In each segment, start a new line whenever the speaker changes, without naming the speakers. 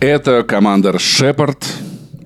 Это командор Шепард,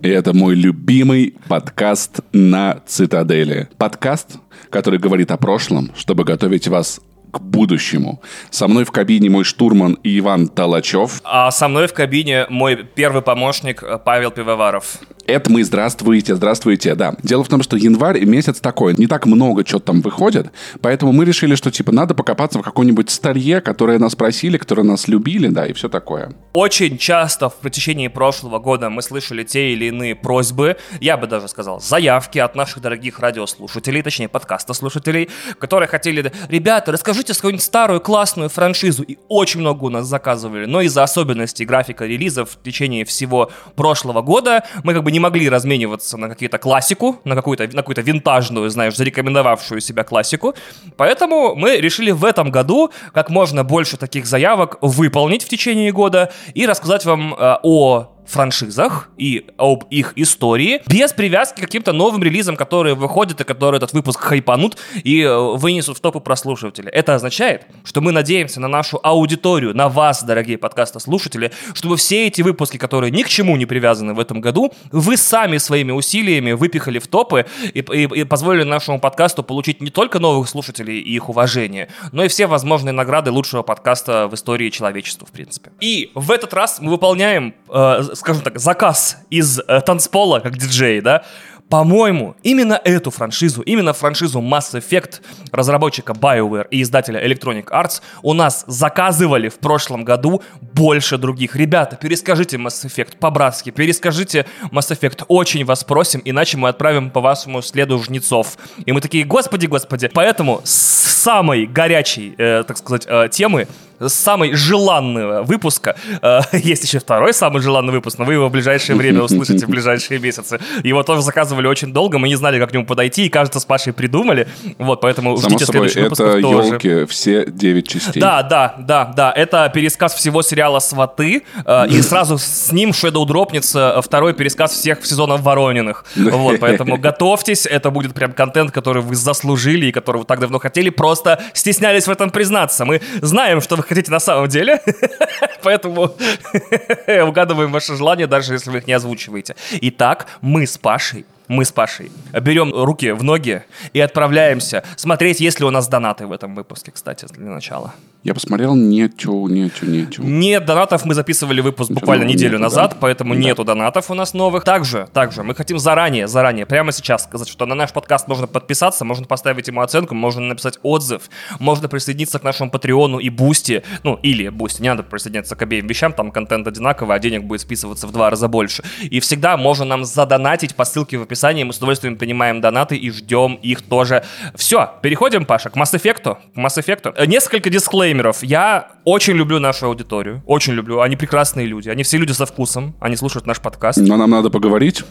и это мой любимый подкаст на Цитадели. Подкаст, который говорит о прошлом, чтобы готовить вас к будущему. Со мной в кабине мой штурман Иван Толачев.
А со мной в кабине мой первый помощник э, Павел Пивоваров.
Это мы, здравствуйте, здравствуйте, да. Дело в том, что январь месяц такой, не так много что там выходит, поэтому мы решили, что, типа, надо покопаться в каком-нибудь старье, которое нас просили, которое нас любили, да, и все такое.
Очень часто в течение прошлого года мы слышали те или иные просьбы, я бы даже сказал, заявки от наших дорогих радиослушателей, точнее, подкаста слушателей, которые хотели, ребята, расскажите какую-нибудь старую классную франшизу, и очень много у нас заказывали, но из-за особенностей графика релизов в течение всего прошлого года мы как бы не могли размениваться на какие-то классику, на какую-то на какую-то винтажную, знаешь, зарекомендовавшую себя классику. Поэтому мы решили в этом году как можно больше таких заявок выполнить в течение года и рассказать вам э, о франшизах и об их истории, без привязки к каким-то новым релизам, которые выходят и которые этот выпуск хайпанут и э, вынесут в топы прослушивателей. Это означает, что мы надеемся на нашу аудиторию, на вас, дорогие подкаста-слушатели, чтобы все эти выпуски, которые ни к чему не привязаны в этом году, вы сами своими усилиями выпихали в топы и, и, и позволили нашему подкасту получить не только новых слушателей и их уважение, но и все возможные награды лучшего подкаста в истории человечества, в принципе. И в этот раз мы выполняем э, скажем так, заказ из э, танцпола, как диджей, да, по-моему, именно эту франшизу, именно франшизу Mass Effect разработчика BioWare и издателя Electronic Arts у нас заказывали в прошлом году больше других. Ребята, перескажите Mass Effect по-братски, перескажите Mass Effect, очень вас просим, иначе мы отправим по вашему следу жнецов. И мы такие, господи, господи. Поэтому с самой горячей, э, так сказать, э, темы самой желанного выпуска. Э, есть еще второй самый желанный выпуск, но вы его в ближайшее время услышите, в ближайшие месяцы. Его тоже заказывали очень долго, мы не знали, как к нему подойти, и, кажется, с Пашей придумали. Вот, поэтому
Само
ждите
собой,
следующий выпуск
это
тоже.
елки, все девять частей.
Да, да, да, да. Это пересказ всего сериала «Сваты», э, и сразу с ним Shadow дропнется второй пересказ всех сезонов Ворониных. Вот, поэтому готовьтесь, это будет прям контент, который вы заслужили и который вы так давно хотели, просто стеснялись в этом признаться. Мы знаем, что вы хотите на самом деле, поэтому угадываем ваши желания, даже если вы их не озвучиваете. Итак, мы с Пашей мы с Пашей берем руки в ноги и отправляемся смотреть, есть ли у нас донаты в этом выпуске, кстати, для начала.
Я посмотрел, нету, нету, нету.
Нет донатов, мы записывали выпуск буквально
нового
неделю
нету,
назад,
да?
поэтому
Да.
нету донатов у нас новых. Также, также, мы хотим заранее, заранее, прямо сейчас сказать, что на наш подкаст можно подписаться, можно поставить ему оценку, можно написать отзыв, можно присоединиться к нашему Патреону и Бусти, ну, или Бусти, не надо присоединяться к обеим вещам, там контент одинаковый, а денег будет списываться в два раза больше. И всегда можно нам задонатить по ссылке в описании, мы с удовольствием принимаем донаты и ждем их тоже. Все, переходим, Паша, к Mass Effect. К Mass Effect. Э, Несколько дисклеймеров. Я очень люблю нашу аудиторию, очень люблю. Они прекрасные люди, они все люди со вкусом, они слушают наш подкаст.
Но нам надо поговорить.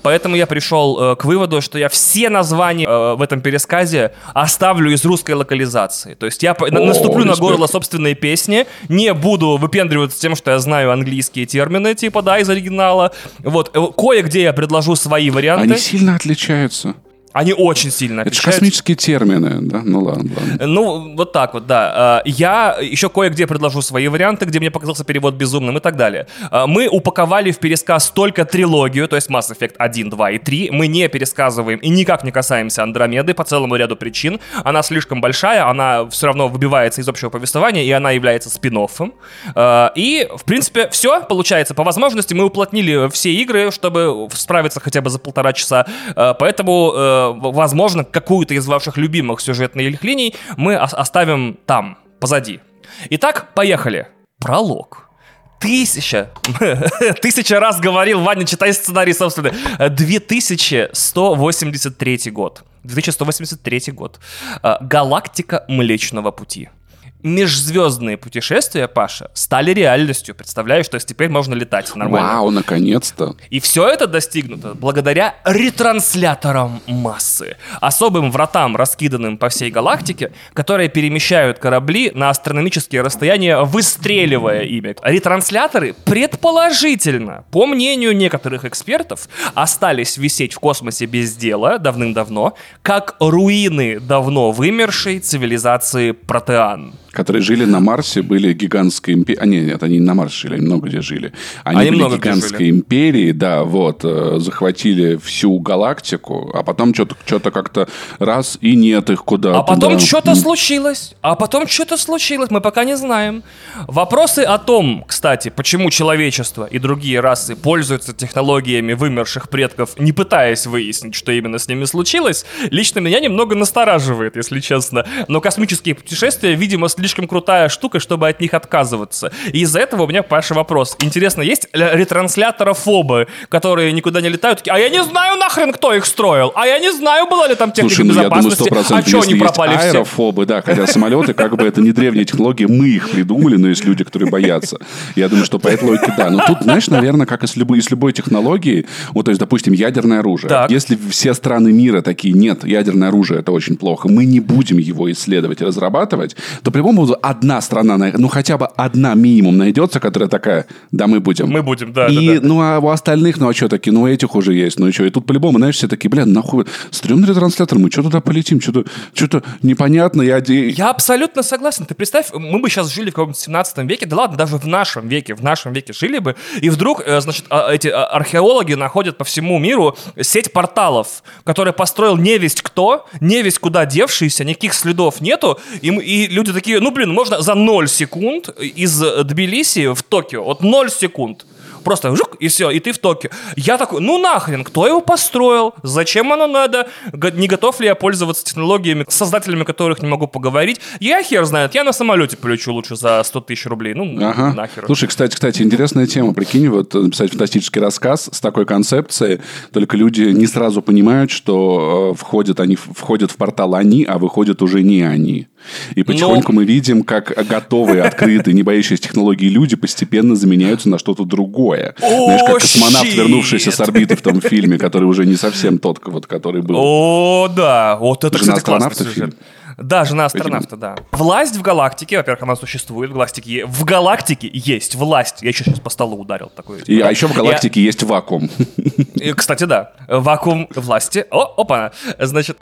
Поэтому я пришел э, к выводу, что я все названия э, в этом пересказе оставлю из русской локализации. То есть я на-
О,
наступлю на
респект.
горло собственной песни, не буду выпендриваться тем, что я знаю английские термины, типа, да, из оригинала. Вот, э, кое-где я предложу свои варианты.
Они сильно отличаются.
Они очень сильно
Это же
отличаются.
космические термины, да? Ну ладно, ладно.
Ну, вот так вот, да. А, Я еще кое-где предложу свои варианты, где мне показался перевод безумным и так далее. А, Мы упаковали в пересказ только трилогию, то есть Mass Effect 1, 2 и 3. Мы не пересказываем и никак не касаемся Андромеды по целому ряду причин. Она слишком большая, она все равно выбивается из общего повествования, и она является спин И, в принципе, все получается. По возможности мы уплотнили все игры, чтобы справиться хотя бы за полтора часа. А, Поэтому, э, возможно, какую-то из ваших любимых сюжетных линий мы ос- оставим там, позади. Итак, поехали. Пролог. Тысяча. Тысяча раз говорил, Ваня, читай сценарий собственный. 2183 год. 2183 год. А, Галактика Млечного Пути. Межзвездные путешествия, Паша, стали реальностью. Представляешь, то есть теперь можно летать нормально.
Вау, наконец-то.
И все это достигнуто благодаря ретрансляторам массы, особым вратам, раскиданным по всей галактике, которые перемещают корабли на астрономические расстояния, выстреливая ими. Ретрансляторы, предположительно, по мнению некоторых экспертов, остались висеть в космосе без дела давным-давно, как руины давно вымершей цивилизации протеан.
Которые жили на Марсе, были гигантской империей. А, нет, нет, они не на Марсе жили, они много где жили. Они,
Они
были гигантской
жили.
империей, да, вот, э, захватили всю галактику, а потом что-то что как-то раз и нет их куда-то.
А потом
да.
что-то случилось. А потом что-то случилось, мы пока не знаем. Вопросы о том, кстати, почему человечество и другие расы пользуются технологиями вымерших предков, не пытаясь выяснить, что именно с ними случилось, лично меня немного настораживает, если честно. Но космические путешествия, видимо, слишком крутая штука, чтобы от них отказываться. И из-за этого у меня, Паша, вопрос. Интересно, есть ретрансляторофобы, которые никуда не летают, такие, а я не знаю нахрен, кто их строил, а я не знаю, была ли там техника
Слушай, ну я думаю,
безопасности,
сто
а
процентов,
что они
есть
пропали все?
аэрофобы, да, хотя самолеты, как бы это не древняя технология, мы их придумали, но есть люди, которые боятся. Я думаю, что по этой логике, да. Но тут, знаешь, наверное, как и с любой, с любой технологией, вот, то есть, допустим, ядерное оружие.
Так.
Если все страны мира такие, нет, ядерное оружие, это очень плохо, мы не будем его исследовать и разрабатывать, то по-любому одна страна, ну, хотя бы одна минимум найдется, которая такая, да, мы будем.
Мы будем, да,
И,
да, да.
ну, а у остальных, ну, а что такие, ну, этих уже есть, ну, и что? И тут по-любому, знаешь, все такие, бля, нахуй, стрёмный ретранслятор, мы что туда полетим, что-то что непонятно, я...
Я абсолютно согласен. Ты представь, мы бы сейчас жили в каком-нибудь 17 веке, да ладно, даже в нашем веке, в нашем веке жили бы, и вдруг, э, значит, а, эти а, археологи находят по всему миру сеть порталов, которые построил невесть кто, невесть куда девшийся, никаких следов нету, и, и люди такие, ну, блин, можно за 0 секунд из Тбилиси в Токио, вот 0 секунд, Просто жук, и все, и ты в Токио. Я такой, ну нахрен, кто его построил? Зачем оно надо? Не готов ли я пользоваться технологиями, с создателями которых не могу поговорить? Я хер знает, я на самолете полечу лучше за 100 тысяч рублей. Ну,
Ага.
нахер.
Слушай, кстати, кстати, интересная тема. Прикинь, вот э, написать фантастический рассказ с такой концепцией, только люди не сразу понимают, что э, входят они входят в портал они, а выходят уже не они. И потихоньку мы видим, как готовые, открытые, не боящиеся технологий люди постепенно заменяются на что-то другое. Знаешь, как
О,
космонавт,
щит!
вернувшийся с орбиты в том фильме, который уже не совсем тот, вот, который был.
О, да, вот это,
Жена
кстати, классный сюжет.
фильм?
Да, жена астронавта, да. Власть в галактике, во-первых, она существует, в галактике, в галактике есть власть. Я еще сейчас по столу ударил такой.
И, а еще в галактике есть вакуум.
И, Кстати, да, вакуум власти. О, опа, значит,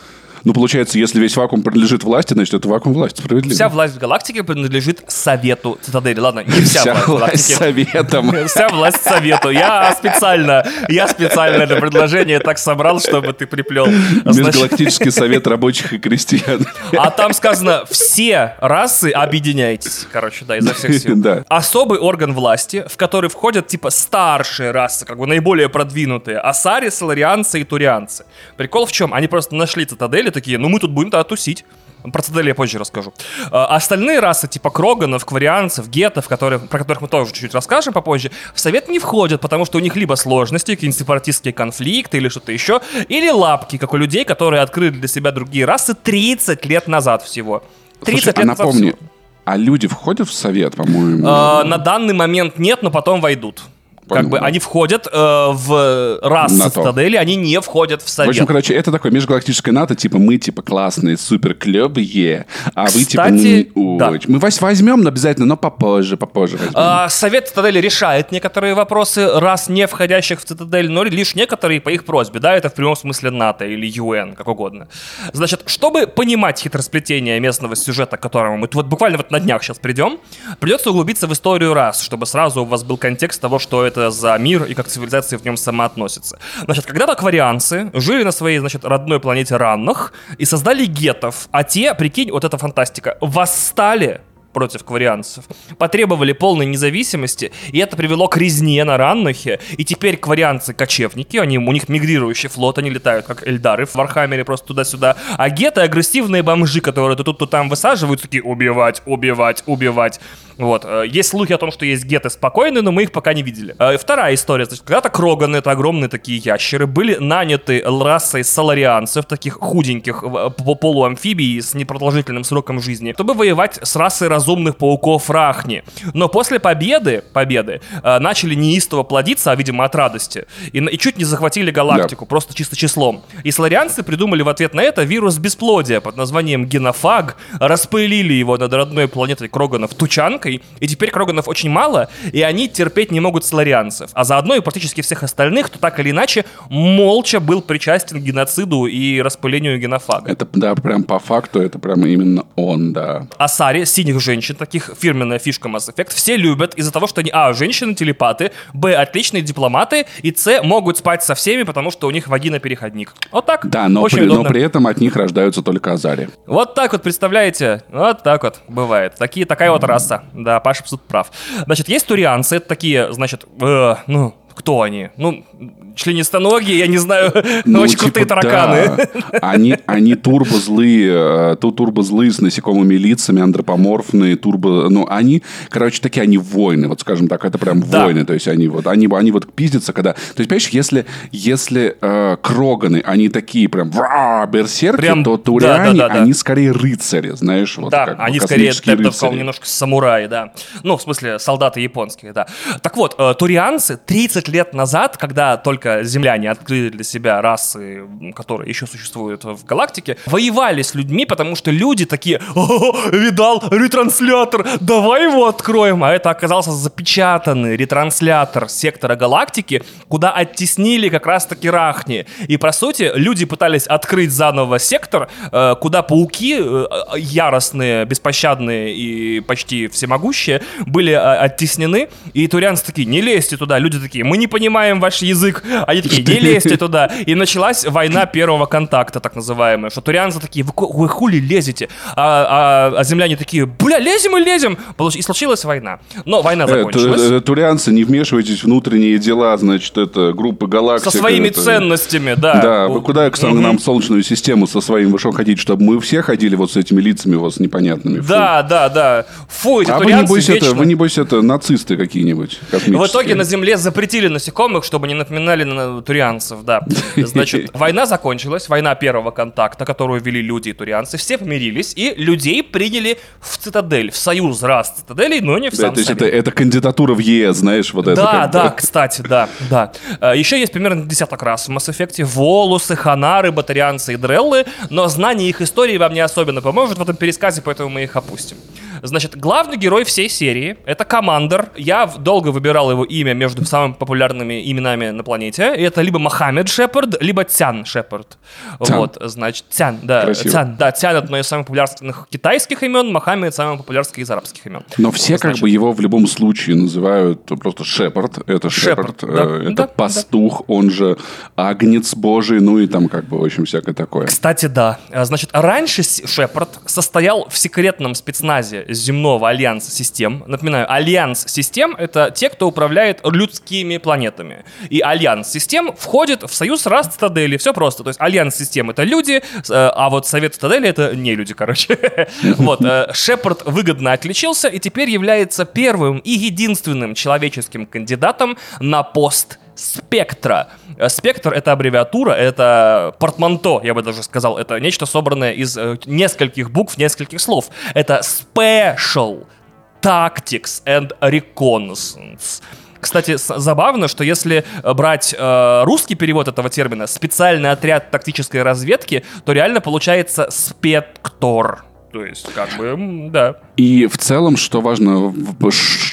Ну, получается, если весь вакуум принадлежит власти, значит, это вакуум власти. Справедливо.
Вся власть в галактике принадлежит Совету Цитадели. Ладно, не вся,
Вся
власть
власть советом.
Вся власть Совету. Я специально, я специально это предложение так собрал, чтобы ты приплел.
Межгалактический совет рабочих и крестьян.
а там сказано, все расы объединяйтесь. Короче, да, изо всех сил.
Да.
Особый орган власти, в который входят, типа, старшие расы, как бы наиболее продвинутые. Асари, соларианцы и турианцы. Прикол в чем? Они просто нашли цитадели, такие, ну мы тут будем тогда тусить. Про цитадели я позже расскажу. А остальные расы, типа Кроганов, Кварианцев, Гетов, которые, про которых мы тоже чуть-чуть расскажем попозже, в Совет не входят, потому что у них либо сложности, какие-нибудь сепаратистские конфликты или что-то еще, или лапки, как у людей, которые открыли для себя другие расы 30 лет назад всего. 30
Слушай, а
лет назад
напомни,
всего.
а люди входят в совет, по-моему?
А, на данный момент нет, но потом войдут. Как бы
да.
они входят э, в расы
НАТО.
цитадели, они не входят в
В
совет.
общем, короче, это такое межгалактическое НАТО, типа мы типа классные, супер клевые, а вы типа
Кстати,
не
да.
очень. Мы вас возьмем но обязательно, но попозже, попозже возьмем.
А, Совет Цитадели решает некоторые вопросы рас, не входящих в Цитадель, но лишь некоторые по их просьбе. Да, это в прямом смысле НАТО или ЮН, как угодно. Значит, чтобы понимать хитросплетение местного сюжета, к которому мы вот буквально вот на днях сейчас придем, придется углубиться в историю рас, чтобы сразу у вас был контекст того, что это за мир и как цивилизация в нем самоотносится. Значит, когда-то кварианцы жили на своей, значит, родной планете Раннах и создали гетов, а те, прикинь, вот это фантастика, восстали против кварианцев, потребовали полной независимости, и это привело к резне на Раннахе, и теперь кварианцы кочевники, они, у них мигрирующий флот, они летают как эльдары в Вархаммере просто туда-сюда, а геты агрессивные бомжи, которые то тут, то там высаживают, такие убивать, убивать, убивать. Вот. Э, Есть слухи о том, что есть геты спокойные, но мы их пока не видели. Э, Вторая история. Значит, когда-то Кроганы, это огромные такие ящеры, были наняты расой соларианцев, таких худеньких э, по- полуамфибий с непродолжительным сроком жизни, чтобы воевать с расой разумных пауков Рахни. Но после победы, победы, начали неистово плодиться, а, видимо, от радости, и, и чуть не захватили галактику, просто чисто числом. И соларианцы придумали в ответ на это вирус бесплодия под названием генофаг, распылили его над родной планетой Кроганов тучанкой, Америкой, и теперь Кроганов очень мало, и они терпеть не могут сларианцев, а заодно и практически всех остальных, кто так или иначе молча был причастен к геноциду и распылению генофага.
Это, да, прям по факту, это прям именно он, да.
Асари, синих женщин, таких фирменная фишка Mass Effect, все любят из-за того, что они, а, женщины-телепаты, б, отличные дипломаты, и с, могут спать со всеми, потому что у них вагина-переходник. Вот так.
Да, но,
Очень
при, но при этом от них рождаются только Азари.
Вот так вот, представляете? Вот так вот бывает. Такие, такая вот раса. Да, Паша тут прав. Значит, есть турианцы, это такие, значит, э, ну, кто они? Ну, членистоногие, я не знаю,
Ну,
очень
типа,
крутые тараканы.
да. Они, они турбо злые, э, тут турбо злые с насекомыми лицами, антропоморфные, турбо... Ну, они, короче, такие, они воины, вот скажем так, это прям
Да.
воины, то есть они вот, они, они вот пиздятся, когда... То есть, понимаешь, если, если э, кроганы, они такие прям «Вра!» берсерки,
Прям,
то
да,
туриане,
да, да, да.
они скорее рыцари, знаешь, вот
Да,
как
они скорее я бы сказал, немножко самураи, да. Ну, в смысле, солдаты японские, да. Так вот, э, турианцы 30 лет назад, когда только земляне открыли для себя расы, которые еще существуют в галактике, воевали с людьми, потому что люди такие, «О, видал ретранслятор, давай его откроем. А это оказался запечатанный ретранслятор сектора галактики, куда оттеснили как раз-таки рахни. И, по сути, люди пытались открыть заново сектор, э, куда пауки, э, яростные, беспощадные и почти всемогущие, были э, оттеснены. И турианцы такие, не лезьте туда. Люди такие, мы не понимаем ваш язык. Они такие, не лезьте туда. И началась война первого контакта, так называемая. Что турианцы такие, вы, вы хули лезете? А, а- а земляне такие, бля, лезем и лезем. И случилась война. Но война
Э,
закончилась.
э, турианцы, не вмешивайтесь в внутренние дела, значит, это группа галактик.
Со своими
это-
ценностями, да.
Да, вы куда к нам Солнечную систему со своим вы что хотите, чтобы мы все ходили вот с этими лицами у вас непонятными? Фу.
Да, да, да. Фу, эти
А вы,
турианцы
небось, это,
вечно-
вы, небось, это нацисты какие-нибудь?
В итоге на Земле запретили насекомых, чтобы не напоминали на турианцев, да. Значит, война закончилась, война первого контакта, которую вели люди и турианцы, все помирились, и людей приняли в цитадель, в союз рас цитаделей, но не в
Да,
сам
то есть это, это кандидатура в ЕС, знаешь, вот это.
Да, да, кстати, да, да. Э, Еще есть примерно десяток раз в Mass Effect. Волусы, ханары, батарианцы и дреллы, но знание их истории вам не особенно поможет в этом пересказе, поэтому мы их опустим. Значит, главный герой всей серии — это Commander. Я долго выбирал его имя между самыми популярными именами на планете. И это либо Мохаммед Шепард, либо Тян Шепард.
Тян.
Вот, значит, Тян, да.
Красиво.
Тян, да, Тян — это одно из самых популярных китайских имен, Мохаммед — самый популярных из арабских имен.
Но все как
Значит,
бы его в любом случае называют просто Шепард. Это
Шепард,
Шепард.
да,
э, это
да,
пастух, он же агнец божий, ну и там как бы, в общем, всякое такое.
Кстати, да. А, Значит, раньше Шепард состоял в секретном спецназе земного альянса систем. Напоминаю, альянс систем — это те, кто управляет людскими планетами. И альянс систем входит в союз рас цитадели. Все просто. То есть альянс систем — это люди, э, а вот совет цитадели — это не люди, короче. Вот. э, Шепард выгодно отличился и теперь является первым и единственным человеческим кандидатом на пост спектра. Э, Спектр — это аббревиатура, это портманто, я бы даже сказал. Это нечто собранное из э, нескольких букв, нескольких слов. Это Special Tactics and Reconnaissance. Кстати, забавно, что если э, брать э, русский перевод этого термина, специальный отряд тактической разведки, то реально получается спектор. То есть, как бы, да.
И в целом, что важно,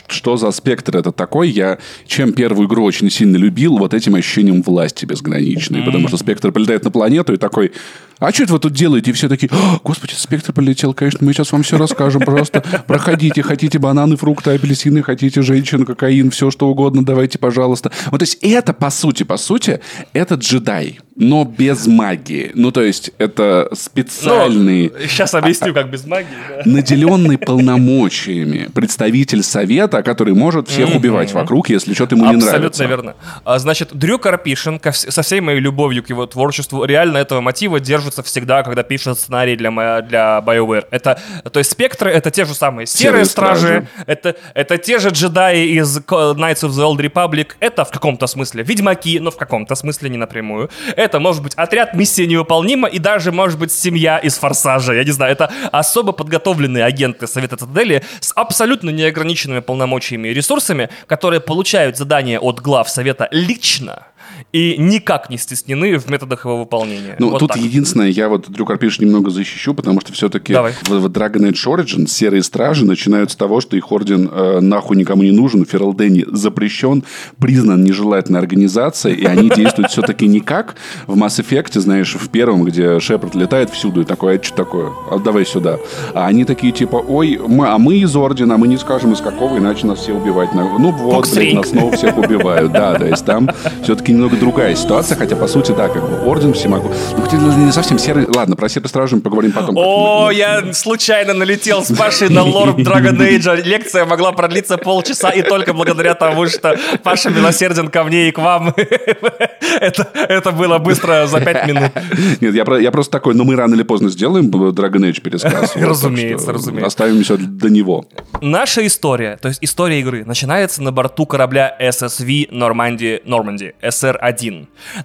что за спектр это такой, я чем первую игру очень сильно любил, вот этим ощущением власти безграничной. Потому что спектр прилетает на планету и такой, а что это вы тут делаете? И все такие, «О, господи, спектр полетел, конечно, мы сейчас вам все расскажем, просто проходите, хотите бананы, фрукты, апельсины, хотите женщин, кокаин, все что угодно, давайте, пожалуйста. Вот, то есть это, по сути, по сути, это джедай, но без магии. Ну, то есть это специальный
Сейчас объясню, как без магии. да.
наделенный полномочиями представитель совета, который может всех убивать вокруг, если что-то ему не
Абсолютно
нравится.
верно. А, значит, Дрю Карпишин, со всей моей любовью к его творчеству, реально этого мотива держится всегда, когда пишет сценарий для, для BioWare. Это, то есть спектры — это те же самые серые,
Серые
стражи,
стражи.
Это, это те же джедаи из Knights of the Old Republic, это в каком-то смысле ведьмаки, но в каком-то смысле не напрямую. Это может быть отряд миссия невыполнима и даже может быть семья из Форсажа. Я не знаю, это особо подготовленные агенты Совета Цитадели с абсолютно неограниченными полномочиями и ресурсами, которые получают задания от глав Совета лично, и никак не стеснены в методах его выполнения.
Ну,
Вот
тут
так.
единственное, я вот Дрю Карпиш немного защищу, потому что все-таки
Давай.
в, в Dragon Age Origins серые стражи начинают с того, что их орден э, нахуй никому не нужен, Дэнни запрещен, признан нежелательной организацией, и они действуют все-таки не как в Mass Effect, знаешь, в первом, где Шепард летает всюду и такой, а что такое? А давай сюда. А они такие типа, ой, мы, а мы из ордена, мы не скажем из какого, иначе нас все убивать. надо». Ну вот, блин, нас снова всех убивают. Да, то есть там все-таки немного другая ситуация, хотя по сути, да, как бы орден всемогу. Ну, хотя не совсем серый. Ладно, про серый стражи мы поговорим потом.
О, я случайно налетел с Пашей на лор Dragon Age. Лекция могла продлиться полчаса, и только благодаря тому, что Паша милосерден ко мне и к вам. Это, это было быстро за пять минут.
Нет, я, я просто такой, ну мы рано или поздно сделаем Dragon Age пересказ.
Разумеется, разумеется.
Оставим все до него.
Наша история, то есть история игры, начинается на борту корабля SSV Норманди, Норманди, SR-1.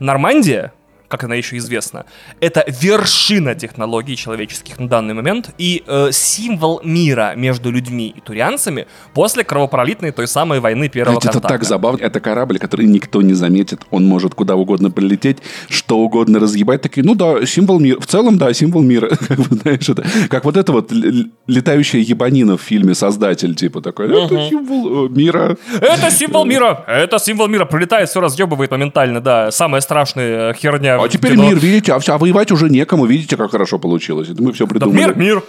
Нормандия, как она еще известна, это вершина технологий человеческих на данный момент и э, символ мира между людьми и турианцами после кровопролитной той самой войны первого
это
контакта.
так забавно. Это корабль, который никто не заметит. Он может куда угодно прилететь, что угодно разъебать. Такие, ну да, символ мира. В целом, да, символ мира. Как знаешь, это... Как вот это вот летающая ебанина в фильме «Создатель», типа такой, это символ э, мира.
Это символ мира! Это символ мира! Прилетает, все разъебывает моментально, да. Самая страшная херня
А теперь мир, видите, а, а воевать уже некому, видите, как хорошо получилось. Это мы все
Да,
придумали.
мир, мир.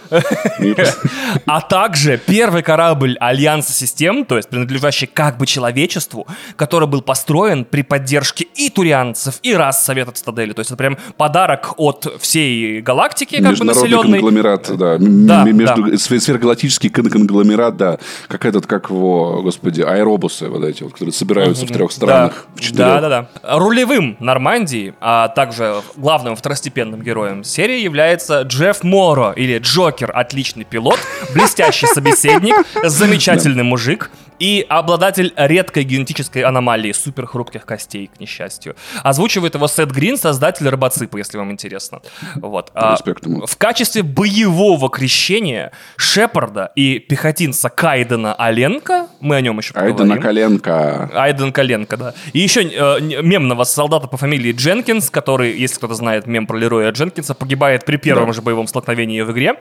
Мир.
А также первый корабль Альянса систем, то есть принадлежащий как бы человечеству, который был построен при поддержке и турианцев, и рас Совета Цитадели. То есть это прям подарок от всей галактики, как бы населенной.
конгломерат, да.
Да,
между,
да.
свер- Сверхгалактический кон- конгломерат, да. Как этот, как его, господи, аэробусы вот эти вот, которые собираются в трех странах, в четырех.
Да, да, да. Рулевым Нормандии, а также главным второстепенным героем серии является Джефф Моро, или Джокер, отличный пилот, блестящий собеседник, замечательный мужик и обладатель редкой генетической аномалии суперхрупких костей, к несчастью. Озвучивает его Сет Грин, создатель робоципа, если вам интересно. Вот. А
Респект ему.
в качестве боевого крещения Шепарда и пехотинца Кайдена Аленко, мы о нем еще поговорим.
на коленка.
Айден Коленко, да. И еще э, мемного солдата по фамилии Дженкинс, который, если кто-то знает мем про Лероя Дженкинса, погибает при первом
Да.
же боевом столкновении в игре.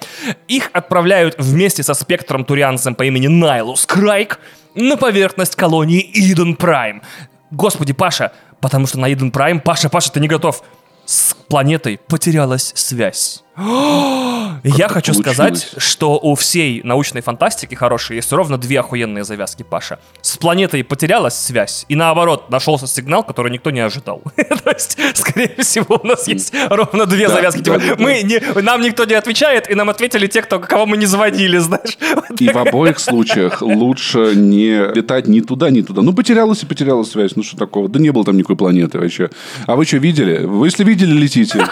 Их отправляют вместе со спектром турианцем по имени Найлус Крайк на поверхность колонии Иден Прайм. Господи, Паша, потому что на Иден Прайм, Паша, Паша, ты не готов. С планетой потерялась связь. Я хочу
получилось?
сказать, что у всей научной фантастики хорошей есть ровно две охуенные завязки, Паша. С планетой потерялась связь, и наоборот, нашелся сигнал, который никто не ожидал. То есть, скорее всего, у нас есть ровно две завязки. Типа, мы не, нам никто не отвечает, и нам ответили те, кто, кого мы не звонили, знаешь.
И в обоих случаях лучше не летать ни туда, ни туда. Ну, потерялась и потерялась связь. Ну, что такого? Да не было там никакой планеты вообще. А вы что, видели? Вы если видели, летите.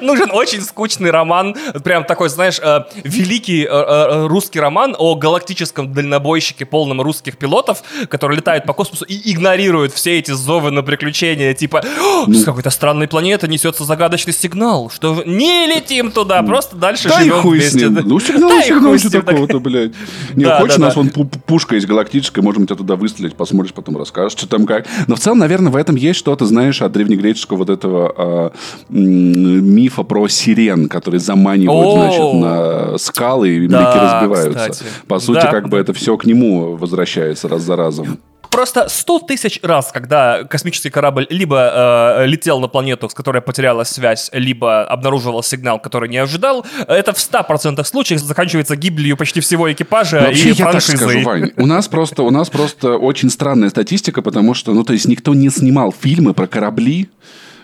Нужен очень скучный роман, прям такой, знаешь, э, великий э, э, русский роман о галактическом дальнобойщике, полном русских пилотов, который летает по космосу и игнорирует все эти зовы на приключения, типа, «О,
Ну.
с какой-то странной планеты несется загадочный сигнал, что не летим туда, просто дальше
Да и
живем
хуй с
вместе.
ним.
Да.
Ну, сигнал,
Да и
сигнал,
хуй с ним, так.
такого-то, блядь. Не,
Да,
хочешь,
да,
у нас
да.
вон пу- пушка есть галактическая, можем тебя туда выстрелить, посмотришь, потом расскажешь, что там как. Но в целом, наверное, в этом есть что-то, знаешь, от древнегреческого вот этого а, мифа про сирен, которые заманивают, значит, на скалы и
Да,
реки разбиваются. По сути, как бы это все к нему возвращается раз за разом.
Просто 100 тысяч раз, когда космический корабль либо э, летел на планету, с которой потерялась связь, либо обнаруживал сигнал, который не ожидал, это в 100% случаев заканчивается гибелью почти всего экипажа
Вообще,
и
я так скажу, Вань, у нас просто, у нас просто очень странная статистика, потому что, ну, то есть, никто не снимал фильмы про корабли,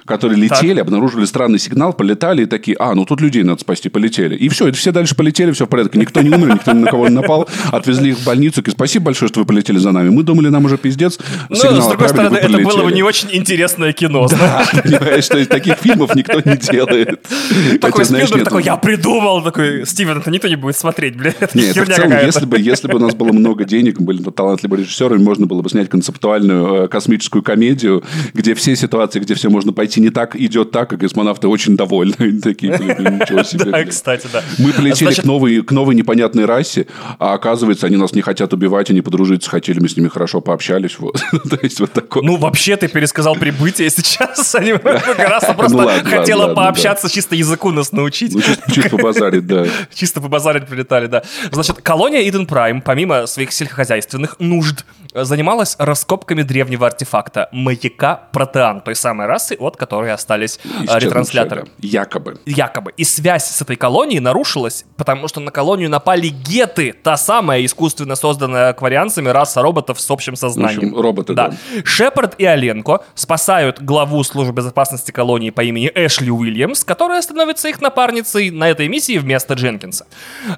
которые летели, обнаружили странный сигнал, полетали и такие, а, ну тут людей надо спасти, полетели. И все, это все дальше полетели, все в порядке. Никто не умер, никто ни на кого не напал. Отвезли их в больницу, и спасибо большое, что вы полетели за нами. Мы думали, нам уже пиздец.
Ну,
сигнал
с другой стороны, это было бы
полетели».
не очень интересное кино.
Да, понимаешь, то есть таких фильмов никто не делает.
Такой Спилберг такой, я придумал, такой, Стивен, это никто не будет смотреть, блядь, это
Нет, это в
херня
целом, если бы, если бы у нас было много денег, были бы талантливые режиссеры, можно было бы снять концептуальную э, космическую комедию, где все ситуации, где все можно пойти кстати, не так идет так, и космонавты очень довольны. Они такие, блин, ничего себе.
Да, кстати, да.
Мы полетели к, новой, к новой непонятной расе, а оказывается, они нас не хотят убивать, они подружиться хотели, мы с ними хорошо пообщались. Вот. То есть вот такое.
Ну, вообще, ты пересказал прибытие сейчас. Они как раз просто
Ну,
хотела пообщаться, чисто языку нас научить.
Ну, чисто, чисто побазарить, да.
Чисто побазарить прилетали, да. Значит, колония Иден Прайм, помимо своих сельскохозяйственных нужд, занималась раскопками древнего артефакта маяка Протеан, той самой расы, от которой остались э, ретрансляторы.
да. Якобы.
Якобы. И связь с этой колонией нарушилась, потому что на колонию напали геты, та самая искусственно созданная акварианцами раса роботов с общим сознанием.
В общем, роботы, да.
Шепард и Оленко спасают главу службы безопасности колонии по имени Эшли Уильямс, которая становится их напарницей на этой миссии вместо Дженкинса.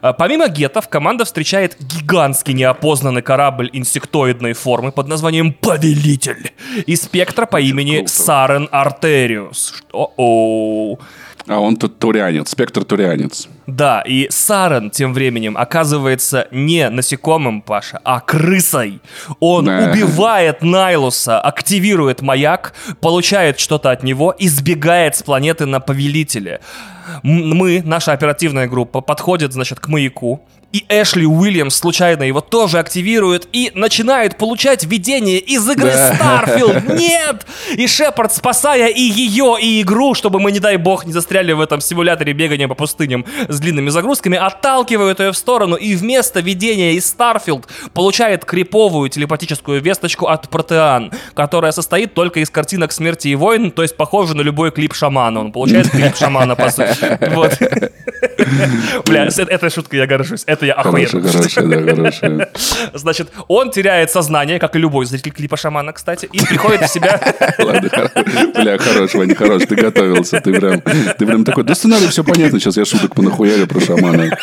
А, Помимо гетов, команда встречает гигантский неопознанный корабль инсектоидной формы под названием Повелитель и спектра по имени. Сарен Артериус. Что? О.
А он тут турианец, спектр турианец.
Да, и Сарен тем временем оказывается не насекомым, Паша, а крысой. Он
Да.
убивает Найлуса, активирует маяк, получает что-то от него и сбегает с планеты на Повелителе. Мы, наша оперативная группа, подходит, значит, к маяку, и Эшли Уильямс случайно его тоже активирует и начинает получать видение из игры
Да.
Starfield. Нет! И Шепард, спасая и ее, и игру, чтобы мы, не дай бог, не застряли в этом симуляторе бегания по пустыням с длинными загрузками, отталкивают ее в сторону и вместо видения из Starfield получает криповую телепатическую весточку от Протеан, которая состоит только из картинок смерти и войн, то есть похоже на любой клип шамана. Он получает клип шамана, по сути. Вот. Бля, этой шуткой я горжусь. Это я охуенно.
хорошая, да, хорошая.
Значит, он теряет сознание, как и любой зритель клипа шамана, кстати, и приходит в себя.
Ладно, бля, хорошего, не хорош, ты готовился, ты прям, ты прям такой, да сценарий все понятно, сейчас я шуток понахуярю про шамана.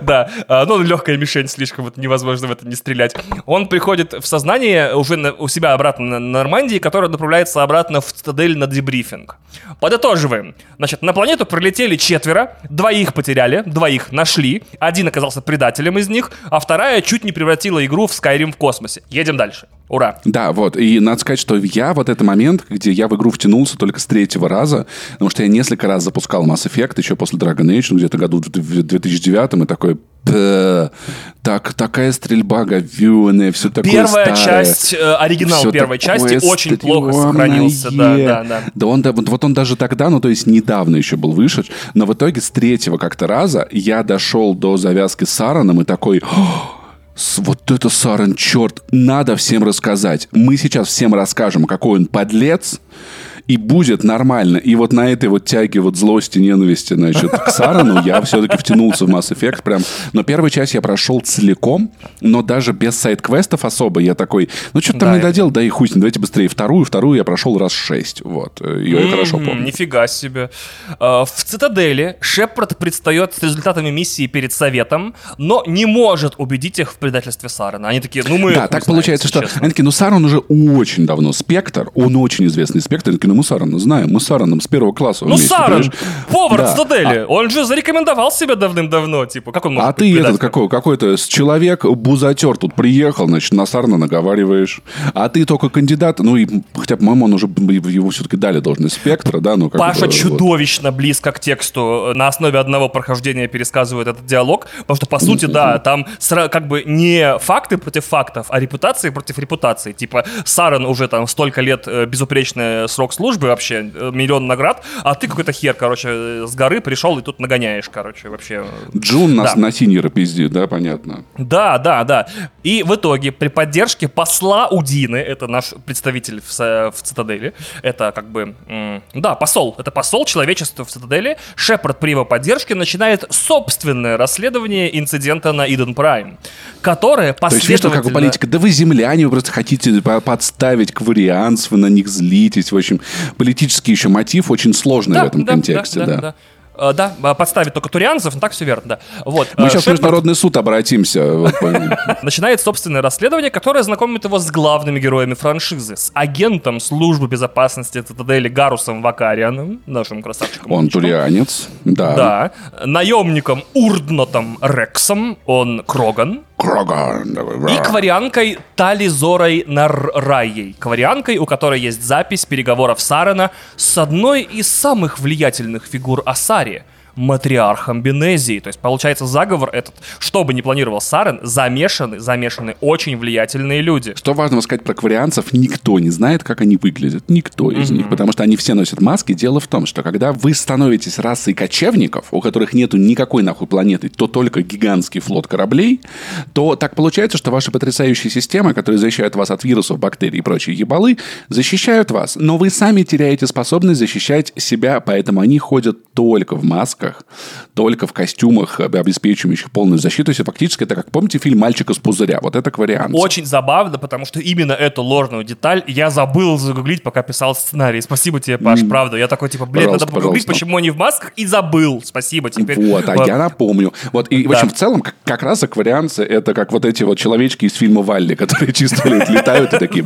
Да, а, ну, легкая мишень, слишком вот невозможно в это не стрелять. Он приходит в сознание уже на- у себя обратно на Нормандии, которая направляется обратно в цитадель на дебрифинг. Подытоживаем. Значит, на планету прилетели четверо, двоих потеряли, двоих нашли, один оказался предателем из них, а вторая чуть не превратила игру в Skyrim в космосе. Едем дальше. Ура.
Да, вот, и надо сказать, что я вот этот момент, где я в игру втянулся только с третьего раза, потому что я несколько раз запускал Mass Effect еще после Dragon Age, ну, где-то году в 2009 и такой, «Пэ, так, такая стрельба говёная, все такое
Первая
старое».
часть, э, оригинал
Всё
первой части очень плохо сохранился. Да, да, да.
Да он, да, вот, вот он даже тогда, ну то есть недавно еще был вышед, но в итоге с третьего как-то раза я дошел до завязки с Сараном и такой... «О, Вот это Саран, черт, надо всем рассказать. Мы сейчас всем расскажем, какой он подлец, и будет нормально. И вот на этой вот тяге вот злости, ненависти, значит, к Сарану я все-таки втянулся в Mass Effect прям. Но первую часть я прошел целиком, но даже без сайт-квестов особо. Я такой, ну что-то там
Да,
не доделал, да и хуй давайте быстрее. Вторую, вторую я прошел раз шесть. Вот. Ее я хорошо помню.
Нифига себе. Э, В цитадели Шепард предстает с результатами миссии перед советом, но не может убедить их в предательстве Сарена. Они такие, ну мы...
Да, так получается, что они такие, ну Саран уже очень давно спектр, он очень известный спектр. Они такие, ну мы Сарана знаем, мы с первого класса
Ну
вместе,
Сарен,
понимаешь?
повар
Да.
цитадели, он же зарекомендовал себя давным-давно, типа, как он может
А ты этот какой, какой-то человек бузатер тут приехал, значит, на Сарна наговариваешь. А ты только кандидат, ну и хотя, по-моему, он уже его все-таки дали должность спектра, да, ну как
Паша
бы, вот.
чудовищно близко к тексту на основе одного прохождения пересказывает этот диалог, потому что, по сути, да, там как бы не факты против фактов, а репутации против репутации. Типа, Сарен уже там столько лет э, безупречный срок службы вообще, э, миллион наград, а ты какой-то хер, короче, с горы пришел и тут нагоняешь, короче, вообще.
Джун нас
Да.
на синера пиздит, да, понятно.
Да, да, да. И в итоге при поддержке посла Удины, это наш представитель в, в Цитадели, это как бы, да, посол, это посол человечества в Цитадели, Шепард при его поддержке начинает собственное расследование инцидента на Иден Прайм, которое
То есть, видишь, что как
последовательно...
политика, да вы земляне, вы просто хотите по- подставить кварианцев, вы на них злитесь. В общем, политический еще мотив очень сложный в этом контексте, да.
да. Э, Да, э, подставить только турианцев, ну так все верно, да. Вот.
Мы
э,
сейчас в Международный суд обратимся.
начинает собственное расследование, которое знакомит его с главными героями франшизы, с агентом службы безопасности Цитадели Гарусом Вакарианом, нашим красавчиком.
Он турианец, да.
Да. Наемником Урднотом Рексом, он Кроган.
Кроган. такой,
И кварианкой Тализорой Наррайей. Кварианкой, у которой есть запись переговоров Сарена с одной из самых влиятельных фигур Асари – матриархом Бенезии. То есть, получается, заговор этот, что бы ни планировал Сарен, замешаны, замешаны очень влиятельные люди.
Что важно сказать про кварианцев, никто не знает, как они выглядят. Никто из них. Потому что они все носят маски. Дело в том, что когда вы становитесь расой кочевников, у которых нету никакой нахуй планеты, то только гигантский флот кораблей, то так получается, что ваши потрясающие системы, которые защищают вас от вирусов, бактерий и прочей ебалы, защищают вас. Но вы сами теряете способность защищать себя, поэтому они ходят только в масках, только в костюмах, об- обеспечивающих полную защиту. То есть фактически это как, помните фильм «Мальчик из пузыря»? Вот это квариант.
Очень забавно, потому что именно эту ложную деталь я забыл загуглить, пока писал сценарий. Спасибо тебе, Паш, правда. Я такой, типа, блин,
Пожалуйста,
надо погуглить,
пожалуйста.
почему они в масках, и забыл. Спасибо, теперь...
Вот, а
Вот.
я напомню. Вот, и, в
Да.
общем, в целом, как, как раз акварианцы это как вот эти вот человечки из фильма Валли, которые чисто летают и такие.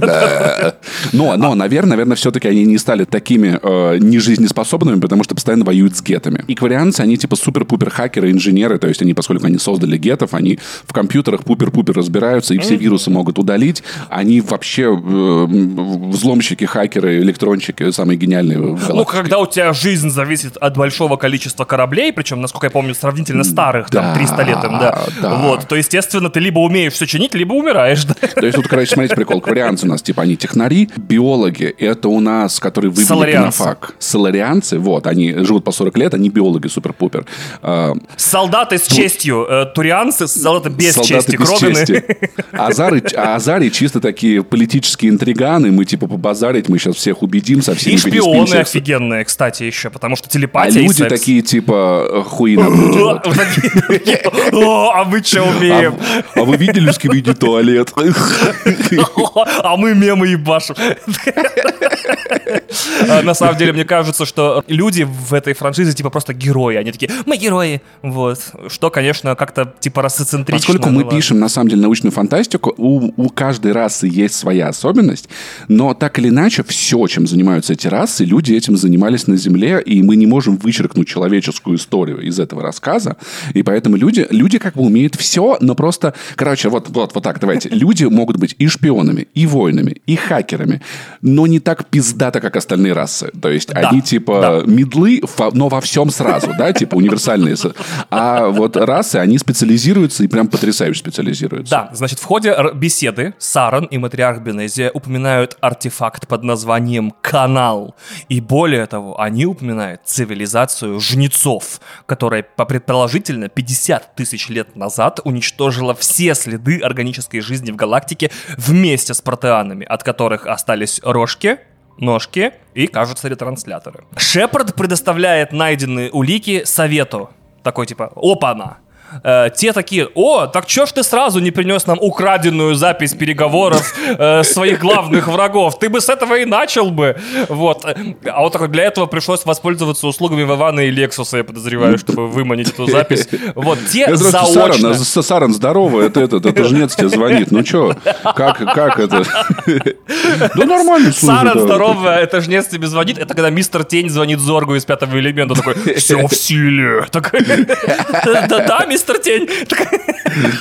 Но, но, наверное, наверное, все-таки они не стали такими э, нежизнеспособными, потому что постоянно воюют с гетами. И кварианцы, они типа супер-пупер хакеры, инженеры, то есть они, поскольку они создали гетов, они в компьютерах пупер-пупер разбираются и все вирусы могут удалить. Они вообще э, взломщики, хакеры, электронщики, самые гениальные
Ну, когда у тебя жизнь зависит от большого количества кораблей, причем, насколько я помню, сравнительно старых, там,
Да,
300 лет им, да,
да.
вот, то, естественно, ты либо умеешь все чинить, либо умираешь, да.
То есть тут, короче, смотрите, прикол. Кварианцы у нас, типа, они технари. Биологи — это у нас, которые выбили
Соларианцы.
пенофак. Соларианцы, вот, они живут по 40 лет, они биологи супер-пупер. А,
Солдаты с честью, э, турианцы, солдаты без
солдаты
чести,
без
кроганы.
чести. Азары, а азари чисто такие политические интриганы. Мы, типа, побазарить, мы сейчас всех убедим, со всеми
И шпионы
переспимся.
офигенные, кстати, еще, потому что
А
телепатия и
люди
секс.
такие, типа, хуи нам люди, вот.
Вот такие, О, а мы что умеем?
А, а вы видели скибиди туалет?
А мы мемы ебашим. А, На самом деле, мне кажется, что люди в этой франшизе типа просто герои. Они такие, мы герои. Вот. Что, конечно, как-то типа расоцентрично.
Поскольку мы
ладно.
пишем, на самом деле, научную фантастику, у, у каждой расы есть своя особенность, но так или иначе, все, чем занимаются эти расы, люди этим занимались на Земле, и мы не можем вычеркнуть человеческую историю из этого рассказа, и поэтому люди, люди как бы умеют все, но просто, короче, вот, вот, вот так, давайте. Люди могут быть и шпионами, и воинами, и хакерами, но не так пиздато, как остальные расы. То есть они типа медлы, фа- но во всем сразу, да, типа универсальные. А вот расы, они специализируются и прям потрясающе специализируются.
Да, значит, в ходе беседы Саран и матриарх Бенезия упоминают артефакт под названием «Канал». И более того, они упоминают цивилизацию жнецов, которая, по предположительно, 50 тысяч лет назад уничтожила все следы органической жизни в галактике вместе с протеанами, от которых остались рожки, ножки и, кажется, ретрансляторы. Шепард предоставляет найденные улики совету. Такой типа, опа-на. Э, те такие, о, так чё ж ты сразу не принес нам украденную запись переговоров э, своих главных врагов? Ты бы с этого и начал бы. Вот. А вот такой, для этого пришлось воспользоваться услугами Вована и Лексуса, я подозреваю, чтобы выманить эту запись. Вот, те
Я
заочно...
Саран, Саран, здорово, это этот, это жнец тебе звонит. Ну что, как, как это? Да нормально, слушай.
Сара,
да.
здорово, это жнец тебе звонит. Это когда мистер Тень звонит Зоргу из пятого элемента. Такой, все в силе. Такой, Да-да, мистер Тень. Такой.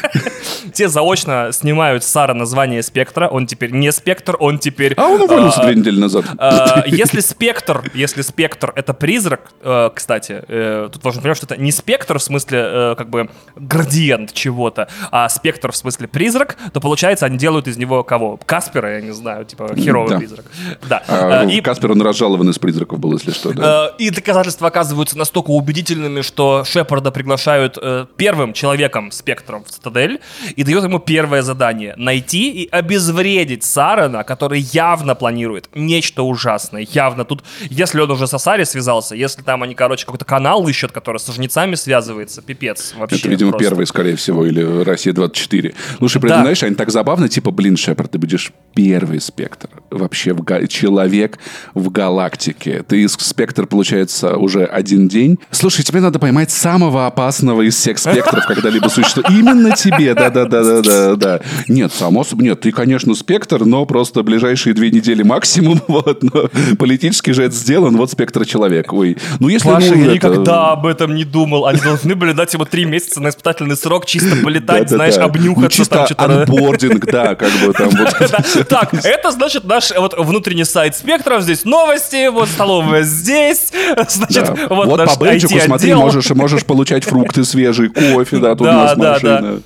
Те заочно снимают Сара название Спектра. Он теперь не Спектр, он теперь...
А он уволился
а,
две недели назад.
а, Если спектр, если спектр это призрак, э, кстати, э, тут важно понимать, что это не спектр в смысле э, как бы градиент чего-то, а спектр в смысле призрак, то получается они делают из него кого? Каспера, я не знаю, типа херовый призрак. Да.
А, Каспер, он разжалован из призраков был, если что.
И доказательства оказываются настолько убедительными, что Шепарда приглашают э, первым человеком спектром в Цитадель и дает ему первое задание — найти и обезвредить Сарана, который явно планирует нечто ужасное. Явно тут, если он уже с Асари связался, если там они, короче, какой-то канал ищут, который со жнецами связывается, пипец вообще.
Это, видимо,
просто.
первый, скорее всего, или «Россия-24». Слушай, при
Да.
знаешь, они так забавно, типа, блин, Шепард, ты будешь первый спектр. Вообще в га- человек в галактике. Ты спектр, получается, уже один день. Слушай, тебе надо поймать самого опасного из всех спектров. Спектров когда-либо существовало. Именно тебе, да-да-да-да-да. Нет, само собой, нет, ты, конечно, спектр, но просто ближайшие две недели максимум, вот, но политически же это сделан, вот спектр человек. Ой, ну если...
Паша,
ну,
я
это-
никогда об этом не думал. Они должны были дать ему три месяца на испытательный срок, чисто полетать,
Да-да-да.
знаешь,
Ну,
обнюхаться
чисто
там что-то.
анбординг, да, как бы там вот.
Да, Так, это значит наш вот внутренний сайт Спектра, здесь новости, вот столовая здесь, значит,
Да.
вот,
Вот по бейджику, смотри, можешь, можешь получать фрукты свежие, кофе, да, тут
Да,
у нас
да,
машина.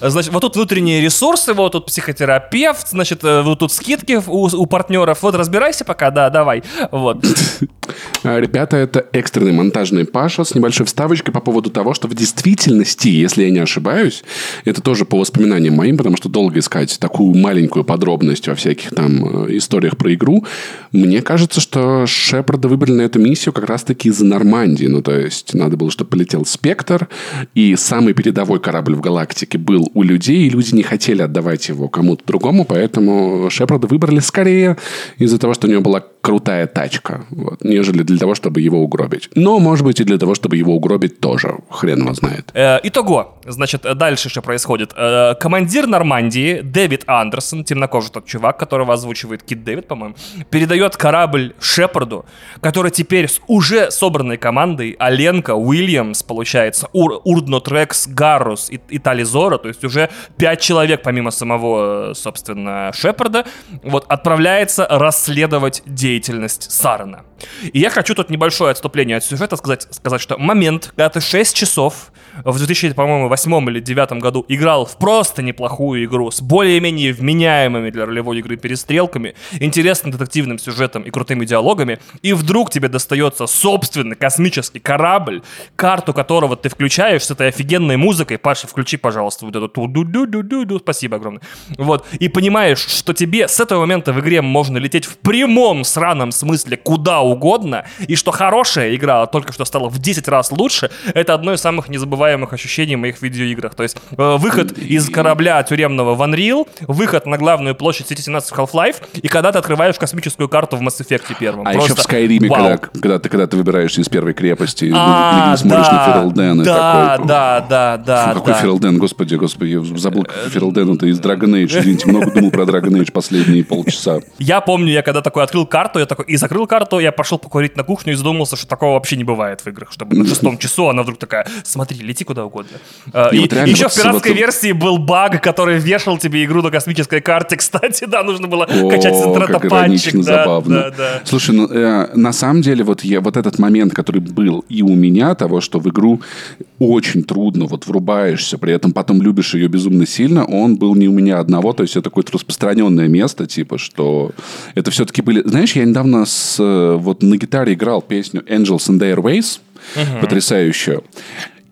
Значит, вот тут внутренние ресурсы, вот тут психотерапевт, значит, э, вот тут скидки у, у партнеров. Вот разбирайся пока, да, давай. Вот.
А, Ребята, это экстренный монтажный Паша с небольшой вставочкой по поводу того, что в действительности, если я не ошибаюсь, это тоже по воспоминаниям моим, потому что долго искать такую маленькую подробность во всяких там э, историях про игру, мне кажется, что Шепарда выбрали на эту миссию как раз-таки из-за Нормандии. Ну, то есть, надо было, чтобы полетел Спектр, и самый передовой корабль в галактике был у людей, и люди не хотели отдавать его кому-то другому, поэтому Шепарда выбрали скорее из-за того, что у него была крутая тачка, вот, нежели для того, чтобы его угробить. Но, может быть, и для того, чтобы его угробить тоже. Хрен его знает.
Э, итого, значит, э, дальше что происходит. Э, командир Нормандии, Дэвид Андерсон, темнокожий тот чувак, которого озвучивает Кит Дэвид, по-моему, передает корабль Шепарду, который теперь с уже собранной командой Аленка, Уильямс, получается, Ур, Урдно Трекс, Гаррус и, и Тализора, то есть уже пять человек, помимо самого, э, собственно, Шепарда, вот, отправляется расследовать деятельность Сарана. И я хочу тут небольшое отступление от сюжета сказать, сказать, что момент, когда ты 6 часов в 2000, по-моему, 8 или 2009 году играл в просто неплохую игру с более-менее вменяемыми для ролевой игры перестрелками, интересным детективным сюжетом и крутыми диалогами, и вдруг тебе достается собственный космический корабль, карту которого ты включаешь с этой офигенной музыкой, Паша, включи, пожалуйста, вот эту ту-ду-ду-ду-ду, спасибо огромное, вот, и понимаешь, что тебе с этого момента в игре можно лететь в прямом сраном смысле куда угодно, и что хорошая игра только что стала в 10 раз лучше, это одно из самых незабываемых ощущений в моих видеоиграх. То есть э, выход из корабля тюремного в Unreal, выход на главную площадь City 17 в Half-Life, и когда ты открываешь космическую карту в Mass Effect первом.
А
Просто
еще в
вау.
когда, когда, ты, когда ты выбираешься из первой крепости,
А,
и смотришь на Фералден, и
да,
такой...
да, да, да,
Фу, какой
да.
Фералден, господи, господи, я забыл, какой Фералден, это из Dragon Age, извините, много думал про Dragon Age последние полчаса.
Я помню, я когда такой открыл карту, я такой и закрыл карту, я пошел покурить на кухню и задумался, что такого вообще не бывает в играх, чтобы на шестом часу она вдруг такая, смотри, лети куда угодно. А,
И
И,
вот
еще
вот
в пиратской
вот-
версии был баг, который вешал тебе игру на космической карте, кстати, да, нужно было качать с
О,
интернета панчик, да,
забавно.
да, да.
Слушай, ну, э, на самом деле, вот, я, вот этот момент, который был и у меня, того, что в игру очень трудно, вот врубаешься, при этом потом любишь ее безумно сильно, он был не у меня одного, то есть это какое-то распространенное место, типа, что это все-таки были... Знаешь, я недавно с, э, вот на гитаре играл песню Angels and Airways, потрясающую.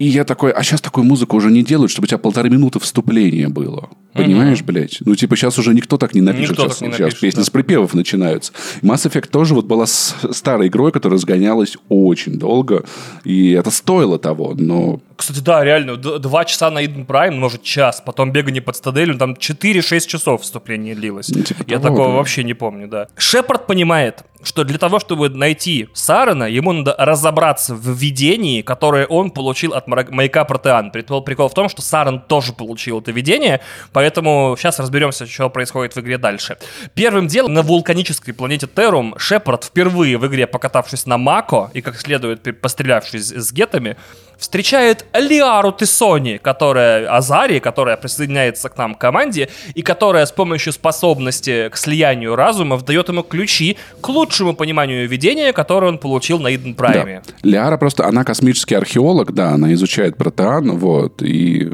И я такой, а сейчас такую музыку уже не делают, чтобы у тебя полторы минуты вступления было. Понимаешь, блядь? Ну, типа, сейчас уже никто так не напишет.
Никто
сейчас,
так не
сейчас
напишет,
песни
да.
с припевов начинаются. Mass Effect тоже вот была старой игрой, которая разгонялась очень долго. И это стоило того, но...
Кстати, да, реально, два часа на Eden Prime, может, час, потом бегание под стаделью, там 4-6 часов вступление длилось.
Ну, типа
Я
того,
такого
да.
вообще не помню, да. Шепард понимает, что для того, чтобы найти Сарана, ему надо разобраться в видении, которое он получил от маяка Протеан. Прикол, прикол в том, что Саран тоже получил это видение, поэтому сейчас разберемся, что происходит в игре дальше. Первым делом на вулканической планете Террум Шепард впервые в игре, покатавшись на Мако и как следует пострелявшись с гетами, встречает Лиару Тесони, которая Азари, которая присоединяется к нам команде, и которая с помощью способности к слиянию разумов дает ему ключи к лучшему пониманию видения, которое он получил на Иден Прайме.
Да. Лиара просто, она космический археолог, да, она изучает протеан, вот, и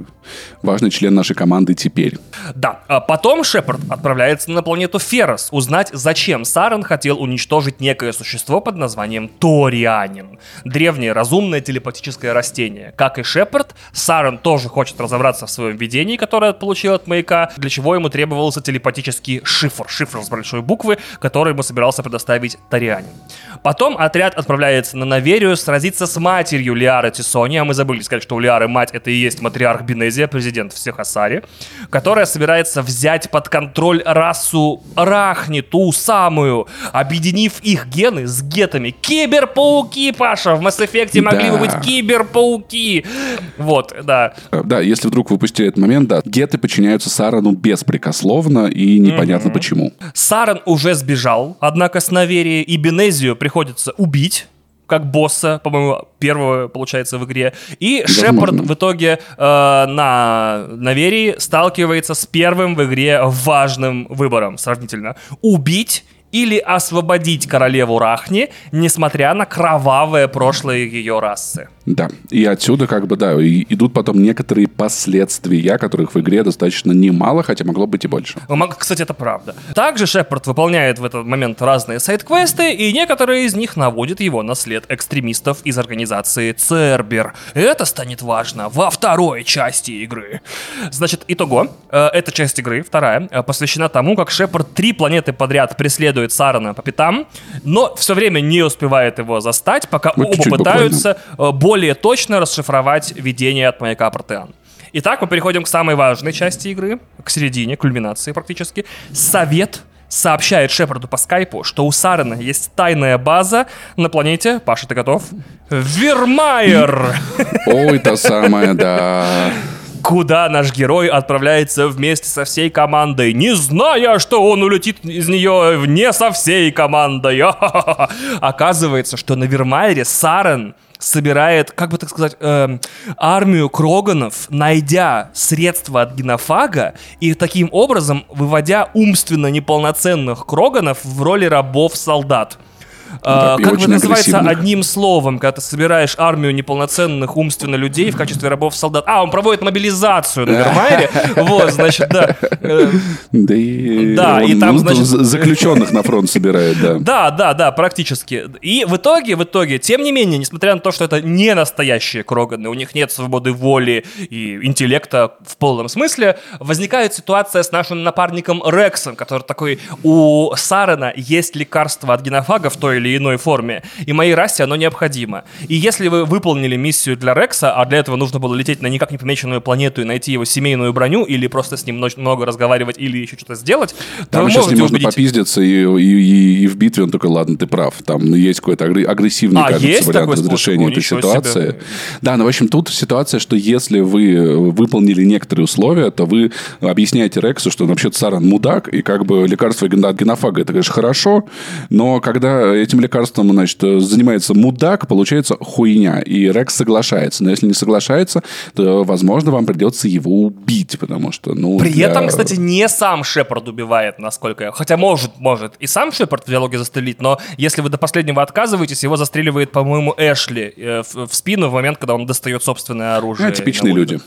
важный член нашей команды теперь.
Да. А потом Шепард отправляется на планету Ферос узнать, зачем Саран хотел уничтожить некое существо под названием Торианин. Древнее разумное телепатическое растение. Как и Шепард, Саран тоже хочет разобраться в своем видении, которое получил от маяка, для чего ему требовался телепатический шифр. Шифр с большой буквы, который ему собирался предоставить Торианин. Потом отряд отправляется на Наверию сразиться с матерью Лиары Тисони, а мы забыли сказать, что у Лиары мать это и есть матриарх Бенезис, вице-президент всех Асари, которая собирается взять под контроль расу Рахни, ту самую, объединив их гены с гетами. Киберпауки, Паша, в Mass Effect могли бы
Да.
быть киберпауки. Вот, да.
Э, Да, если вдруг вы упустили этот момент, да, геты подчиняются Сарану беспрекословно и непонятно почему.
Сарен уже сбежал, однако с Наверии и Бенезию приходится убить как босса, по-моему, первого, получается, в игре. И. Шепард в итоге э, на Наверии сталкивается с первым в игре важным выбором сравнительно. Убить или освободить королеву Рахни, несмотря на кровавое прошлое ее расы.
Да, и отсюда как бы, да, и идут потом некоторые последствия, которых в игре достаточно немало, хотя могло быть и больше.
Мог- Кстати, это правда. Также Шепард выполняет в этот момент разные сайт-квесты, и некоторые из них наводят его на след экстремистов из организации Цербер. Это станет важно во второй части игры. Значит, итого, э, эта часть игры, вторая, э, посвящена тому, как Шепард три планеты подряд преследует Сарана по пятам, но все время не успевает его застать, пока
Вот
оба
чуть-чуть
пытаются э, более точно расшифровать видение от маяка Протеан. Итак, мы переходим к самой важной части игры, к середине, кульминации практически. Совет сообщает Шепарду по скайпу, что у Сарена есть тайная база на планете, Паша, ты готов? Вермайер!
Ой, та самая, да.
Куда наш герой отправляется вместе со всей командой, не зная, что он улетит из нее не со всей командой. Оказывается, что на Вермайере Сарен собирает, как бы так сказать, эм, армию кроганов, найдя средства от генофага и таким образом выводя умственно неполноценных кроганов в роли рабов-солдат.
Да, и
как бы называется одним словом, когда ты собираешь армию неполноценных умственно людей в качестве рабов-солдат. А, он проводит мобилизацию на Вермайере. Вот, значит, да.
Да и,
Да, и там,
ну,
значит-
за- заключенных на фронт собирает, да.
Да, да, да, практически. И в итоге, в итоге, тем не менее, несмотря на то, что это не настоящие Кроганы, у них нет свободы воли и интеллекта в полном смысле, возникает ситуация с нашим напарником Рексом, который такой, у Сарена есть лекарство от генофага в той или иной форме, и моей расе оно необходимо. И если вы выполнили миссию для Рекса, а для этого нужно было лететь на никак не помеченную планету и найти его семейную броню, или просто с ним много разговаривать, или еще что-то сделать, то
Там
вы
еще с ним можно
убедить-
попиздиться, и, и- и- и в битве он такой, ладно, ты прав. Там есть какой-то агр- агрессивный,
А,
кажется,
есть
вариант разрешения этой ситуации.
себе.
Да, но в общем тут ситуация, что если вы э, выполнили некоторые условия, то вы объясняете Рексу, что вообще-то Саран мудак, и как бы лекарство от генофага, это, конечно, хорошо, но когда этим лекарством, значит, занимается мудак, получается хуйня. И Рекс соглашается. Но если не соглашается, то, возможно, вам придется его убить, потому что, ну...
При
для-
этом, кстати, не сам Шепард убивает, насколько я... Хотя может, может и сам Шепард в диалоге застрелить, но если вы до последнего отказываетесь, его застреливает, по-моему, Эшли э, в, в спину в момент, когда он достает собственное оружие.
А, типичные люди.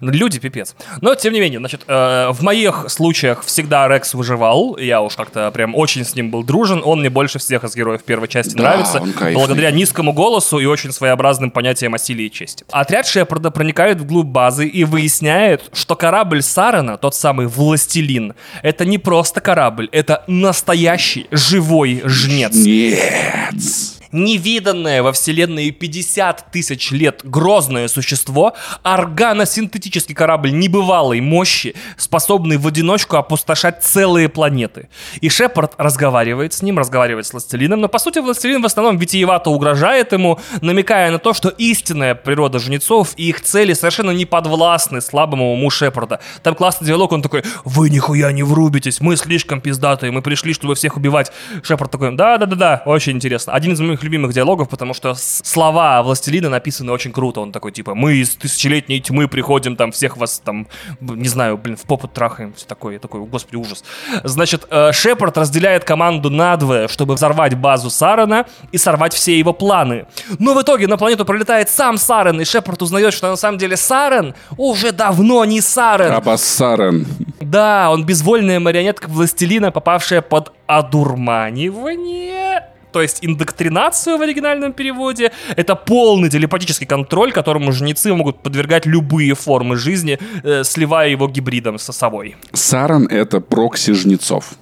Люди пипец. Но, тем не менее, значит, э, в моих случаях всегда Рекс выживал. Я уж как-то прям очень с ним был дружен. Он мне больше всех из героев первой части
Да,
нравится. Благодаря низкому голосу и очень своеобразным понятиям о силе и чести. Отряд Шепарда проникает вглубь базы и выясняет, что корабль Сарана, тот самый Властелин, это не просто корабль, это настоящий живой жнец.
Нет.
Невиданное во вселенной 50 тысяч лет грозное существо, органосинтетический корабль небывалой мощи, способный в одиночку опустошать целые планеты. И Шепард разговаривает с ним, разговаривает с Властелином, но по сути Властелин в основном витиевато угрожает ему, намекая на то, что истинная природа жнецов и их цели совершенно не подвластны слабому уму Шепарда. Там классный диалог, он такой, вы нихуя не врубитесь, мы слишком пиздатые, мы пришли, чтобы всех убивать. Шепард такой, да-да-да-да, очень интересно. Один из моих любимых диалогов, потому что слова Властелина написаны очень круто. Он такой, типа, мы из тысячелетней тьмы приходим, там, всех вас, там, не знаю, блин, в попу трахаем. Все такое, я такой, господи, ужас. Значит, э, Шепард разделяет команду надвое, чтобы взорвать базу Сарена и сорвать все его планы. Но в итоге на планету пролетает сам Сарен, и Шепард узнает, что на самом деле Сарен уже давно не Сарен.
Абассарен.
Да, он безвольная марионетка властелина, попавшая под одурманивание. То есть индоктринацию в оригинальном переводе. Это полный телепатический контроль, которому жнецы могут подвергать любые формы жизни, э, сливая его гибридом со собой.
Саран — это прокси жнецов.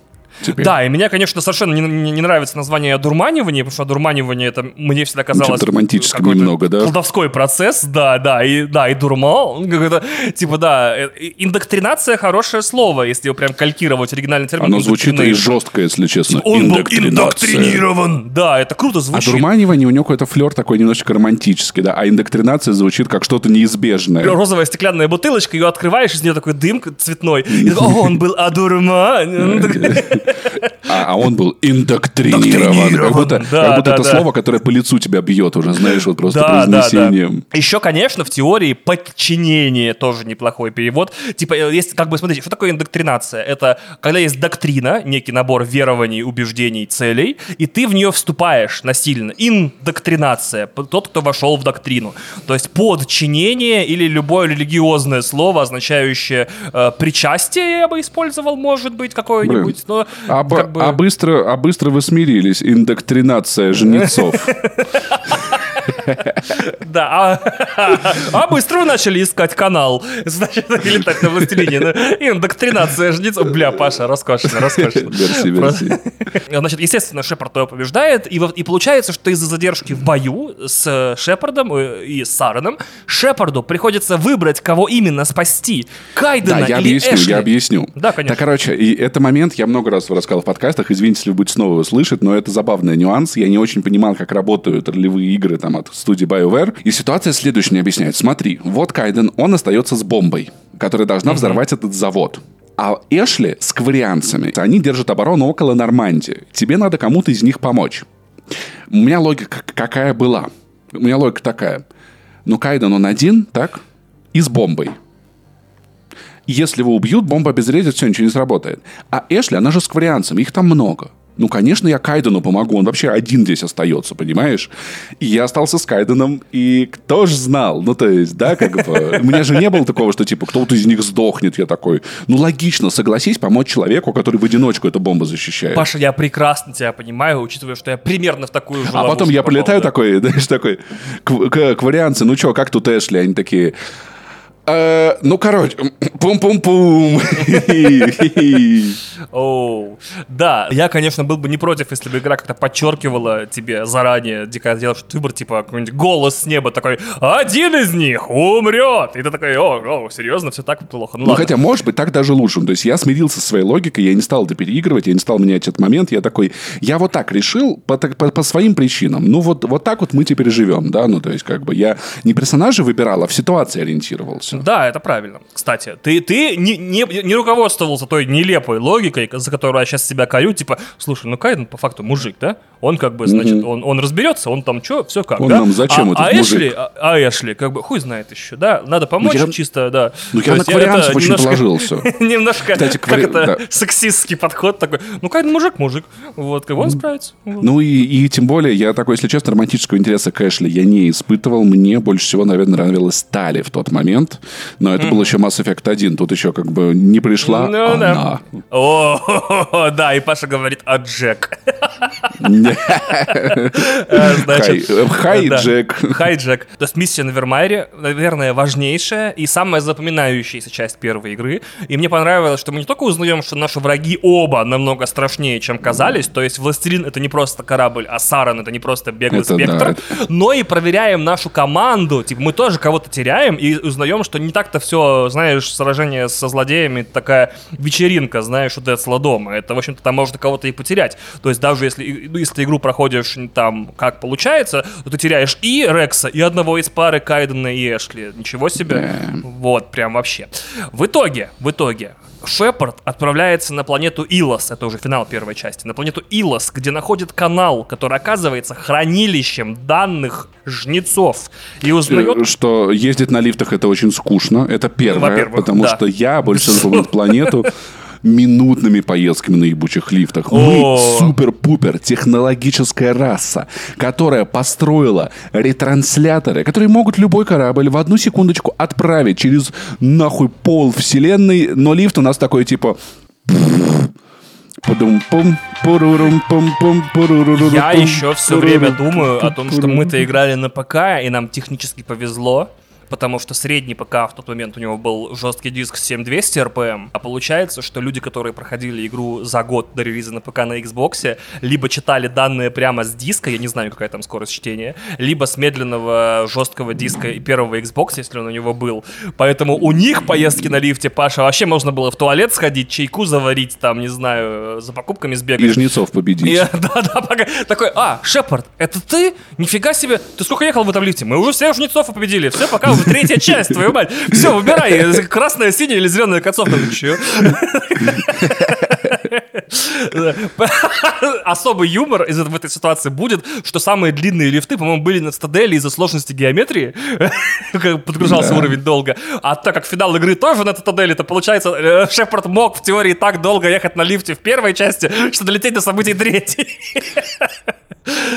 Теперь.
Да, и мне, конечно, совершенно не, не- не нравится название одурманивание, потому что одурманивание это мне всегда казалось... Какой-то
немного, да?
Колдовской процесс, да, да, и, да, и дурмал, типа, да, э, индоктринация хорошее слово, если его прям калькировать оригинальный термин.
Оно звучит и жестко, если честно.
Он был индоктринирован. Да, это круто звучит.
дурманивание у него какой-то флер такой немножечко романтический, да, а индоктринация звучит как что-то неизбежное.
розовая стеклянная бутылочка, ее открываешь, из нее такой дым цветной. И такой, о, он был одурман.
А, а он был индоктринирован. Как будто,
Да,
как будто
да,
это
да.
слово, которое по лицу тебя бьет уже, знаешь, вот просто
Да, да, да.
произнесением.
Еще, конечно, в теории подчинение тоже неплохой перевод. Типа, э, есть, как бы, смотрите, что такое индоктринация? Это когда есть доктрина, некий набор верований, убеждений, целей, и ты в нее вступаешь насильно. Индоктринация. Тот, кто вошел в доктрину. То есть подчинение или любое религиозное слово, означающее э, причастие, я бы использовал, может быть, какое-нибудь. Но,
А,
как бы-
а быстро, а быстро вы смирились. Индоктринация жнецов.
Да, а, а быстро вы начали искать канал. Значит, или так на властелине. Индоктринация жнецов. Бля, Паша, роскошно, роскошно.
Мерси, мерси.
Значит, естественно, Шепард его побеждает, и, получается, что из-за задержки в бою с Шепардом э, и с Сареном Шепарду приходится выбрать, кого именно спасти. Кайдена
Да, я
или
объясню,
Эшли.
я объясню.
Да, конечно.
Так, короче, и это момент, я много раз рассказал в подкастах, извините, если вы будете снова его слышать, но это забавный нюанс. Я не очень понимал, как работают ролевые игры там от студии BioWare. И ситуация следующая объясняет. Смотри, вот Кайден, он остается с бомбой, которая должна взорвать этот завод. А Эшли с кварианцами, они держат оборону около Нормандии. Тебе надо кому-то из них помочь. У меня логика какая была? У меня логика такая. Ну, Кайден, он один, так? И с бомбой. Если его убьют, бомба обезвредит, все, ничего не сработает. А Эшли, она же с кварианцами, их там много. Ну, конечно, я Кайдену помогу, он вообще один здесь остается, понимаешь? И я остался с Кайденом, и кто ж знал? Ну, то есть, да, как бы... У меня же не было такого, что, типа, кто-то из них сдохнет. Я такой, ну, логично, согласись помочь человеку, который в одиночку эту бомбу защищает.
Паша, я прекрасно тебя понимаю, учитывая, что я примерно в такую же
А потом я
попал,
полетаю
да.
такой, знаешь, такой, к- к- кварианцы, ну чё, как тут Эшли? Они такие, «Э, ну, короче, пум-пум-пум.
Оу. Да, я, конечно, был бы не против, если бы игра как-то подчеркивала тебе заранее, дико делаешь выбор, типа какой-нибудь голос с неба такой, один из них умрет. И ты такой, о, о серьезно, все так плохо. Ну,
Ну, хотя, может быть, так даже лучше. То есть я смирился со своей логикой, я не стал это переигрывать, я не стал менять этот момент. Я такой, я вот так решил по, так- по- по своим причинам. Ну, вот, вот так вот мы теперь живем, да? Ну, то есть, как бы я не персонажа выбирал, а в ситуации ориентировался.
Да, это правильно. Кстати, ты, ты не, не, не руководствовался той нелепой логикой, за которую я сейчас себя корю, типа, слушай, ну Кайден по факту мужик, да? Он как бы, значит, он, он разберется, он там что, все как,
Он
да?
нам зачем,
а,
этот
а
мужик?
Эшли, а, а Эшли, как бы, хуй знает еще, да? Надо помочь
я-
чисто, да.
Ну,
То
я на
есть
кварианцев
это
очень
немножко-
положился.
Немножко,
Кстати,
как
квари-
это,
да.
сексистский подход такой. Ну, Кайден мужик, мужик. Вот, как бы он справится. Вот.
Ну и, и тем более, я такой, если честно, романтического интереса к Эшли я не испытывал. Мне больше всего, наверное, нравилась Стали в тот момент. Но это был еще Mass Effect 1. Тут еще как бы не пришла
Ну,
она.
да. О, да, и Паша говорит, а Джек. Значит,
Хай, э. Джек.
Хай, Джек. То есть миссия на Вермайре, наверное, важнейшая и самая запоминающаяся часть первой игры. И мне понравилось, что мы не только узнаем, что наши враги оба намного страшнее, чем казались, то есть Властелин — это не просто корабль, а Саран — это не просто беглый спектр, но и проверяем нашу команду. Типа мы тоже кого-то теряем и узнаем, что не так-то все, знаешь, сражение со злодеями это такая вечеринка, знаешь, у Децла дома. Это, в общем-то, там можно кого-то и потерять. То есть даже если, ну, если игру проходишь там как получается, то ты теряешь и Рекса, и одного из пары Кайдена и Эшли. Ничего себе. Вот, прям вообще. В итоге, в итоге, Шепард отправляется на планету Илос, это уже финал первой части, на планету Илос, где находит канал, который оказывается хранилищем данных жнецов. И узнает...
Э, Что ездить на лифтах это очень скучно. Это первое. Потому
да.
что я больше всего планету минутными поездками на ебучих лифтах. Мы супер-пупер технологическая раса, которая построила ретрансляторы, которые могут любой корабль в одну секундочку отправить через нахуй пол вселенной, но лифт у нас такой типа...
Я еще все время думаю о том, что мы-то играли на ПК, и нам технически повезло. Потому что средний ПК в тот момент у него был жесткий диск 7200 RPM, а получается, что люди, которые проходили игру за год до релиза на ПК на Xbox, либо читали данные прямо с диска, я не знаю, какая там скорость чтения, либо с медленного жесткого диска и первого Xbox, если он у него был. Поэтому у них поездки на лифте, Паша, вообще можно было в туалет сходить, чайку заварить, там, не знаю, за покупками сбегать.
И жнецов победить. И,
да, да, пока, такой, а, Шепард, это ты? Нифига себе, ты сколько ехал в этом лифте? Мы уже всех жнецов победили, все, пока уже третья часть, твою мать. Все, выбирай, красная, синяя или зеленая концовка. Че? Особый юмор из в этой ситуации будет, что самые длинные лифты, по-моему, были на стаделе из-за сложности геометрии, подгружался уровень долго. А так как финал игры тоже на стаделе, то получается, э, Шепард мог в теории так долго ехать на лифте в первой части, что долететь до событий третьей.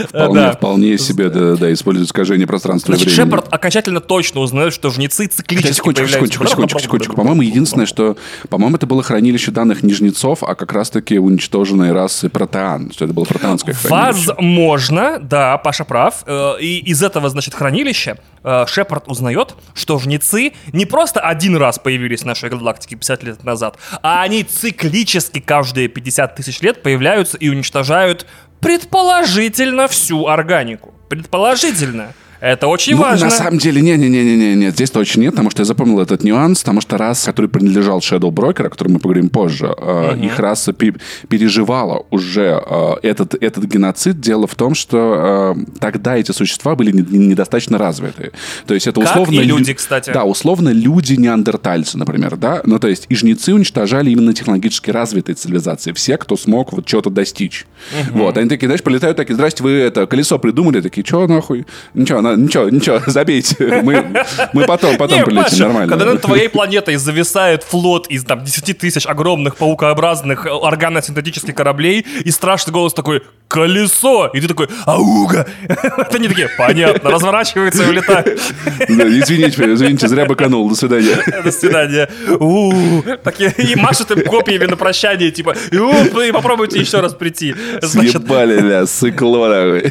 Вполне, да. вполне себе, да, да, используют искажение пространства
Значит,
и времени.
Шепард окончательно точно узнает, что жнецы циклически
секундочку, секундочку, секундочку, секундочку. По-моему, единственное, что, по-моему, это было хранилище данных не жнецов, а как раз-таки уничтоженной расы протеан, что это было протеанское
хранилище. Возможно, да, Паша прав. Э, и из этого, значит, хранилища э, Шепард узнает, что жнецы не просто один раз появились в нашей галактике 50 лет назад, а они циклически каждые 50 тысяч лет появляются и уничтожают предположительно всю органику. Предположительно. Это очень ну, важно.
На самом деле, не-не-не-не, нет, здесь точно нет, потому что я запомнил этот нюанс, потому что раса, который принадлежал Shadow Broker, о котором мы поговорим позже, uh-huh. их раса пи- переживала уже э, этот, этот геноцид. Дело в том, что э, тогда эти существа были не, не, недостаточно развиты. То есть это условно...
Как и люди, кстати.
Да, условно люди-неандертальцы, например, да? Ну, то есть и жнецы уничтожали именно технологически развитые цивилизации. Все, кто смог вот чего-то достичь. Uh-huh. Вот, они такие, знаешь, полетают такие, здрасте, вы это колесо придумали, такие, что нахуй? Ничего, ничего, ничего, забейте. Мы, мы потом, потом не, полетим, Паша, нормально.
Когда над твоей планетой зависает флот из там 10 тысяч огромных паукообразных органосинтетических кораблей, и страшный голос такой «Колесо!» И ты такой «Ауга!» Это не такие «Понятно», разворачивается и улетает.
извините, извините, зря быканул, до свидания.
До свидания. Такие, и машут им копиями на прощание, типа «И попробуйте еще раз прийти».
Съебали, ля, сыкло,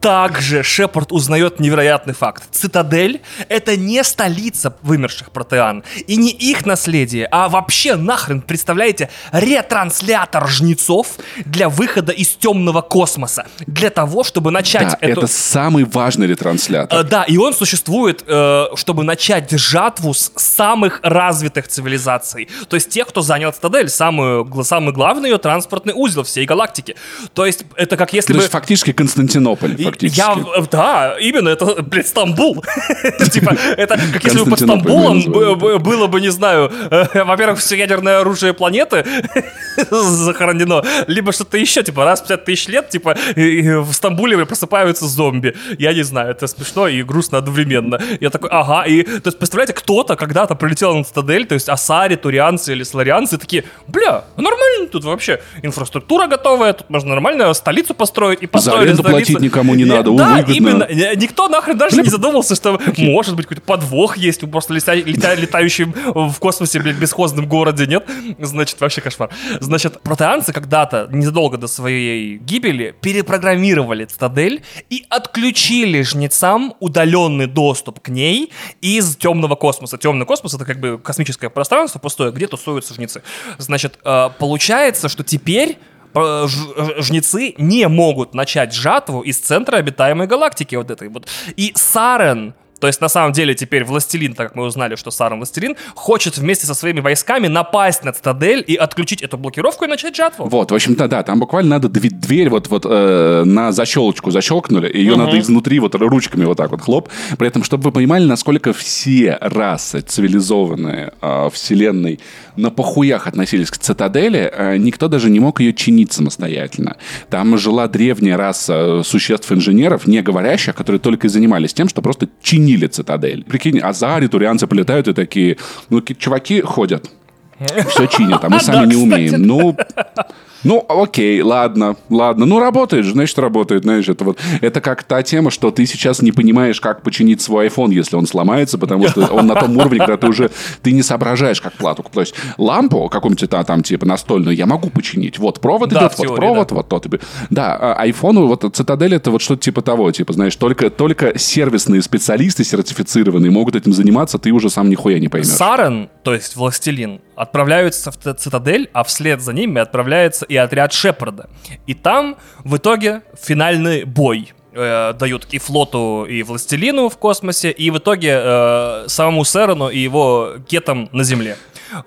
также Шепард узнает невероятный факт. Цитадель — это не столица вымерших протеан. И не их наследие, а вообще нахрен, представляете, ретранслятор жнецов для выхода из темного космоса. Для того, чтобы начать
да, эту... это самый важный ретранслятор.
Э, да, и он существует, э, чтобы начать жатву с самых развитых цивилизаций. То есть тех, кто занял Цитадель, самую, самый главный ее транспортный узел всей галактики. То есть это как если
То
бы...
фактически Константинополь фактически.
Я, да, именно, это, блядь, Стамбул. Типа, это как если бы под Стамбулом было бы, не знаю, э, во-первых, все ядерное оружие планеты захоронено, либо что-то еще, типа, раз в 50 тысяч лет, типа, в Стамбуле просыпаются зомби. Я не знаю, это смешно и грустно одновременно. Я такой, ага, и, то есть, представляете, кто-то когда-то прилетел на Цитадель, то есть, асари, турианцы или сларианцы, такие, бля, нормально тут вообще, инфраструктура готовая, тут можно нормально столицу построить и построить
За аренду платить никому не надо,
да, выгодно. именно. Никто нахрен даже не задумался, что может быть какой-то подвох есть просто лета, лета, летающем в космосе, блядь, бесхозном городе, нет? Значит, вообще кошмар. Значит, протеанцы когда-то, незадолго до своей гибели, перепрограммировали цитадель и отключили жнецам удаленный доступ к ней из темного космоса. Темный космос — это как бы космическое пространство пустое, где тусуются жнецы. Значит, э, получается, что теперь жнецы не могут начать жатву из центра обитаемой галактики вот этой вот. И Сарен то есть, на самом деле, теперь Властелин, так как мы узнали, что Сарен Властелин, хочет вместе со своими войсками напасть на Цитадель и отключить эту блокировку и начать жатву.
Вот, в общем-то, да, там буквально надо дверь, дверь вот, вот э, на защелочку защелкнули, ее угу. надо изнутри вот ручками вот так вот хлоп. При этом, чтобы вы понимали, насколько все расы цивилизованные э, вселенной на похуях относились к Цитадели, э, никто даже не мог ее чинить самостоятельно. Там жила древняя раса существ-инженеров, не говорящих, которые только и занимались тем, что просто чинили цитадель. Прикинь, азари, турианцы полетают и такие, ну, чуваки ходят, Все чинят, а мы
Да,
сами не умеем. Ну, ну, окей, ладно, ладно. Ну, работает же, значит, работает, знаешь, это вот... Это как та тема, что ты сейчас не понимаешь, как починить свой iPhone, если он сломается, потому что он на том уровне, когда ты уже... Ты не соображаешь, как плату. То есть лампу какую-нибудь а, там, типа, настольную я могу починить. Вот провод
Да,
идет, вот
теории,
провод,
да.
вот то тебе. Да, а айфону, вот Цитадель это вот что-то типа того, типа, знаешь, только, только сервисные специалисты сертифицированные могут этим заниматься, ты уже сам нихуя не поймешь.
Сарен, то есть Властелин, отправляются в Цитадель, а вслед за ними отправляется и отряд Шепарда. И там в итоге финальный бой э, дают и флоту, и Властелину в космосе, и в итоге э, самому Серену и его кетам на Земле.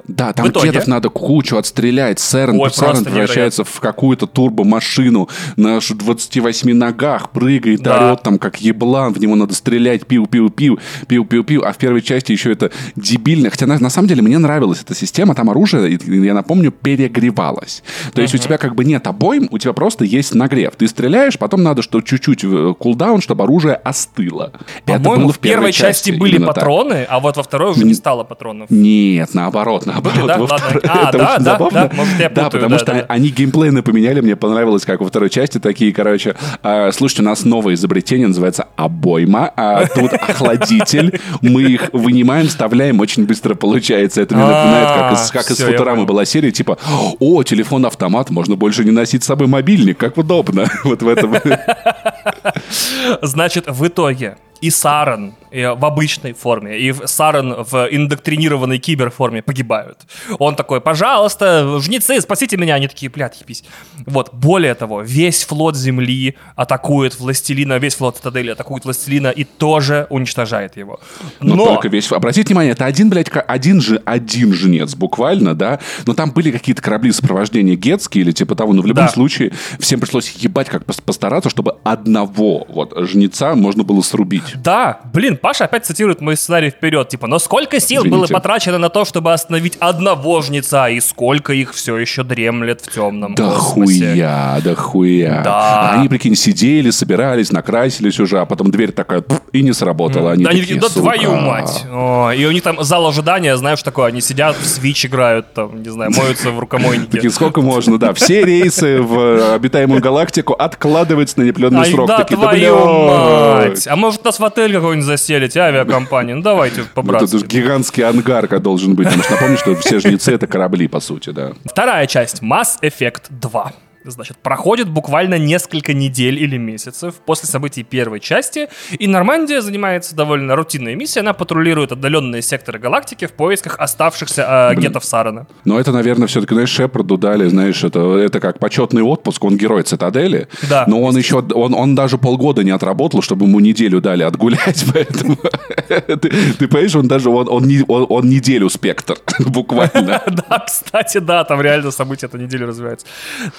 Да, там
В итоге-
кетов надо кучу отстрелять. Сэрн,
Ой,
превращается в какую-то турбомашину на ш- 28 ногах, прыгает,
Да.
орет там как еблан, в него надо стрелять, пиу-пиу-пиу, пиу-пиу-пиу. А в первой части еще это дебильно. Хотя на, на самом деле мне нравилась эта система, там оружие, я напомню, перегревалось. То есть у тебя как бы нет обоим, у тебя просто есть нагрев. Ты стреляешь, потом надо, что чуть-чуть э, кулдаун, чтобы оружие остыло.
По-моему, в первой части были
именно так.
патроны, а вот во второй уже не стало патронов.
Нет, наоборот, наоборот.
да?
Во
Ладно.
второй-
А,
это
да,
очень
да,
забавно.
да, может, я
Да,
путаю,
потому
да,
что
да, да.
они геймплейно поменяли, мне понравилось, как во второй части такие, короче, а, слушайте, у нас новое изобретение, называется обойма, а тут охладитель, мы их вынимаем, вставляем, очень быстро получается. Это мне напоминает, как из, как из
А,
Футурамы была серия, типа, о, телефон-автомат, можно больше не носить с собой мобильник, как удобно. Вот в этом.
Значит, в итоге и Сарен э, в обычной форме, и Сарен в индоктринированной киберформе погибают. Он такой, пожалуйста, жнецы, спасите меня. Они такие, блядь, ебись. Вот, более того, весь флот Земли атакует Властелина, весь флот Цитадели атакует Властелина и тоже уничтожает его.
Но,
Но,
только весь... Обратите внимание, это один, блядь, один же, один жнец буквально, да? Но там были какие-то корабли сопровождения гетские или типа того. Но в любом
Да.
случае всем пришлось ебать как пос- постараться, чтобы одного вот жнеца можно было срубить.
Да, блин, Паша опять цитирует мой сценарий вперед, типа, но сколько сил было
Извините.
потрачено на то, чтобы остановить одного жнеца, и сколько их все еще дремлет в темном
Да
космосе.
хуя, да хуя.
Да.
А Они, прикинь, сидели, собирались, накрасились уже, а потом дверь такая, и не сработала. Они,
Они
такие,
такие, да
«Сука».
твою мать. О, и у них там зал ожидания, знаешь, такое, они сидят, в свич играют, там, не знаю, моются в рукомойнике.
Такие, сколько можно, да. Все рейсы в э, обитаемую галактику откладываются на неопределенный
Ай,
срок.
да твою
блядь».
мать. А может нас в отель какой-нибудь заселить, авиакомпания? Ну давайте
это
по-братски.
же гигантский ангар должен быть. Потому что напомню, что все жнецы — это корабли, по сути, да.
Вторая часть, Mass Effect 2. Значит, проходит буквально несколько недель или месяцев после событий первой части, и Нормандия занимается довольно рутинной миссией. Она патрулирует отдаленные секторы галактики в поисках оставшихся э, гетов Сарана.
Но это, наверное, все-таки, знаешь, Шепарду дали, знаешь, это, это как почетный отпуск, он герой Цитадели.
Да.
Но он еще, он, он даже полгода не отработал, чтобы ему неделю дали отгулять, поэтому... Ты, ты понимаешь, он даже, он, он, он- он неделю спектр, буквально.
Да, кстати, да, там реально события этой недели развиваются.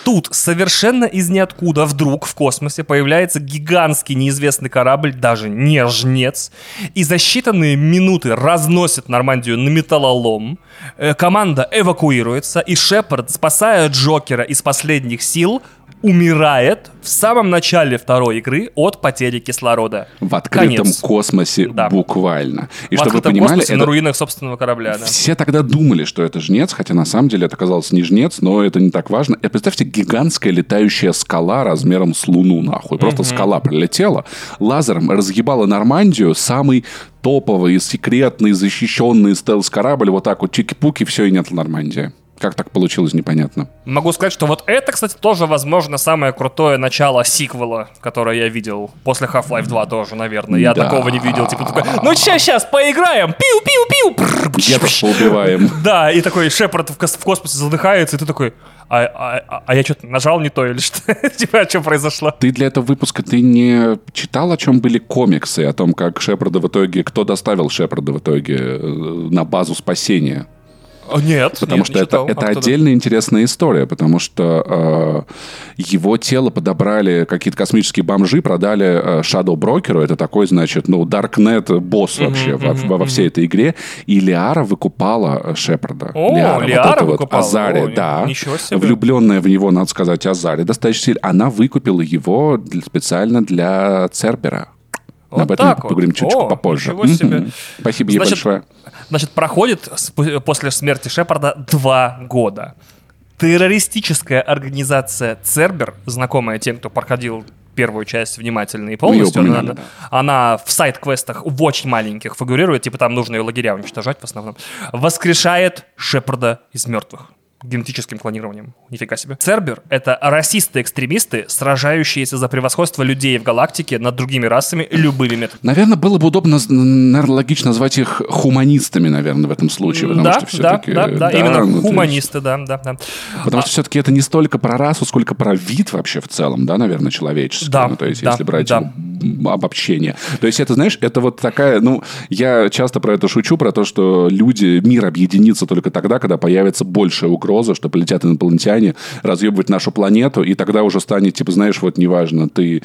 Тут совершенно из ниоткуда вдруг в космосе появляется гигантский неизвестный корабль, даже не жнец, и за считанные минуты разносит Нормандию на металлолом. Э, Команда эвакуируется, и Шепард, спасая Джокера из последних сил, умирает в самом начале второй игры от потери кислорода.
В открытом
Конец.
космосе
Да.
буквально. И
В
чтобы вы понимали,
космосе на
это-
руинах собственного корабля, да.
Все тогда думали, что это жнец, хотя на самом деле это оказалось не жнец, но это не так важно. И представьте, гигантская летающая скала размером с Луну, нахуй. Просто скала прилетела, лазером разъебала Нормандию, самый топовый, секретный, защищенный стелс-корабль, вот так вот чики-пуки, все, и нет Нормандии. Как так получилось, непонятно.
Могу сказать, что вот это, кстати, тоже, возможно, самое крутое начало сиквела, которое я видел. После Half-Life 2 тоже, наверное. Я
Да.
такого не видел. Типа такой, ну сейчас, сейчас, поиграем! Пиу-пиу-пиу! Прррр,
Гетов поубиваем.
Да, и такой Шепард в, кос- в космосе задыхается, и ты такой, а, а- а- я что-то нажал не то или что? Типа, что произошло?
Ты для этого выпуска ты не читал, о чем были комиксы, о том, как Шепарда в итоге, кто доставил Шепарда в итоге на базу спасения?
А, Нет,
Потому
нет,
что
не
это,
читал.
это
А кто да?
интересная история, потому что э, его тело подобрали какие-то космические бомжи, продали э, Shadow Брокеру, это такой, значит, ну, Darknet босс вообще во, во- во всей этой игре, и Лиара выкупала э, Шепарда.
О,
вот
Лиара
эта вот
выкупала?
Азари,
О,
да.
ничего себе.
Влюбленная в него, надо сказать, Азари достаточно сильно. Она выкупила его для- специально для Цербера.
Вот
Об этом
так
мы
вот.
поговорим чуть
О,
попозже.
себе.
Спасибо ей
Значит,
большое.
Значит, проходит после смерти Шепарда два года. Террористическая организация Цербер, знакомая тем, кто проходил первую часть внимательно и полностью, она,
упоминали,
она в сайт-квестах в очень маленьких фигурирует, типа там нужно ее лагеря уничтожать в основном, воскрешает Шепарда из мертвых генетическим клонированием. Нифига себе. Цербер — это расисты-экстремисты, сражающиеся за превосходство людей в галактике над другими расами любыми методами.
Наверное, было бы удобно, наверное, логично назвать их хуманистами, наверное, в этом случае, потому
да,
что
да,
все-таки...
да, да, именно
ну,
хуманисты, да, да, да.
Потому что все-таки это не столько про расу, сколько про вид вообще в целом, да, наверное, человеческий.
Да,
ну, то есть,
да,
если брать
да.
обобщение. То есть, это, знаешь, это вот такая, ну, я часто про это шучу, про то, что люди, мир объединится только тогда, когда появится большая угроза, что полетят инопланетяне, разъебывать нашу планету, и тогда уже станет, типа, знаешь, вот неважно, ты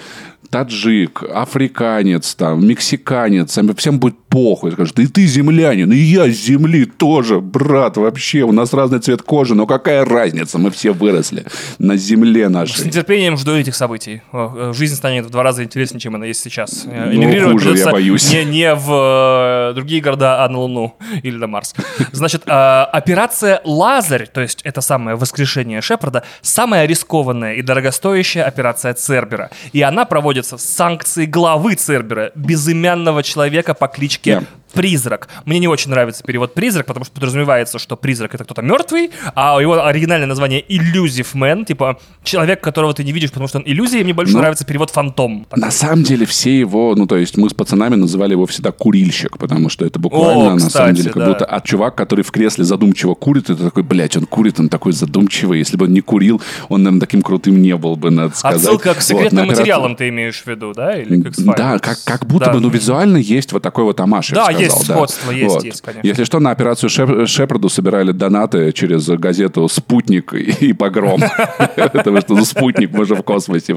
таджик, африканец, там, мексиканец, всем- будет похуй. Скажут, и ты землянин, и я с земли тоже, брат, вообще, у нас разный цвет кожи, но какая разница, мы все выросли на земле
С
нашей.
нетерпением жду этих событий. Э, Жизнь станет в два раза интереснее, чем она есть сейчас. Э,
Ну, хуже, я боюсь.
Не, не в э, другие города, а на Луну или на Марс. Значит, э, операция «Лазарь», то есть это самое воскрешение Шепарда, самая рискованная и дорогостоящая операция Цербера. И она проводится с санкцией главы Цербера, безымянного человека по кличке
Да.
Призрак. Мне не очень нравится перевод призрак, потому что подразумевается, что призрак это кто-то мертвый, а его оригинальное название Illusive Man, типа человек, которого ты не видишь, потому что он иллюзия, и мне больше
Ну,
нравится перевод фантом.
На самом деле все его, ну то есть мы с пацанами называли его всегда курильщик, потому что это буквально
О,
на самом
кстати,
деле как
да.
будто от чувак, который в кресле задумчиво курит, ты такой, блядь, он курит, он такой задумчивый. Если бы он не курил, он, наверное, таким крутым не был бы, надо сказать.
Отсылка к
Вот,
секретным
операцию-
материалам ты имеешь в виду, да? Или к X-Files?
Да, как, как будто
Да.
бы, ну, визуально есть вот такой вот амаш,
Да,
сказал,
есть
да.
сходство, есть, есть, конечно.
Если что, на операцию Шеп- Шепарду собирали донаты через газету «Спутник» и «Погром». Потому что «Спутник» мы же в космосе,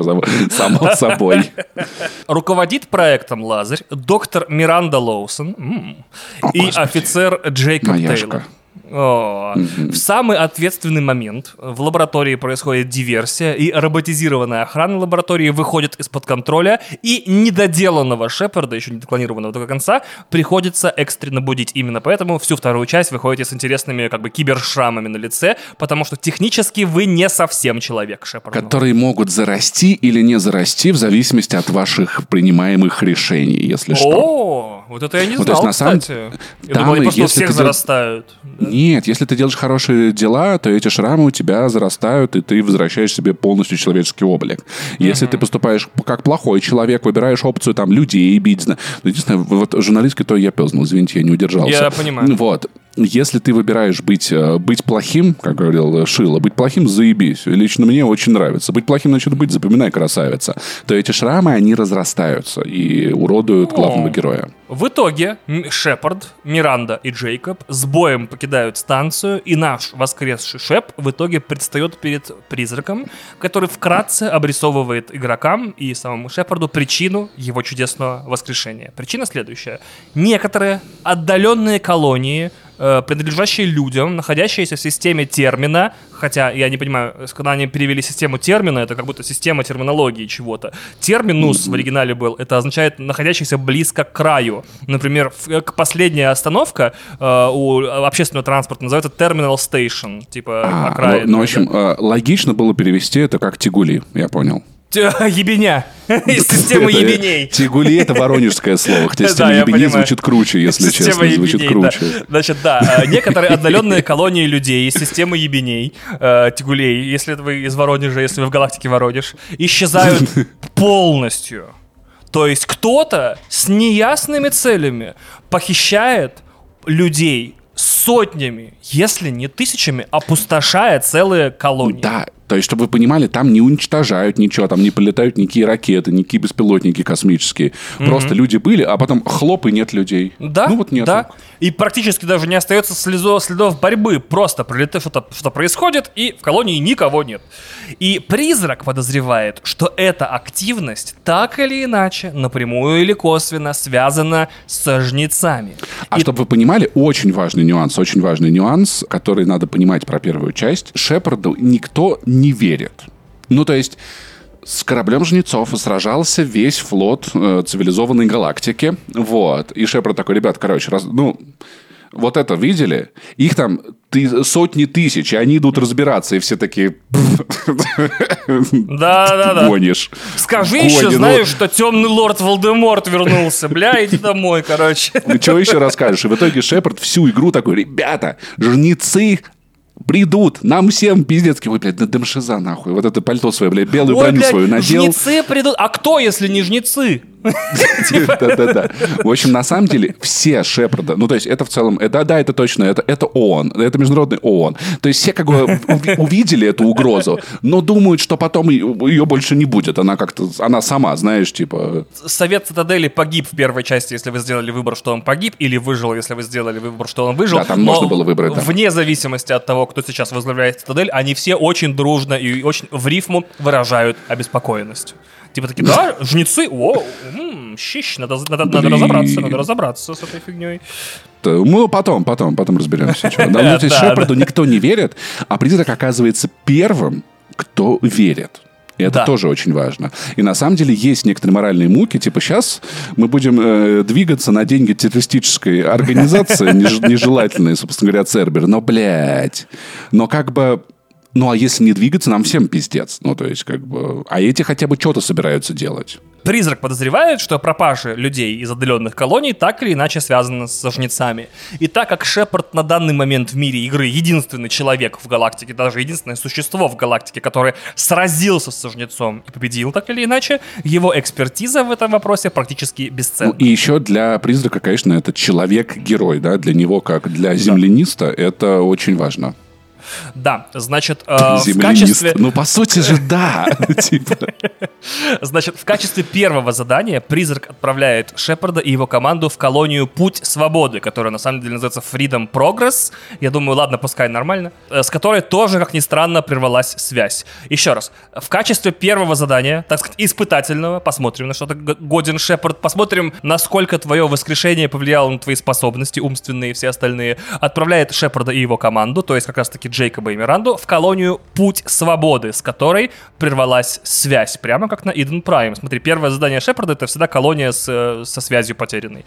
само собой.
Руководит проектом «Лазарь» доктор Миранда Лоусон и офицер Джейкоб. Тейлор. О, В самый ответственный момент в лаборатории происходит диверсия, и роботизированная охрана лаборатории выходит из-под контроля, и недоделанного Шепарда, еще не деклонированного до конца, приходится экстренно будить. Именно поэтому всю вторую часть выходите с интересными как бы кибершрамами на лице, потому что технически вы не совсем человек, Шепард.
Которые могут зарасти или не зарасти в зависимости от ваших принимаемых решений, если что.
О, вот это я не
Ну, то есть,
знал,
на самом-
кстати. Я
там
думал, они просто
если
всех
ты
зарастают.
Нет, если ты делаешь хорошие дела, то эти шрамы у тебя зарастают, и ты возвращаешь себе полностью человеческий облик. Если ты поступаешь как плохой человек, выбираешь опцию там людей бить, ну, единственное, вот журналистский то я пезнул, извините, я не удержался.
Я понимаю.
Вот. Если ты выбираешь быть, э, быть плохим, как говорил Шила, быть плохим, заебись. Лично мне очень нравится. Быть плохим, значит быть, запоминай, красавица. То эти шрамы, они разрастаются и уродуют главного
О.
героя.
В итоге Шепард, Миранда и Джейкоб с боем покидают станцию, и наш воскресший Шеп в итоге предстает перед призраком, который вкратце обрисовывает игрокам и самому Шепарду причину его чудесного воскрешения. Причина следующая. Некоторые отдаленные колонии э, принадлежащие людям, находящиеся в системе термина, хотя я не понимаю, с- когда они перевели систему термина, это как будто система терминологии чего-то. Терминус в оригинале был, это означает находящийся близко к краю. Например, э, последняя остановка э, у общественного транспорта называется terminal station, типа
А,
окраина.
ну, ну, в общем, э, логично было перевести это как тягули, я понял.
Тя- Ебеня. Из системы ебеней.
Тягули это воронежское слово, хотя система ебеней звучит круче, если честно, звучит круче.
Значит, да, э, некоторые отдаленные колонии людей из системы ебеней, э, тягулей, если вы из Воронежа, если вы в галактике Воронеж, исчезают полностью. То есть кто-то с неясными целями похищает людей сотнями, если не тысячами, опустошая целые колонии.
Да, то есть, чтобы вы понимали, там не уничтожают ничего, там не полетают никакие ракеты, никакие беспилотники космические. Просто люди были, а потом хлоп, и нет людей.
Да,
Ну вот нет.
да. И практически даже не остается следов, следов борьбы. Просто прилетает что-то, что происходит, и в колонии никого нет. И призрак подозревает, что эта активность так или иначе, напрямую или косвенно, связана с жнецами.
А
И-
чтобы вы понимали, очень важный нюанс, очень важный нюанс, который надо понимать про первую часть. Шепарду никто не верит. Ну, то есть, с кораблем жнецов сражался весь флот э, цивилизованной галактики. Вот. И Шепард такой, ребят, короче, раз, ну, вот это видели? Их там ты, сотни тысяч, и они идут разбираться, и все такие...
Да, да, да.
Гонишь.
Скажи еще, знаешь, что темный лорд Волдеморт вернулся. Бля, иди домой, короче.
Ну, что еще расскажешь? И в итоге Шепард всю игру такой, ребята, жнецы придут, нам всем пиздец. Ой, блядь, на Демшиза, нахуй. Вот это пальто свое, блядь, белую
Ой,
броню
блядь,
свою надел.
жнецы придут. А кто, если не жнецы?
Да-да-да. В общем, на самом деле, все Шепарда, ну, то есть, это в целом, э, да, да, это точно, это, это ООН, это международный ООН. То есть, все как бы уви- увидели эту угрозу, но думают, что потом ее больше не будет. Она как-то, она сама, знаешь, типа...
Совет Цитадели погиб в первой части, если вы сделали выбор, что он погиб, или выжил, если вы сделали выбор, что он выжил.
Да, там
Но
можно было выбрать, да.
Вне зависимости от того, кто сейчас возглавляет Цитадель, они все очень дружно и очень в рифму выражают обеспокоенность. Типа такие, да, жнецы, о, м, щищ, надо, надо, надо
Блин.
разобраться, надо разобраться с этой фигней.
Ну, потом, потом, потом разберемся. чё. Да, ну, то есть
Да,
Шепарду никто не верит, а призрак оказывается первым, кто верит. И это
Да.
тоже очень важно. И на самом деле есть некоторые моральные муки. Типа сейчас мы будем э, двигаться на деньги террористической организации, неж- нежелательной, собственно говоря, Цербер. Но, блядь, но как бы... Ну, а если не двигаться, нам всем пиздец. Ну, то есть, как бы... А эти хотя бы что-то собираются делать.
Призрак подозревает, что пропажа людей из отдаленных колоний так или иначе связана со жнецами. И так как Шепард на данный момент в мире игры единственный человек в галактике, даже единственное существо в галактике, которое сразился со жнецом и победил так или иначе, его экспертиза в этом вопросе практически
Ну,
бесценна.
и еще для призрака, конечно, это человек-герой, да, для него, как для земляниста, это очень важно.
Да, значит, э, в качестве...
Ну, по сути же, да. Типа.
Значит, в качестве первого задания призрак отправляет Шепарда и его команду в колонию Путь Свободы, которая на самом деле называется Freedom Progress. Я думаю, ладно, пускай нормально. э, С которой тоже, как ни странно, прервалась связь. Еще раз, в качестве первого задания, так сказать, испытательного, посмотрим, на что ты г- годен Шепард, посмотрим, насколько твое воскрешение повлияло на твои способности, умственные и все остальные, отправляет Шепарда и его команду, то есть как раз-таки Джейкоба и Миранду, в колонию Путь Свободы, с которой прервалась связь, прямо как на Иден Прайм. Смотри, первое задание Шепарда — это всегда колония с, э, со связью потерянной.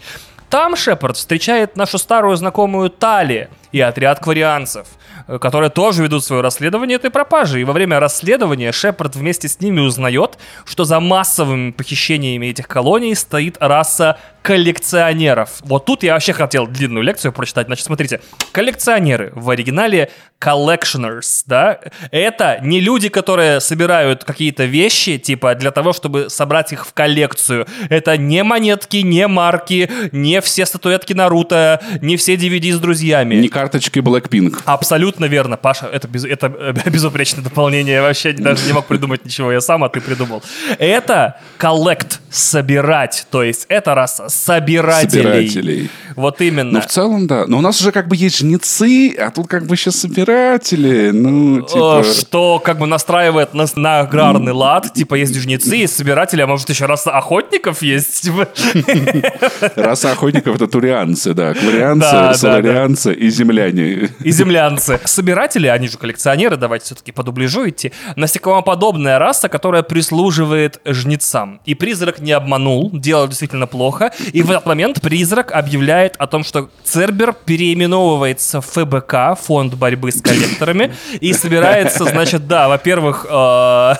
Там Шепард встречает нашу старую знакомую Тали и отряд кварианцев, которые тоже ведут свое расследование этой пропажи. И во время расследования Шепард вместе с ними узнает, что за массовыми похищениями этих колоний стоит раса коллекционеров. Вот тут я вообще хотел длинную лекцию прочитать. Значит, смотрите. Коллекционеры в оригинале collectioners, да? Это не люди, которые собирают какие-то вещи, типа, для того, чтобы собрать их в коллекцию. Это не монетки, не марки, не все статуэтки Наруто, не все DVD с друзьями.
Не карточки Blackpink.
Абсолютно верно, Паша. Это, без- это э, безупречное дополнение. Я вообще даже не мог придумать ничего. Я сам, а ты придумал. Это collect, собирать. То есть это раса собирателей.
Собирателей.
Вот именно.
Ну, в целом, да. Но у нас уже как бы есть жнецы, а тут как бы еще собиратели. Ну, типа...
Э, Что как бы настраивает нас на аграрный лад. Типа есть жнецы, есть собиратели, а может еще раса охотников есть. Типа.
Раса охотников — это турианцы, да. Кварианцы,
Да,
и земляне.
и землянцы. Собиратели, они же коллекционеры, давайте все-таки по дубляжу идти. Насекомоподобная раса, которая прислуживает жнецам. И призрак не обманул, дело действительно плохо. И в этот момент призрак объявляет о том, что Цербер переименовывается в ФБК, фонд борьбы с коллекторами, и собирается, значит, да, во-первых, э,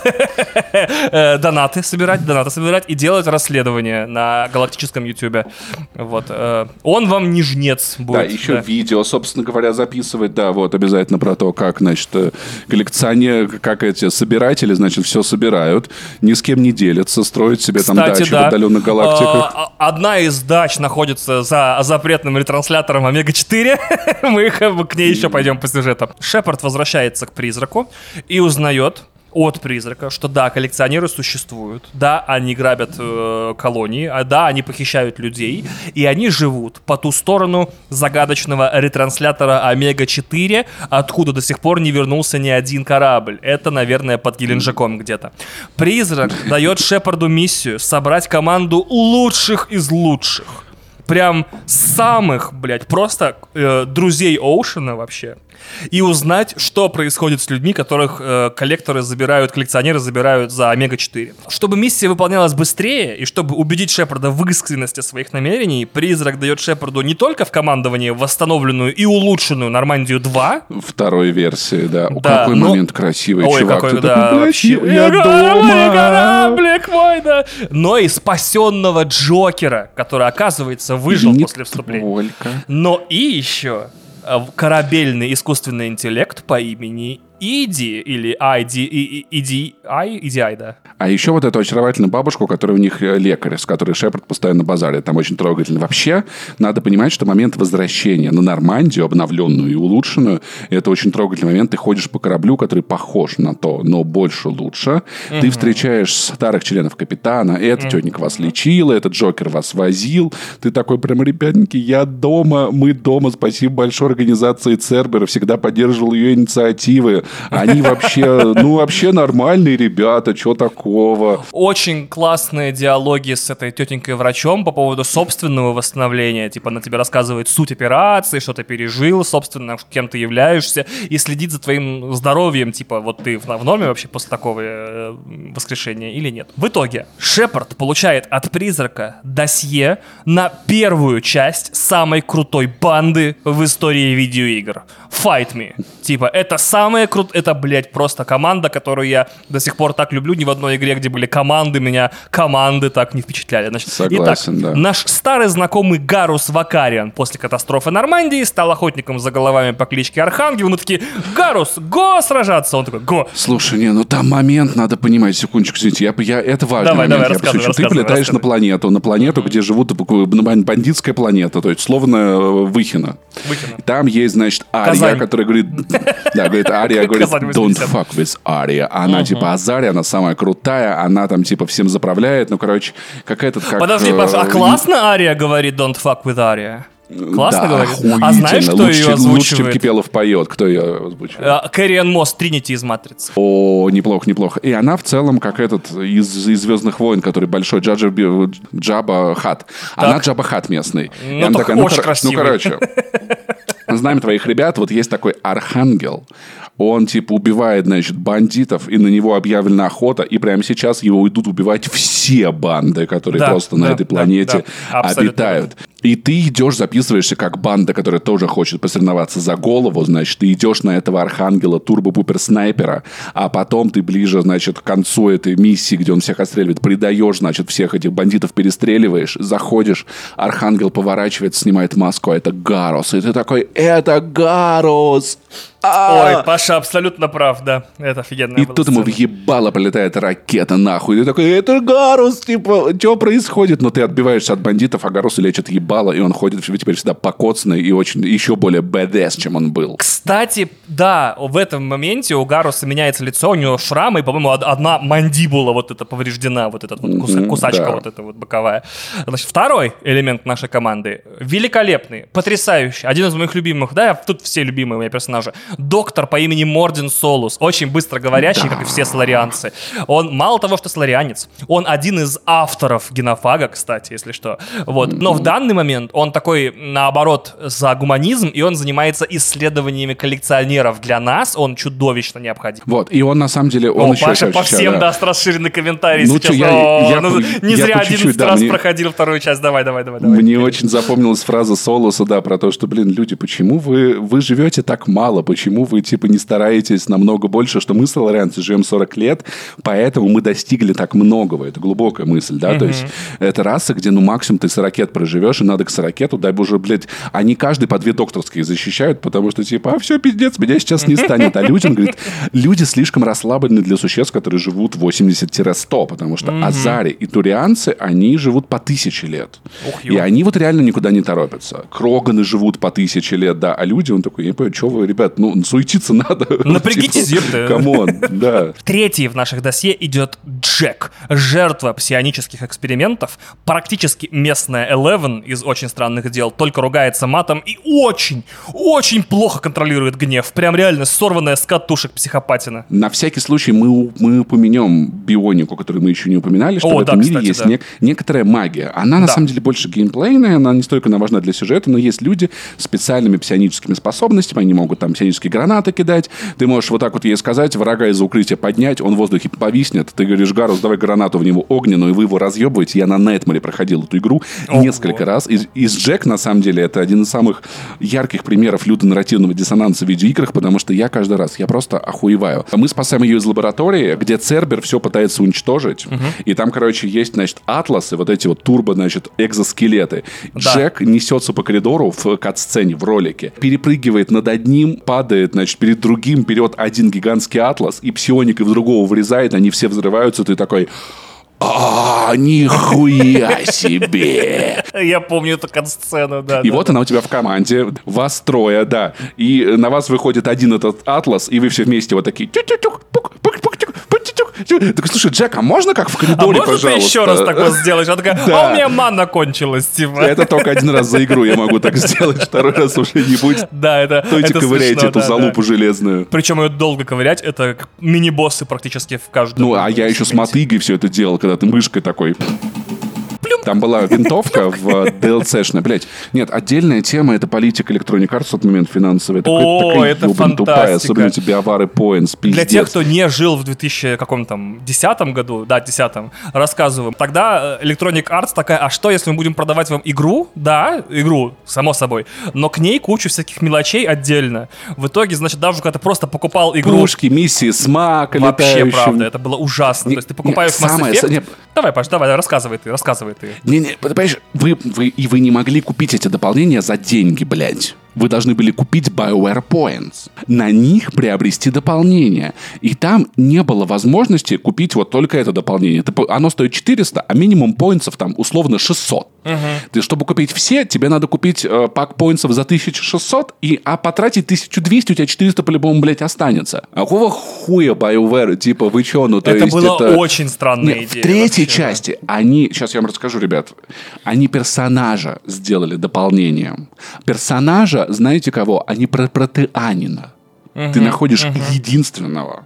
э, донаты собирать, донаты собирать и делать расследование на галактическом ютубе. Вот. э, Он вам не жнец будет.
Да, еще видео, собственно говоря, записывать, да, вот обязательно про то, как, значит, э, коллекционер, как эти собиратели, значит, все собирают, ни с кем не делятся, строят себе там
Кстати,
дачи
да.
в отдаленных галактиках.
А, а- Одна из дач находится за запретным ретранслятором Омега-4. Мы э, к ней еще пойдем по сюжету. Шепард возвращается к призраку и узнает от призрака, что да, коллекционеры существуют, да, они грабят э, колонии, а да, они похищают людей, и они живут по ту сторону загадочного ретранслятора Омега-4, откуда до сих пор не вернулся ни один корабль. Это, наверное, под Геленджиком где-то. Призрак дает Шепарду миссию собрать команду лучших из лучших. Прям самых, блядь, просто э, друзей Оушена вообще, и узнать, что происходит с людьми, которых э, коллекторы забирают, коллекционеры забирают за Омега-4. Чтобы миссия выполнялась быстрее, и чтобы убедить Шепарда в искренности своих намерений, призрак дает Шепарду не только в командовании восстановленную и улучшенную Нормандию-2,
Второй версии, да. О,
Да,
какой
но-
момент красивый,
Ой,
чувак.
какой,
Ты
да,
такой, «Блядь,
вообще.
я дома.
кораблик мой, да. Но и спасенного Джокера, который, оказывается, выжил
Не
после вступления.
только.
Но и еще корабельный искусственный интеллект по имени Иди, или ID, и- и- Иди, Ай, да.
А еще вот эту очаровательную бабушку, которая у них э, лекарь, с которой Шепард постоянно базарит. Там очень трогательно. Вообще, надо понимать, что момент возвращения на Нормандию, обновленную и улучшенную, это очень трогательный момент. Ты ходишь по кораблю, который похож на то, но больше лучше. Ты встречаешь старых членов капитана. Эта тетенька вас лечила, этот Джокер вас возил. Ты такой прям, ребятники, я дома, мы дома. Спасибо большой организации Цербера. Всегда поддерживал ее инициативы. Они вообще, ну, вообще нормальные ребята. Что такого?
Очень классные диалоги с этой тетенькой-врачом по поводу собственного восстановления. Типа она тебе рассказывает суть операции, что ты пережил, собственно, кем ты являешься, и следит за твоим здоровьем. Типа вот ты в, норме вообще после такого э, воскрешения или нет. В итоге Шепард получает от призрака досье на первую часть самой крутой банды в истории видеоигр. Fight Me. Типа, это самая крут... Это, блядь, просто команда, которую я до сих пор так люблю. Ни в одной игре, где были команды, меня команды так не впечатляли. Значит,
Согласен,
итак,
да.
наш старый знакомый Гарус Вакариан после катастрофы Нормандии стал охотником за головами по кличке Архангел. Мы такие, Гарус, го сражаться! Он такой, го!
Слушай, не, ну там момент, надо понимать, секундочку, извините, я, я, это важный
Давай,
момент.
давай,
я
рассказывай,
посвящу. Ты
рассказывай,
полетаешь на
рассказывай.
планету, на планету, где живут бандитская планета, то есть словно э, Выхино.
Выхино.
Там есть, значит, Ария,
Казань.
которая говорит, да, говорит, Ария говорит, don't
80.
fuck with Ария. Она типа Азария, она самая крутая, она там типа всем заправляет, ну, короче, какая-то как...
Подожди,
э,
Паша, а классно Ария говорит «Don't fuck with Aria»? Классно
да,
говорит?
охуительно.
А знаешь, кто
лучше,
ее
чем- Лучше, чем
озвучивает?
Кипелов поет. Кто ее озвучивает?
А, Кэрриан Мосс, Тринити из «Матрицы».
О, неплохо, неплохо. И она в целом, как этот из, из Звездных войн, который большой Джаджа, Джаба Хат. Она Джаба Хат местный.
Ну,
И она
так
такая,
очень
кор-. Ну, короче, знаем твоих ребят, вот есть такой архангел. Он, типа, убивает, значит, бандитов, и на него объявлена охота, и прямо сейчас его идут убивать все банды, которые
Да,
просто на
да,
этой
да,
планете
да, абсолютно
обитают. И ты идешь, записываешься как банда, которая тоже хочет посоревноваться за голову, значит, ты идешь на этого архангела турбо-пупер-снайпера, а потом ты ближе, значит, к концу этой миссии, где он всех отстреливает, предаешь, значит, всех этих бандитов перестреливаешь, заходишь, архангел поворачивается, снимает маску, а это Гарус, и ты такой, это Гарус!
Ой, Паша абсолютно прав, да. Это офигенная
И тут ему въебало прилетает ракета, нахуй. И ты такой, это Гарус, типа, что происходит? Но ты отбиваешься от бандитов, а Гарусу лечит ебало, и он ходит теперь всегда покоцанный и очень, еще более БДС, чем он был.
Кстати, да, в этом моменте у Гаруса меняется лицо, у него шрамы, и, по-моему, од- одна мандибула вот эта повреждена, вот этот вот
Мгм,
кусачка
да.
вот эта вот боковая. Значит, второй элемент нашей команды великолепный, потрясающий, один из моих любимых, да, тут все любимые меня персонажи. Доктор по имени Мордин Солус, очень быстро говорящий, как и все соларианцы. Он мало того, что соларианец, он один из авторов генофага, кстати, если что. Вот. Но в данный момент он такой, наоборот, за гуманизм, и он занимается исследованиями коллекционеров. Для нас он чудовищно необходим.
Вот, и он на самом деле, он
О,
еще...
Паша по
короче,
всем
да.
даст расширенный комментарий
Ну
сейчас.
чё, я-
О,
я
ну,
по-
не
я
зря
по чуть-чуть,
11
да,
раз
мне-
проходил вторую часть. Давай, давай, давай. давай.
Мне очень запомнилась фраза Солоса, да, про то, что, блин, люди, почему вы, вы живете так мало? Почему вы, типа, не стараетесь намного больше? Что мы, соларианцы, живем 40 лет, поэтому мы достигли так многого. Это глубокая мысль, да? То есть, это раса, где, ну, максимум ты 40 лет проживешь, и надо к 40 дай боже, блядь, они каждый по две докторские защищают, потому что, типа, а все, пиздец, меня сейчас не станет. А люди, он говорит, люди слишком расслаблены для существ, которые живут 80-100, потому что азари и турианцы, они живут по тысяче лет.
Ух,
И они вот реально никуда не торопятся. Кроганы живут по тысяче лет, да, а люди, он такой, я не понимаю, что вы, ребят, ну, суетиться надо.
Напрягитесь,
Типа,
ёпта.
Come on, да.
Третий в наших досье идет Джек, жертва псионических экспериментов, практически местная Элевен из «Очень странных дел», только ругается матом и очень, очень плохо контролирует гнев. Прям реально сорванная с катушек психопатина.
На всякий случай мы, мы упомянем бионику, которую мы еще не упоминали, что
О,
в этом
да,
мире
кстати,
есть
да.
нек- некоторая магия. Она на
Да.
самом деле больше геймплейная, она не столько она важна для сюжета, но есть люди с специальными псионическими способностями, они могут там псионическими автоматически гранаты кидать, ты можешь вот так вот ей сказать, врага из укрытия поднять, он в воздухе повиснет, ты говоришь, Гарус, давай гранату в него огненную, и вы его разъебываете. Я на Найтмаре проходил эту игру
Ого.
несколько раз. И, и с Джек, на самом деле, это один из самых ярких примеров люто-нарративного диссонанса в видеоиграх, потому что я каждый раз, я просто охуеваю. Мы спасаем ее из лаборатории, где Цербер все пытается уничтожить, и там, короче, есть, значит, атласы, вот эти вот турбо, значит, экзоскелеты.
Да.
Джек несется по коридору в кат-сцене, в ролике, перепрыгивает над одним, падает, значит, перед другим, берет один гигантский атлас, и псионик в другого врезает, они все взрываются, ты такой... А, нихуя себе!
Я помню эту консцену, да.
И
да,
вот
да.
она у тебя в команде, вас трое, да. И на вас выходит один этот атлас, и вы все вместе вот такие... пук, пук, пук, тю. Такой, слушай, Джек, а можно как в
А
коридоре,
можно ты
пожалуйста?
еще раз такое сделаешь? Она такая,
Да.
а у меня манна кончилась, типа.
Это только один раз за игру я могу так сделать, второй раз уже не будь.
Да, это
Стойте,
это
ковыряйте
смешно,
эту
да,
залупу
да.
железную.
Причем ее долго ковырять, это мини-боссы практически в каждом.
Ну, а я еще с мотыгой все это делал, когда ты мышкой такой... Там была винтовка в DLC-шная. Блять, нет, отдельная тема — это политика Electronic Arts в тот момент финансовая.
О, это фантастика.
особенно эти биовары Points,
Для тех, кто не жил в 2000 каком там десятом году, да, десятом, рассказываю. Тогда э, Electronic Arts такая, а что, если мы будем продавать вам игру? Да, игру, само собой. Но к ней кучу всяких мелочей отдельно. В итоге, значит, даже когда ты просто покупал игру...
Пушки, миссии, смак,
Вообще
летающим.
правда, это было ужасно.
Не-
То есть ты покупаешь
не,
Mass
самое-
Effect...
не-
Давай, Паш, давай, рассказывай ты, рассказывай ты.
Не-не, понимаешь, вы, вы, и вы не могли купить эти дополнения за деньги, блядь. Вы должны были купить BioWare Points. На них приобрести дополнение. И там не было возможности купить вот только это дополнение. Ты по- оно стоит 400, а минимум поинтсов там условно 600. Ты, чтобы купить все, тебе надо купить э, пак поинтсов за 1600, и, а потратить 1200, у тебя 400 по-любому, блядь, останется. А какого хуя BioWare? Типа, вы чё, ну то
это
есть
было
это...
очень странная
Нет,
идея.
в третьей
вообще, да.
части они, сейчас я вам расскажу, ребят, они персонажа сделали дополнением. Персонажа, знаете кого? Они про протеанина. Ты находишь единственного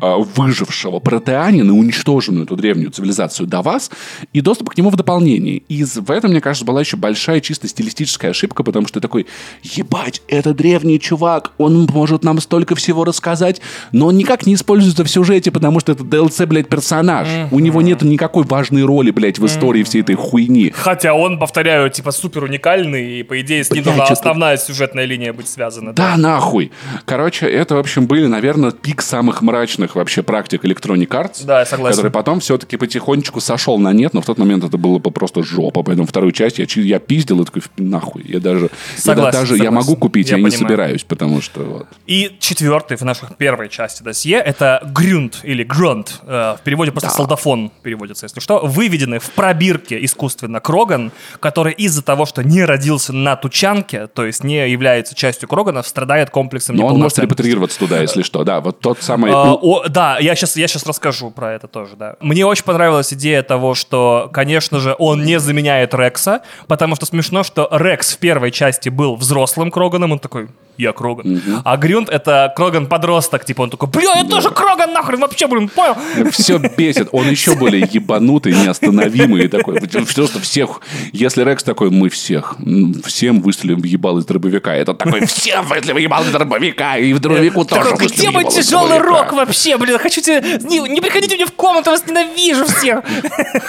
а, выжившего протеанина, уничтоженную эту древнюю цивилизацию до вас, и доступ к нему в дополнении. И из- в этом, мне кажется, была еще большая чисто стилистическая ошибка, потому что такой, ебать, это древний чувак, он может нам столько всего рассказать, но он никак не используется в сюжете, потому что это DLC, блядь, персонаж. У него нет никакой важной роли, блядь, в истории всей этой хуйни.
Хотя он, повторяю, типа супер уникальный, и по идее с ним
Блядь,
должна
это-
основная сюжетная линия быть связана.
Да, нахуй. Короче, это, в общем, были, наверное, пик самых мрачных вообще практик Electronic Arts.
Да, я согласен.
Который потом все-таки потихонечку сошел на нет, но в тот момент это было бы просто жопа. Поэтому вторую часть я, я пиздил и такой, нахуй. Я даже, я
Согласен,
даже я
согласен.
могу купить,
Я
я, не
понимаю.
собираюсь, потому что вот.
И четвертый в нашей первой части досье это Грюнд или Грунт. э, В переводе просто
Да.
солдафон переводится, если что. Выведенный в пробирке искусственно Кроган, который из-за того, что не родился на Тучанке, то есть не является частью Кроганов, страдает комплексом
Но он может репатриироваться туда, если что. Да, вот тот самый...
А, о, да, я сейчас, я сейчас расскажу про это тоже, да. Мне очень понравилась идея того, что, конечно же, он не заменяет Рекса, потому что смешно, что Рекс в первой части был взрослым Кроганом, он такой, я Кроган. А Грюнд это Кроган-подросток, типа он такой, бля, я тоже Кроган нахрен, вообще, блин, понял?
Все бесит. Он еще более ебанутый, неостановимый и такой. Все, что всех... Если Рекс такой, мы всех, всем выстрелим в ебал из дробовика. Этот такой, всем выстрелим в ебал из дробовика. И в дробовику тоже
где мой тяжелый
дробовика».
Рок вообще, блин, хочу тебе... Не, не приходите мне в комнату, вас ненавижу всех.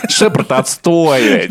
Шепард отстой.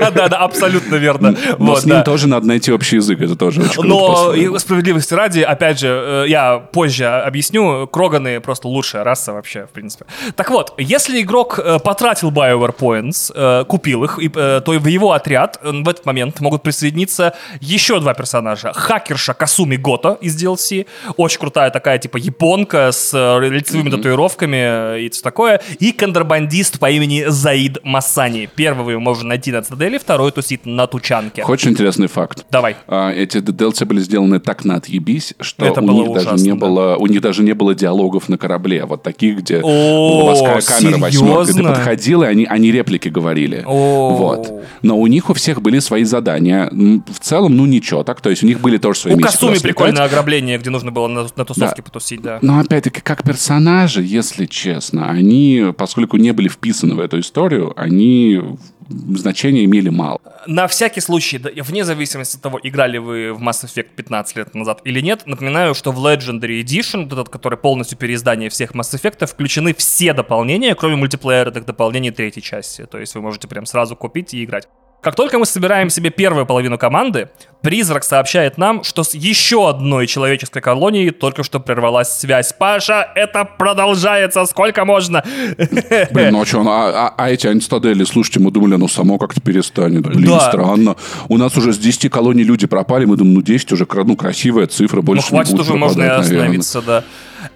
Да-да-да, абсолютно верно.
Но
Вот,
с ним
да.
тоже надо найти общий язык. Это тоже очень
Но справедливости ради, опять же, э, я позже объясню, Кроганы просто лучшая раса вообще, в принципе. Так вот, если игрок э, потратил BioWare Points, э, купил их, и, то в его отряд в этот момент могут присоединиться еще два персонажа. Хакерша Касуми Гото из DLC, очень крутая такая, типа, японка с лицевыми татуировками э, и все такое, и контрабандист по имени Заид Масани. Первого его можно найти на Цитадели, второй тусит на Тучанке.
Очень интересный факт.
Давай.
А, Эти DLC были сделаны так на отъебись, что
Это
у них даже
ужасно,
не
да.
было, у них даже не было диалогов на корабле, вот таких, где
О,
морская камера восьмерка, ты подходил и они, они реплики говорили. Вот. Но у них у всех были свои задания. В целом, ну ничего, так, то есть у них были тоже свои
У
миссии.
Касуми
куда слетать.
прикольное ограбление, где нужно было на, на тусовке
Да.
потусить, да.
Но опять-таки, как персонажи, если честно, они, поскольку не были вписаны в эту историю, они значения имели мало.
На всякий случай, вне зависимости от того, играли вы в Mass Effect 15 лет назад или нет, напоминаю, что в Legendary Edition, этот, который полностью переиздание всех Mass Effect, включены все дополнения, кроме мультиплеерных дополнений третьей части. То есть вы можете прям сразу купить и играть. Как только мы собираем себе первую половину команды, призрак сообщает нам, что с еще одной человеческой колонией только что прервалась связь. Паша, это продолжается, сколько можно?
Блин, ну а что, а, а, а эти антистадели, слушайте, мы думали, оно само как-то перестанет. Блин, да. странно. У нас уже с 10 колоний люди пропали, мы думаем, ну 10 уже ну, красивая цифра, больше
ну, хватит
не будет
уже, можно и остановиться, наверное. да.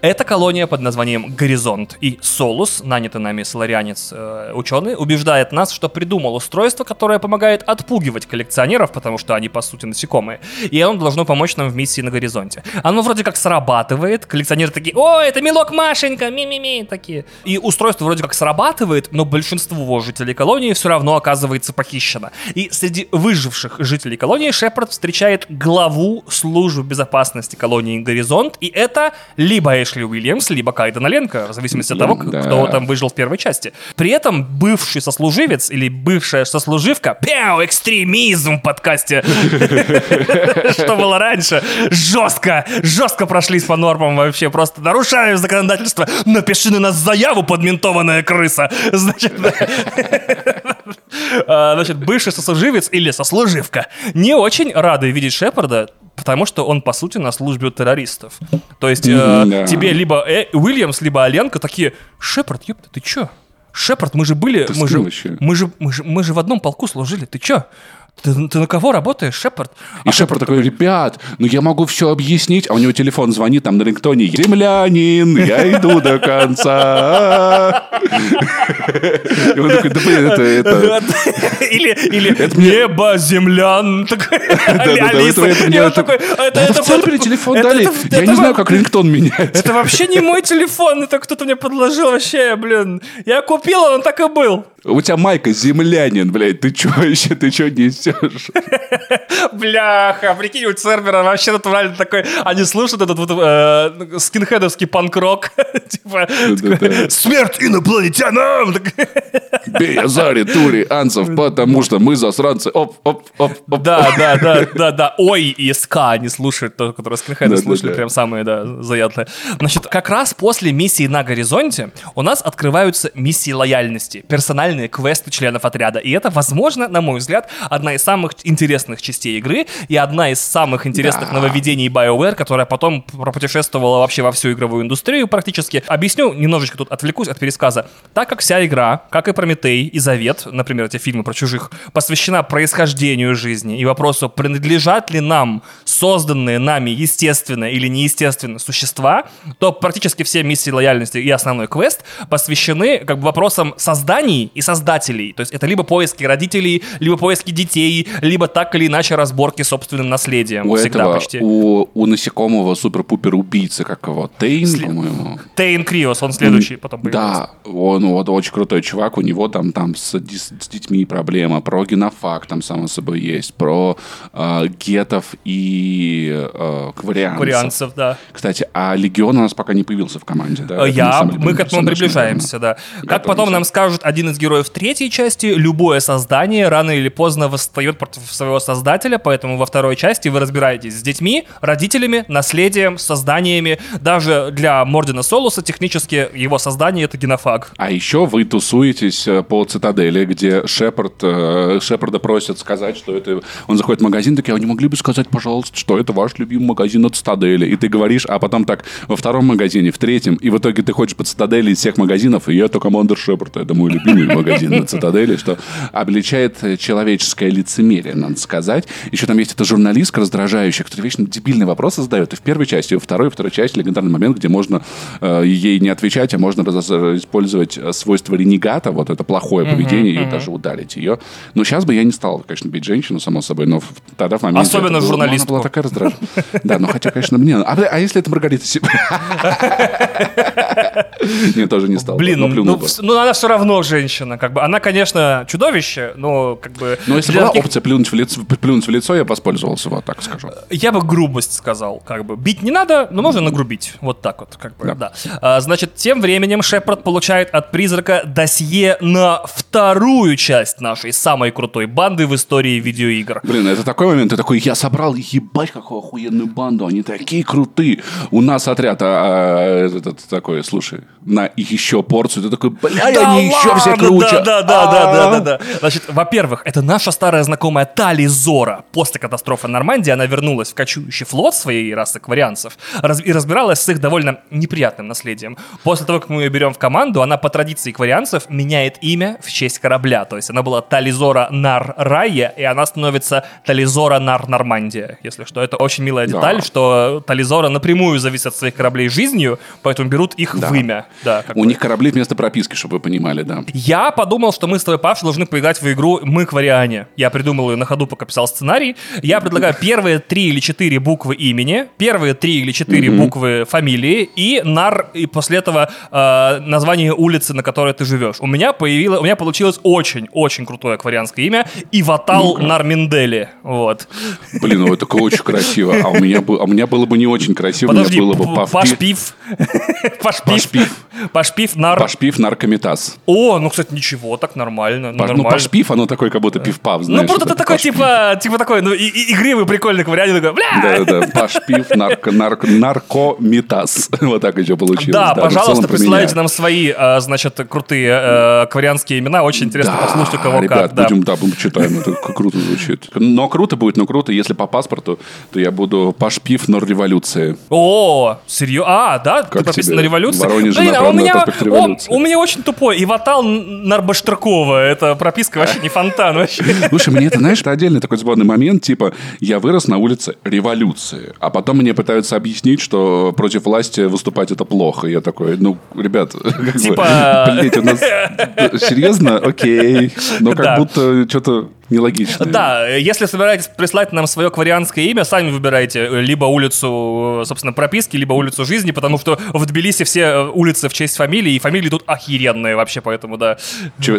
Это колония под названием Горизонт. И Солус, нанятый нами соларианец э, ученый, убеждает нас, что придумал устройство, которое помогает отпугивать коллекционеров, потому что они, по сути, насекомые. И оно должно помочь нам в миссии на Горизонте. Оно вроде как срабатывает, коллекционеры такие, о, это милок Машенька, ми-ми-ми, такие. И устройство вроде как срабатывает, но большинство жителей колонии все равно оказывается похищено. И среди выживших жителей колонии Шепард встречает главу службы безопасности колонии Горизонт, и это либо Эшли Уильямс, либо Кайден Оленко, в зависимости от того, да. кто там выжил в первой части. При этом бывший сослуживец или бывшая сослуживка, пяу, экстремизм в подкасте, что было раньше, жестко, жестко прошлись по нормам вообще, просто нарушаю законодательство, напиши на нас заяву, подментованная крыса. Значит, значит, бывший сослуживец или сослуживка не очень рады видеть Шепарда потому что он, по сути, на службе у террористов. То есть э, тебе либо э, Уильямс, либо Оленко такие, Шепард, ёпта, ты чё? Шепард, мы же были, мы же, мы же, мы же, мы же в одном полку служили, ты чё? Ты, ты на кого работаешь, Шепард?
И а Шепард такой, ребят, ну я могу все объяснить, а у него телефон звонит там на рингтоне. Землянин, я иду до конца. И он такой, да блин, это... это...
Или, или это небо, землян. Алиса. И он такой,
это... Это в центре телефон дали. Я не знаю, как рингтон менять.
Это вообще не мой телефон, это кто-то мне подложил вообще, блин. Я купил, он так и был.
У тебя майка землянин, блядь, ты чё еще, ты чё несешь?
Бляха, прикинь, у Цербера вообще натурально такой, они слушают этот вот э, скинхедовский панк-рок, типа, смерть инопланетянам!
Бей Азари, Тури, Анцев, потому что мы засранцы, оп, оп, оп, оп.
Да, да, да, да, да, ой и СК они слушают, то, которые скинхеды слушали, прям самые, да, заядлые. Значит, как раз после миссии на горизонте у нас открываются миссии лояльности, персональные реальные квесты членов отряда. И это, возможно, на мой взгляд, одна из самых интересных частей игры и одна из самых интересных да. нововведений BioWare, которая потом пропутешествовала вообще во всю игровую индустрию практически. Объясню, немножечко тут отвлекусь от пересказа. Так как вся игра, как и Прометей и Завет, например, эти фильмы про чужих, посвящена происхождению жизни и вопросу, принадлежат ли нам созданные нами естественно или неестественно существа, то практически все миссии лояльности и основной квест посвящены как бы вопросам созданий и создателей. То есть это либо поиски родителей, либо поиски детей, либо так или иначе разборки собственным наследием.
У
Всегда
этого,
почти.
У, у насекомого супер-пупер убийцы, как его, Тейн, След... по-моему.
Тейн Криос, он следующий он, потом
появился. Да, он вот очень крутой чувак, у него там, там с, с детьми проблема, про генофак там само собой есть, про э, гетов и э, кварианцев.
Кварианцев, да.
Кстати, а Легион у нас пока не появился в команде, да?
Я, мы к этому приближаемся, да. Как потом нам скажут один из героев героев третьей части любое создание рано или поздно восстает против своего создателя, поэтому во второй части вы разбираетесь с детьми, родителями, наследием, созданиями. Даже для Мордина Солуса технически его создание — это генофаг.
А еще вы тусуетесь э, по цитадели, где Шепард, э, Шепарда просят сказать, что это... Он заходит в магазин, такие, а не могли бы сказать, пожалуйста, что это ваш любимый магазин от цитадели? И ты говоришь, а потом так во втором магазине, в третьем, и в итоге ты ходишь по цитадели из всех магазинов, и это командир Шепарда, это мой любимый магазин на Цитадели, что обличает человеческое лицемерие, надо сказать. Еще там есть эта журналистка раздражающая, которая вечно дебильные вопросы задает. И в первой части, и во второй, второй части легендарный момент, где можно э, ей не отвечать, а можно использовать э, свойство ренегата, вот это плохое поведение, и даже ударить ее. Но сейчас бы я не стал, конечно, бить женщину, само собой, но тогда в момент...
Особенно журналистку.
Она была такая раздраженная. Да, но хотя, конечно, мне... А, а если это Маргарита Не, тоже не стал.
Блин, ну, ну она все равно женщина. Женщина, как бы, она, конечно, чудовище, но как бы...
Но если была
таких-
опция плюнуть в, лицо, плюнуть в лицо, я воспользовался, вот так скажу.
Я бы грубость сказал, как бы. Бить не надо, но можно нагрубить. Вот так вот, как бы, да.
Да.
А, значит, тем временем Шепард получает от призрака досье на вторую часть нашей самой крутой банды в истории видеоигр.
Блин, это такой момент, ты такой, я собрал, ебать, какую охуенную банду, они такие крутые. У нас отряд, а, а, этот такой, слушай, на еще порцию, ты такой, бля, они еще все
ладно,
круче.
Да, да, да, да, да,
А.
да, да. Значит, во-первых, это наша старая знакомая Тали Зора. После катастрофы Нормандии она вернулась в кочующий флот своей расы кварианцев и разбиралась с их довольно неприятным наследием. После того, как мы ее берем в команду, она по традиции кварианцев меняет имя в честь корабля. То есть она была Тализора Нар Райя, и она становится Тализора Нар Нормандия. Если что, это очень милая
Да.
деталь, что Тализора напрямую зависит от своих кораблей жизнью, поэтому берут их в имя. Да,
У
бы.
них корабли вместо прописки, чтобы вы понимали, да.
Я подумал, что мы с тобой, Паша, должны поиграть в игру «Мы к Вариане». Я придумал ее на ходу, пока писал сценарий. Я предлагаю первые три или четыре буквы имени, первые три или четыре буквы фамилии и нар, и после этого э, название улицы, на которой ты живешь. У меня появилось, у меня получилось очень-очень крутое акварианское имя Иватал Нарминдели. Вот.
Блин, ну это очень красиво. А у меня, а у меня было бы не очень красиво,
Подожди,
у меня было бы
Пашпив. Пашпив.
Пашпив.
Пашпив, нар.
пашпив наркомитаз.
О, ну, кстати, ничего, так нормально. ну,
Паш- Ну,
нормально.
пашпив, оно такое, как будто пивпав,
Ну,
знаешь.
просто
это
ты такой,
пашпив.
типа, типа такой, ну, и- и- игривый, прикольный ковырянин, такой, бля!
Да, да, пашпив, нарко, нарко, наркомитаз. Вот так еще получилось.
Да,
ну, в
пожалуйста, присылайте нам свои, а, значит, крутые э, кварианские имена. Очень интересно
Да,
послушать, у кого
ребят,
как. Да.
будем, да, будем читаем, это круто звучит. Но круто будет, но круто, если по паспорту, то я буду пашпив на революции.
О, серьезно? А, да? Ты
Как
прописан
тебе?
на революции?
Воронеже
Блин, а у меня, о, у меня очень тупой. Иватал Нарбаштракова. Это прописка вообще не фонтан вообще.
Слушай, мне это, знаешь, это отдельный такой забавный момент, типа, я вырос на улице революции, а потом мне пытаются объяснить, что против власти выступать это плохо. И я такой, ну, ребят, как бы,
Типа-
блядь, у нас... Серьезно? Окей. Но как
Да.
будто что-то нелогично.
Да, если собираетесь прислать нам свое кварианское имя, сами выбирайте э, либо улицу, э, собственно, прописки, либо улицу жизни, потому что в Тбилиси все э, улицы в честь фамилии, и фамилии тут охеренные вообще, поэтому да.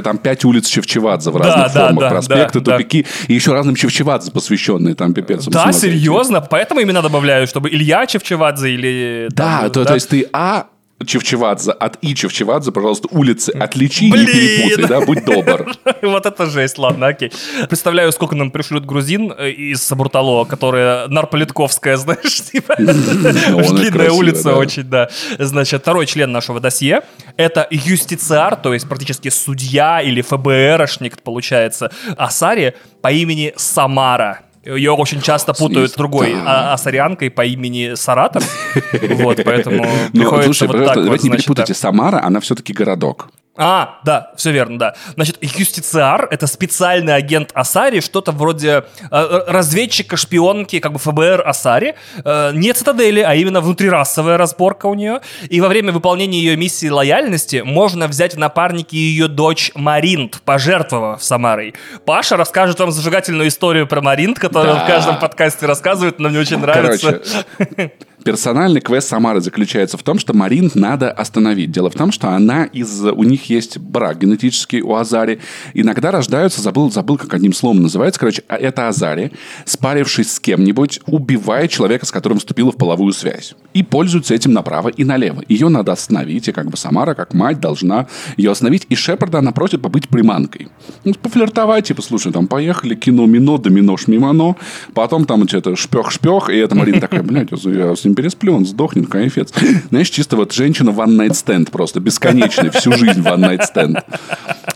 Там пять улиц Чевчевадзе в
Да,
разных
да,
формах.
да,
Проспекты,
да, да.
тупики. И еще разным Чевчевадзе посвященные. Там пипец.
Да, серьезно, поэтому имена добавляю, чтобы Илья Чевчевадзе или...
Да,
там,
то, то есть ты А Чевчевадзе от И Чевчевадзе, пожалуйста, улицы отличи
Блин!
и перепутай, да, будь добр.
Вот это жесть, ладно, окей. Представляю, сколько нам пришлют грузин э, из Сабуртало, которая Нарполитковская, знаешь, типа.
Ну,
Длинная
красиво,
улица очень, да. Значит, второй член нашего досье — это юстициар, то есть практически судья или ФБРшник, получается, Асари по имени Самара. Ее очень часто путают с другой а- асарианкой по имени Саратов. Вот, поэтому
Ну,
приходится вот так
давайте не перепутайте. Самара, она все-таки городок.
А, да, все верно, да. Значит, юстициар — это специальный агент Асари, что-то вроде э, разведчика, шпионки, как бы ФБР Асари. Э, не цитадели, а именно внутрирасовая разборка у нее. И во время выполнения ее миссии лояльности можно взять в напарники ее дочь Маринт, пожертвовав Самарой. Паша расскажет вам зажигательную историю про Маринт, которую
Да.
он в каждом подкасте рассказывает, но мне очень нравится.
Короче, персональный квест Самары заключается в том, что Марин надо остановить. Дело в том, что она из... У них есть брак генетический у Азари. Иногда рождаются, забыл, забыл, как одним словом называется. Короче, а это Азари, спарившись с кем-нибудь, убивает человека, с которым вступила в половую связь. И пользуется этим направо и налево. Ее надо остановить, и как бы Самара, как мать, должна ее остановить. И Шепарда она просит побыть приманкой. Ну, пофлиртовать, типа, слушай, там, поехали, кино, мино, домино, шмимано. Потом там что-то шпех-шпех, и эта Марина такая, блядь, я с ним пересплю, он сдохнет, кайфец. Знаешь, чисто вот женщина one night stand просто, бесконечный, всю жизнь one night stand.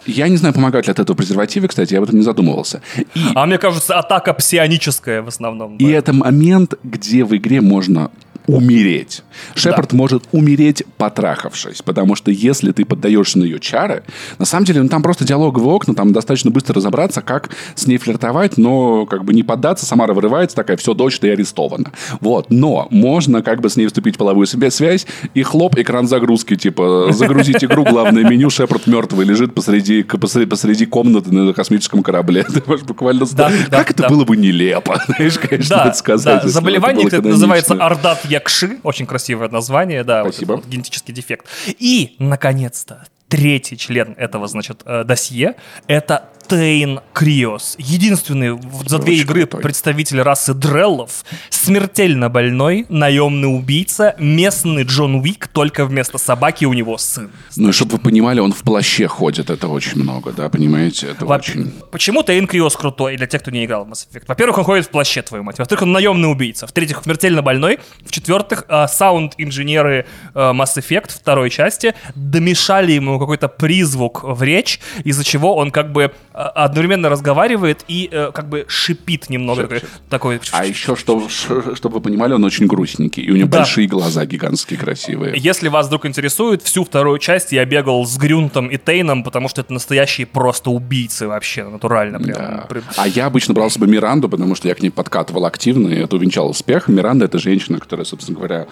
Я не знаю, помогают ли от этого презервативы, кстати, я об этом не задумывался. И
А мне кажется, атака псионическая в основном.
и
да.
это момент, где в игре можно умереть. Шепард может умереть, потрахавшись. Потому что если ты поддаешься на ее чары, на самом деле, ну, там просто диалоговые окна, там достаточно быстро разобраться, как с ней флиртовать, но как бы не поддаться. Самара вырывается такая, все, дочь, ты арестована. Вот. Но можно как бы с ней вступить в половую себе связь, и хлоп, экран загрузки, типа, загрузить игру, главное меню, Шепард мертвый лежит посреди, посреди, посреди комнаты на космическом корабле. Ты можешь буквально...
Да, да,
как это
да.
было бы нелепо, знаешь, конечно,
Да,
сказать.
да, заболевание это называется
канонично.
Якши, очень красивое название, да, вот
Спасибо.
этот вот генетический дефект. И, наконец-то, третий член этого, значит, э, досье, это Тейн Криос. Единственный в- за две игры
крутой.
представитель расы Дреллов, смертельно больной, наемный убийца, местный Джон Уик, только вместо собаки у него сын.
Ну и чтобы вы понимали, он в плаще ходит, это очень много, да, понимаете? Это
Во-
очень...
Почему Тейн Криос крутой для тех, кто не играл в Mass Effect? Во-первых, он ходит в плаще, твою мать. Во-вторых, он наемный убийца. В-третьих, смертельно больной. В-четвертых, э, саунд-инженеры э, Mass Effect второй части домешали ему какой-то призвук в речь, из-за чего он как бы одновременно разговаривает и э, как бы шипит немного.
Шип,
Такой,
шип.
такой
А еще, что, ш- чтобы вы понимали, он очень грустненький, и у него
Да.
большие глаза гигантские, красивые.
Если вас вдруг интересует, всю вторую часть я бегал с Грюнтом и Тейном, потому что это настоящие просто убийцы вообще, натурально прям.
Да.
Прям.
А я обычно брал с собой Миранду, потому что я к ней подкатывал активно, и это увенчало успех. Миранда — это женщина, которая, собственно говоря,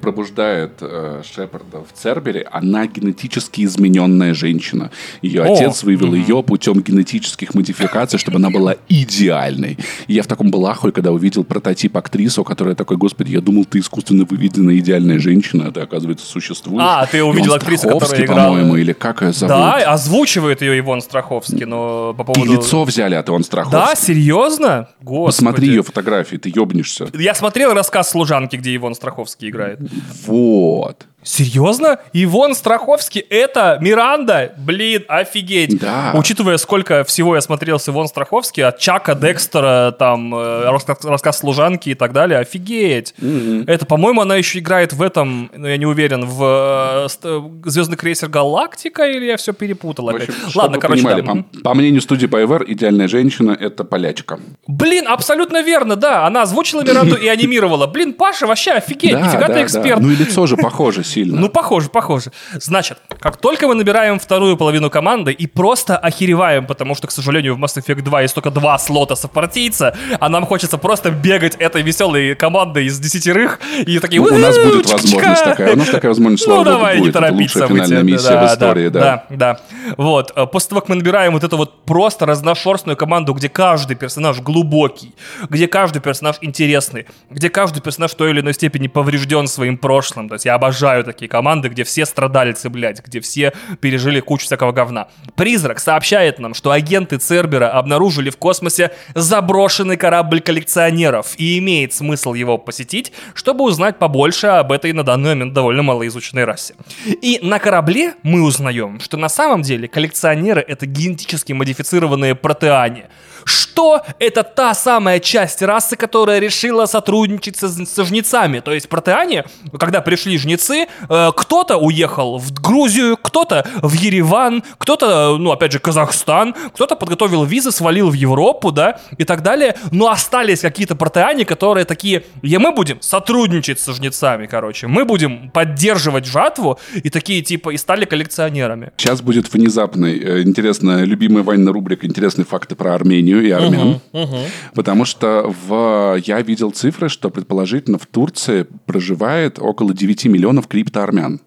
пробуждает э, Шепарда в Цербере. Она генетически измененная женщина. Ее
О,
отец вывел ее путем генетических модификаций, чтобы она была идеальной. И я в таком был ахуе, когда увидел прототип актрису, которая такой, господи, я думал, ты искусственно выведенная идеальная женщина, а ты, оказывается, существуешь.
А, ты
И
увидел актрису, которая
Страховский,
играла-
по-моему, или как ее зовут?
Да, озвучивает ее Иван Страховский, но по
И
поводу...
лицо взяли от Ивана Страховского.
Да, серьезно? Господи.
Посмотри ее фотографии, ты ебнешься.
Я смотрел рассказ служанки, где Иван Страховский играет.
Вот.
Серьезно? Ивон Страховский это Миранда? Блин, офигеть.
Да.
Учитывая, сколько всего я смотрел с Ивон Страховский, от Чака, Декстера, там, э, рассказ, рассказ служанки и так далее, офигеть. Это, по-моему, она еще играет в этом, ну, я не уверен, в э, ст- Звездный крейсер Галактика, или я все перепутал
В
опять?
общем, чтобы
Ладно, короче,
понимали,
да.
по, по мнению студии BioWare, идеальная женщина — это полячка.
Блин, абсолютно верно, да. Она озвучила Миранду и анимировала. Блин, Паша, вообще офигеть, нифига ты эксперт.
Ну и лицо же похоже сильно.
Ну, похоже, похоже. Значит, как только мы набираем вторую половину команды и просто охереваем, потому что, к сожалению, в Mass Effect 2 есть только два слота сопартийца, а нам хочется просто бегать этой веселой командой из десятерых и такие...
Ну, у нас
«Уху,
будет
чик-чика».
возможность такая. У нас такая возможность, слава
Ну,
богу,
давай, не
будет. Это
торопиться
лучшая финальная миссия в истории, да.
Да, да. Вот, э, после того, как мы набираем вот эту вот просто разношерстную команду, где каждый персонаж глубокий, где каждый персонаж интересный, где каждый персонаж в той или иной степени поврежден своим прошлым. То есть я обожаю такие команды, где все страдальцы, блядь, где все пережили кучу всякого говна. Призрак сообщает нам, что агенты Цербера обнаружили в космосе заброшенный корабль коллекционеров, и имеет смысл его посетить, чтобы узнать побольше об этой на данный момент довольно малоизученной расе. И на корабле мы узнаем, что на самом деле коллекционеры — это генетически модифицированные протеане. Что это та самая часть расы, которая решила сотрудничать со, со жнецами. То есть протеане, когда пришли жнецы, э, кто-то уехал в Грузию, кто-то в Ереван, кто-то, ну, опять же, Казахстан, кто-то подготовил визы, свалил в Европу, да, и так далее. Но остались какие-то протеане, которые такие, и мы будем сотрудничать со жнецами, короче. Мы будем поддерживать жатву, и такие, типа, и стали коллекционерами.
Сейчас будет внезапный, э, интересная, любимая Ванина рубрика «Интересные факты про Армению и армян». Потому что в... я видел цифры, что предположительно в Турции проживает около 9 миллионов криптоармян.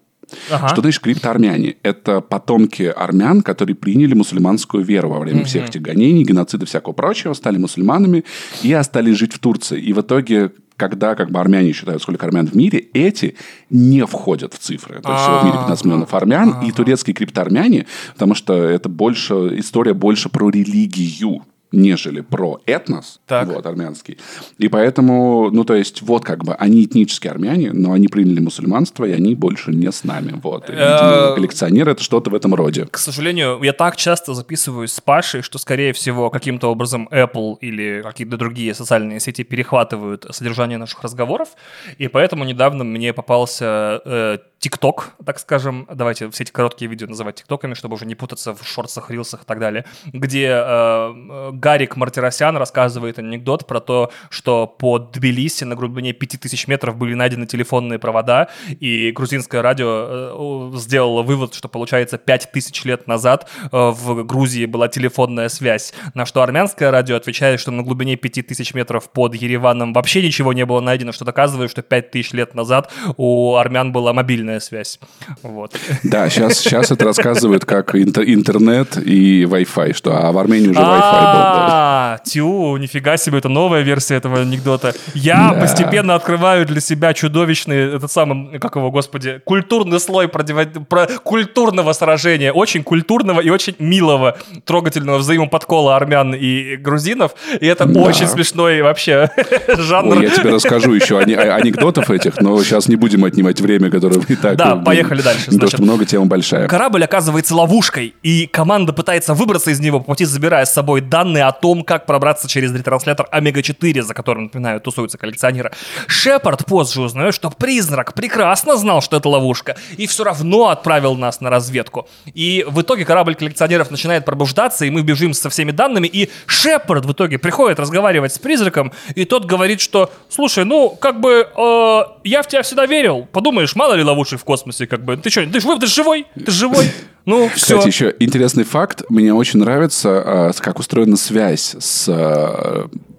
Ага.
Что значит криптоармяне? Это потомки армян, которые приняли мусульманскую веру во время всех этих гонений, геноцида и всякого прочего, стали мусульманами и остались жить в Турции. И в итоге когда как бы армяне считают, сколько армян в мире, эти не входят в цифры. То есть в мире 15 миллионов армян, и турецкие криптоармяне, потому что это больше, история больше про религию, нежели про этнос,
Так.
вот, армянский. И поэтому, ну, то есть, вот как бы, они этнические армяне, но они приняли мусульманство, и они больше не с нами, вот. И, видимо,
Э,
коллекционеры — это что-то в этом роде.
К сожалению, я так часто записываюсь с Пашей, что, скорее всего, каким-то образом Apple или какие-то другие социальные сети перехватывают содержание наших разговоров, и поэтому недавно мне попался э, TikTok, так скажем, давайте все эти короткие видео называть ТикТоками, чтобы уже не путаться в шортсах, рилсах и так далее, где э, э, Гарик Мартиросян рассказывает анекдот про то, что под Тбилиси на глубине 5000 метров были найдены телефонные провода, и грузинское радио э, сделало вывод, что, получается, 5000 лет назад э, в Грузии была телефонная связь, на что армянское радио отвечает, что на глубине 5000 метров под Ереваном вообще ничего не было найдено, что доказывает, что 5000 лет назад у армян была мобильная связь. Вот.
Да, сейчас, сейчас это рассказывают как интер- интернет и Wi-Fi, что а в Армении уже Wi-Fi был.
А, тю, нифига себе, это новая версия этого анекдота. Я постепенно открываю для себя чудовищный, этот самый, как его, господи, культурный слой про культурного сражения, очень культурного и очень милого, трогательного взаимоподкола армян и грузинов. И это очень смешной вообще жанр.
Я тебе расскажу еще а- анекдотов этих, но сейчас не будем отнимать время, которое и так...
Да, поехали дальше,
Потому что много тема большая.
Корабль оказывается ловушкой, и команда пытается выбраться из него, по пути забирая с собой данные о том, как пробраться через ретранслятор Омега-4, за которым, напоминаю, тусуются коллекционеры. Шепард позже узнает, что призрак прекрасно знал, что это ловушка, и все равно отправил нас на разведку. И в итоге корабль коллекционеров начинает пробуждаться, и мы бежим со всеми данными, и Шепард в итоге приходит разговаривать с призраком, и тот говорит, что, слушай, ну, как бы, э, я в тебя всегда верил, подумаешь, мало ли ловушек в космосе, как бы, ты что, ты, ты живой, ты ж живой, ну, все.
Кстати, еще интересный факт. Мне очень нравится, с- как устроена связь с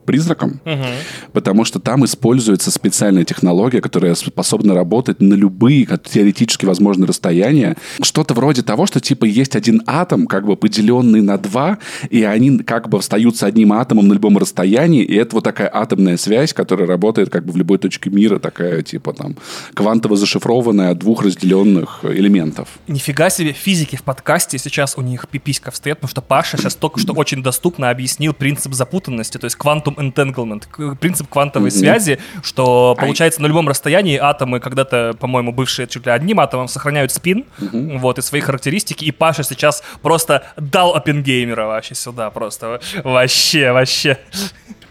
призраком, потому что там используется специальная технология, которая способна работать на любые теоретически возможные расстояния. Что-то вроде того, что типа есть один атом, как бы поделенный на два, и они как бы остаются одним атомом на любом расстоянии, и это вот такая атомная связь, которая работает как бы в любой точке мира, такая типа там квантово зашифрованная от двух разделенных элементов.
Нифига себе, физики в подкасте сейчас у них пиписька встает, потому что Паша сейчас только что очень доступно объяснил принцип запутанности, то есть quantum entanglement, принцип квантовой связи, что получается на любом расстоянии атомы когда-то, по-моему, бывшие чуть ли одним атомом сохраняют спин, вот, и свои характеристики, и Паша сейчас просто дал Оппенгеймера вообще сюда, просто вообще, вообще.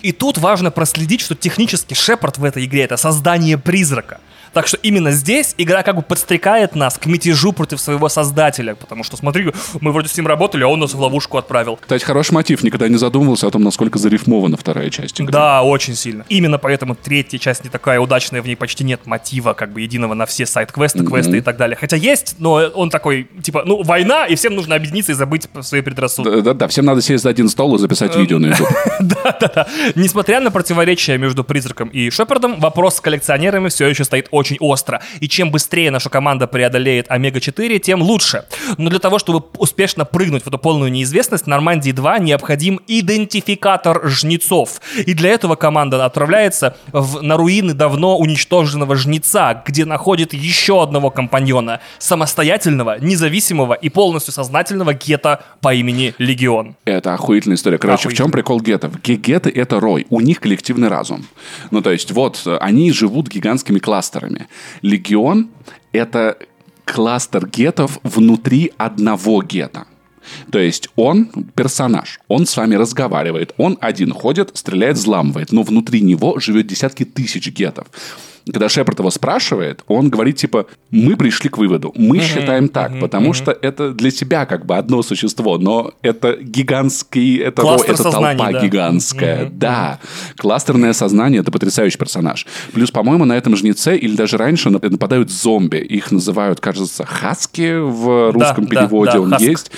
И тут важно проследить, что технически Шепард в этой игре — это создание призрака. Так что именно здесь игра как бы подстрекает нас к мятежу против своего создателя. Потому что, смотри, мы вроде с ним работали, а он нас в ловушку отправил.
Кстати, хороший мотив. Никогда не задумывался о том, насколько зарифмована вторая часть игры.
Да, очень сильно. Именно поэтому третья часть не такая удачная, в ней почти нет мотива, как бы единого на все сайт-квесты, квесты и так далее. Хотя есть, но он такой, типа, ну, война, и всем нужно объединиться и забыть свои предрассудки.
Да-да, всем надо сесть за один стол и записать видео на YouTube.
Да-да-да. Несмотря на противоречия между призраком и Шепардом, вопрос с коллекционерами все еще стоит очень остро. И чем быстрее наша команда преодолеет Омега-4, тем лучше. Но для того, чтобы успешно прыгнуть в эту полную неизвестность, Нормандии 2 необходим идентификатор жнецов. И для этого команда отправляется в, на руины давно уничтоженного жнеца, где находит еще одного компаньона, самостоятельного, независимого и полностью сознательного гетто по имени Легион.
Это охуительная история. Короче, в чем
Охуительно.
прикол гетов? Ге- Геты — это рой. У них коллективный разум. Ну, то есть, вот, э, они живут гигантскими кластерами. Легион — это кластер гетов внутри одного гета. То есть он персонаж, он с вами разговаривает, он один ходит, стреляет, взламывает, но внутри него живет десятки тысяч гетов. Когда Шепард его спрашивает, он говорит типа, мы пришли к выводу, мы считаем так, потому что это для тебя как бы одно существо, но это гигантский, это, ро-
Кластер
это
сознаний,
толпа
да.
гигантская, да. Кластерное сознание — это потрясающий персонаж. Плюс, по-моему, на этом жнеце или даже раньше нап- нападают зомби. Их называют, кажется, хаски в русском
да,
переводе
да,
он
хаск.
есть,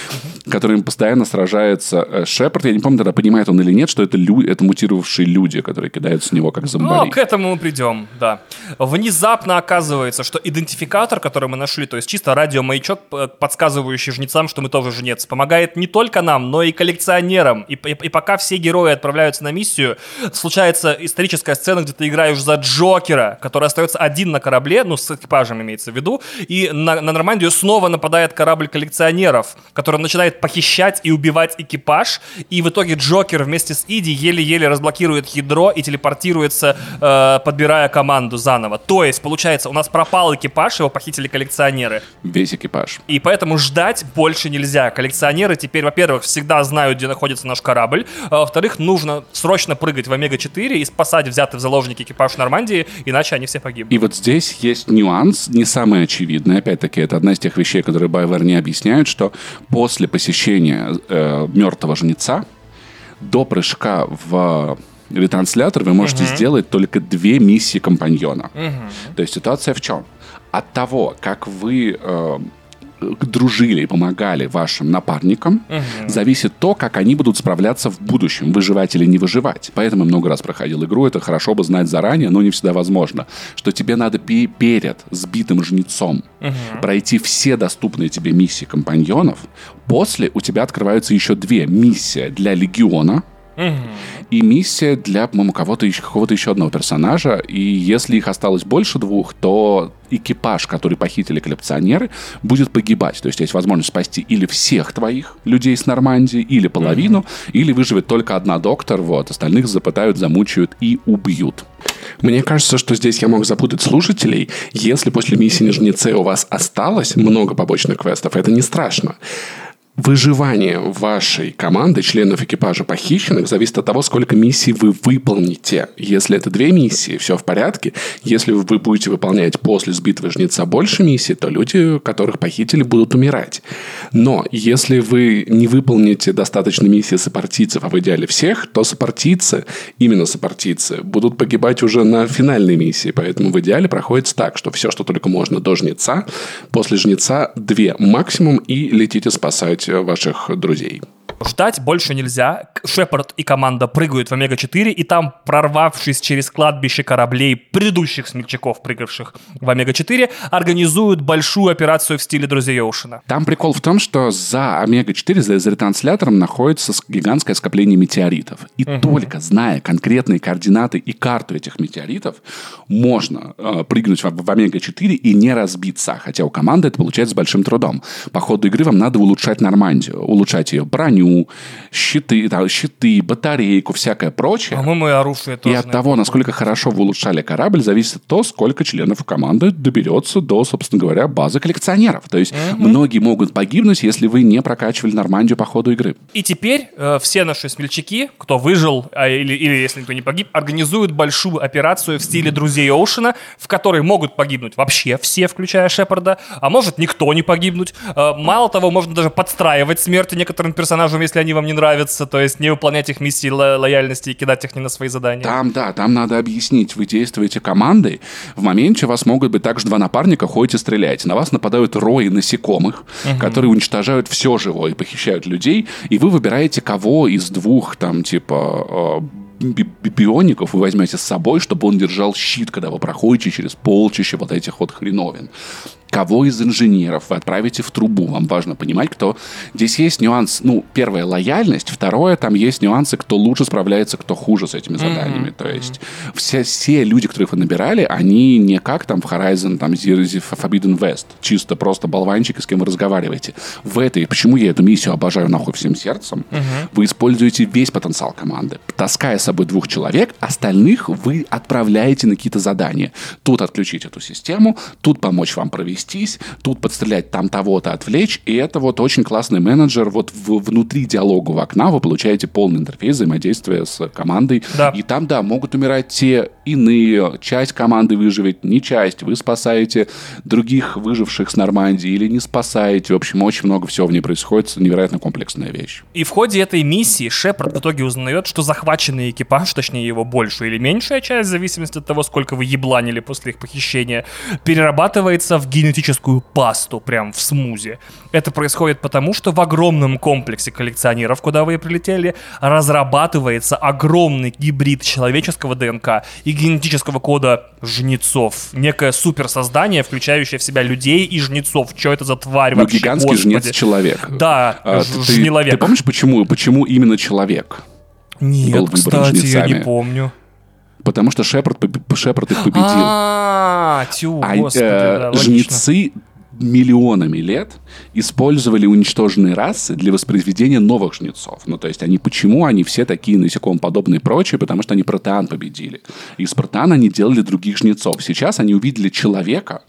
которым постоянно сражается э, Шепард. Я не помню, тогда понимает он или нет, что это, лю- это мутировавшие люди, которые кидаются в него как
Ну,
зомбари.
к этому мы придем, да. Внезапно оказывается, что идентификатор, который мы нашли, то есть чисто радиомаячок, подсказывающий жнецам, что мы тоже жнец, помогает не только нам, но и коллекционерам. И, и- и пока все герои отправляются на миссию, случается историческая сцена, где ты играешь за Джокера, который остается один на корабле, ну, с экипажем имеется в виду, и на, на Нормандию снова нападает корабль коллекционеров, который начинает похищать и убивать экипаж, и в итоге Джокер вместе с Иди еле-еле разблокирует ядро и телепортируется, э, подбирая команду заново. То есть, получается, у нас пропал экипаж, его похитили коллекционеры.
Весь экипаж.
И поэтому ждать больше нельзя. Коллекционеры теперь, во-первых, всегда знают, где находится наш корабль. А во-вторых, нужно срочно прыгать в Омега-4 и спасать взятый в заложники экипаж Нормандии, иначе они все погибнут.
И вот здесь есть нюанс, не самый очевидный. Опять-таки, это одна из тех вещей, которые BioWare не объясняют, что после посещения э, мертвого жнеца до прыжка в ретранслятор вы можете сделать только две миссии компаньона. То есть ситуация в чем? От того, как вы э, дружили и помогали вашим напарникам, зависит то, как они будут справляться в будущем, выживать или не выживать. Поэтому я много раз проходил игру, это хорошо бы знать заранее, но не всегда возможно, что тебе надо пе- перед сбитым жнецом пройти все доступные тебе миссии компаньонов. После у тебя открываются еще две. Миссия для легиона, И миссия для, по-моему, кого-то еще, какого-то еще одного персонажа. И если их осталось больше двух, то экипаж, который похитили коллекционеры, будет погибать. То есть есть возможность спасти или всех твоих людей с Нормандии, или половину, mm-hmm. или выживет только одна доктор, вот, остальных запытают, замучают и убьют. Мне кажется, что здесь я мог запутать слушателей. Если после миссии Нижнеце у вас осталось много побочных квестов, это не страшно. Выживание вашей команды, членов экипажа похищенных, зависит от того, сколько миссий вы выполните. Если это две миссии, все в порядке. Если вы будете выполнять после сбитого жнеца больше миссий, то люди, которых похитили, будут умирать. Но если вы не выполните достаточно миссий сопартийцев, а в идеале всех, то сопартийцы, именно сопартийцы, будут погибать уже на финальной миссии. Поэтому в идеале проходит так, что все, что только можно до жнеца, после жнеца две максимум и летите спасать ваших друзей.
Ждать больше нельзя. Шепард и команда прыгают в Омега-4, и там, прорвавшись через кладбище кораблей предыдущих смельчаков, прыгавших в Омега-4, организуют большую операцию в стиле Друзей Оушена.
Там прикол в том, что за Омега-4, за, за ретранслятором находится гигантское скопление метеоритов. И угу. только зная конкретные координаты и карту этих метеоритов, можно э, прыгнуть в, в Омега-4 и не разбиться. Хотя у команды это получается с большим трудом. По ходу игры вам надо улучшать Нормандию, улучшать ее броню, щиты, там, щиты, батарейку, всякое прочее.
По-моему, и оружие тоже.
И от того, насколько хорошо вы улучшали корабль, зависит то, сколько членов команды доберется до, собственно говоря, базы коллекционеров. То есть угу. многие могут погибнуть, если вы не прокачивали Нормандию по ходу игры.
И теперь э, все наши смельчаки, кто выжил, а, или, или если никто не погиб, организуют большую операцию в стиле Друзей Оушена, в которой могут погибнуть вообще все, включая Шепарда, а может никто не погибнуть. Э, мало того, можно даже подстраивать смерти некоторым персонажам, если они вам не нравятся, то есть не выполнять их миссии ло- лояльности и кидать их не на свои задания.
Там, да, там надо объяснить. Вы действуете командой, в моменте у вас могут быть также два напарника, ходите стреляете. На вас нападают рои насекомых, угу. которые уничтожают все живое и похищают людей, и вы выбираете, кого из двух, там, типа, э, биоников вы возьмете с собой, чтобы он держал щит, когда вы проходите через полчища вот этих вот хреновин кого из инженеров вы отправите в трубу. Вам важно понимать, кто... Здесь есть нюанс, ну, первое, лояльность, второе, там есть нюансы, кто лучше справляется, кто хуже с этими заданиями. Mm-hmm. То есть все, все люди, которых вы набирали, они не как там в Horizon, там, Forbidden West, чисто просто болванчики, с кем вы разговариваете. В этой, почему я эту миссию обожаю нахуй всем сердцем, mm-hmm. вы используете весь потенциал команды. Таская с собой двух человек, остальных вы отправляете на какие-то задания. Тут отключить эту систему, тут помочь вам провести отвестись, тут подстрелять, там того-то отвлечь, и это вот очень классный менеджер. Вот в, внутри диалога в окна вы получаете полный интерфейс взаимодействия с командой. Да. И там, да, могут умирать те иные. Часть команды выживет, не часть. Вы спасаете других выживших с Нормандии или не спасаете. В общем, очень много всего в ней происходит. Невероятно комплексная вещь.
И в ходе этой миссии Шепард в итоге узнает, что захваченный экипаж, точнее его большая или меньшая часть, в зависимости от того, сколько вы ебланили после их похищения, перерабатывается в генетическую генетическую пасту прям в смузи. Это происходит потому, что в огромном комплексе коллекционеров, куда вы прилетели, разрабатывается огромный гибрид человеческого ДНК и генетического кода жнецов. Некое суперсоздание, включающее в себя людей и жнецов. Что это за тварь ну, вообще?
гигантский Господи. жнец-человек.
Да, а, жнеловек.
Ты, ты помнишь, почему, почему именно человек?
Нет, кстати, жнецами? я не помню.
Потому что Шепард, Шепард их победил.
А, тю, а
э, жнецы миллионами лет использовали уничтоженные расы для воспроизведения новых жнецов. Ну, то есть они почему они все такие насекомоподобные и прочие? Потому что они протеан победили. Из протеана они делали других жнецов. Сейчас они увидели человека,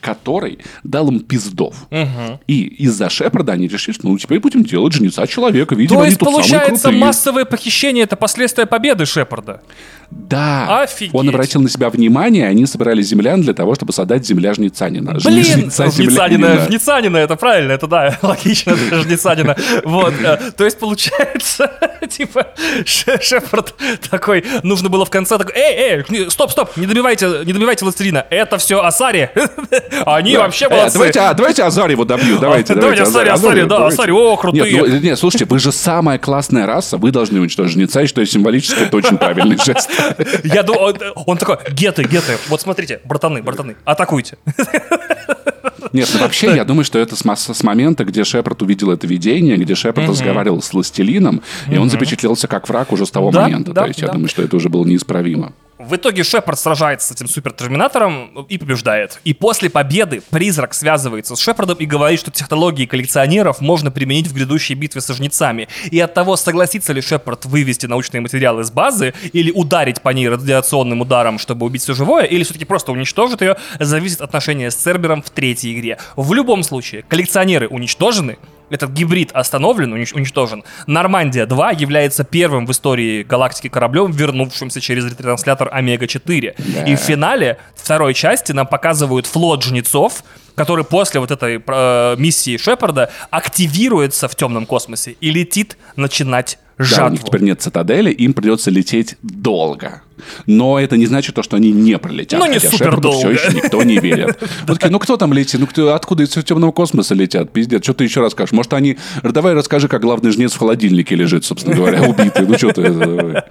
который дал им пиздов. Угу. И из-за Шепарда они решили, что ну теперь будем делать жнеца человека. Видимо,
То есть, получается, массовое похищение это последствия победы Шепарда?
Да. Офигеть. Он обратил на себя внимание, они собирали землян для того, чтобы создать земля жнецанина.
Блин, жнеца жнецанина, жнецанина, это правильно, это да, логично, это жнецанина. Вот, э, то есть получается, типа, Шепард такой, нужно было в конце такой, эй, эй, стоп, стоп, не добивайте, не добивайте властелина, это все Асари. Они вообще э, молодцы.
давайте, а, Азари вот добью. Давайте,
давайте, Азари, Азари, да, Азари, о, крутые.
Ну, нет, слушайте, вы же самая классная раса, вы должны уничтожить жнеца, и что символически это очень правильный жест.
Я думаю, он такой, геты, геты, вот смотрите, братаны, братаны, атакуйте.
Нет, ну вообще, я думаю, что это с, момента, где Шепард увидел это видение, где Шепард разговаривал с Властелином, и он запечатлелся как враг уже с того
Да,
момента.
да,
То есть я думаю, что это уже было неисправимо.
В итоге Шепард сражается с этим супертерминатором и побеждает. И после победы призрак связывается с Шепардом и говорит, что технологии коллекционеров можно применить в грядущей битве со жнецами. И от того, согласится ли Шепард вывести научные материалы с базы или ударить по ней радиационным ударом, чтобы убить все живое, или все-таки просто уничтожит ее, зависит от отношения с Цербером в третьей игре. В любом случае, коллекционеры уничтожены, этот гибрид остановлен, унич- уничтожен. Нормандия 2 является первым в истории галактики кораблем, вернувшимся через ретранслятор Омега-4. И в финале второй части нам показывают флот жнецов, который после вот этой э, миссии Шепарда активируется в темном космосе и летит начинать
Да, у
жатву.
них теперь нет цитадели, им придется лететь долго. Но это не значит то, что они не пролетят.
Ну, не
хотя
супер
Шепарду все
долго.
еще никто не верит. Такие, ну кто там летит? Ну кто, откуда из темного космоса летят? Пиздец, что ты еще расскажешь? Может, они... Давай расскажи, как главный жнец в холодильнике лежит, собственно говоря, убитый. Ну что ты... это, давай.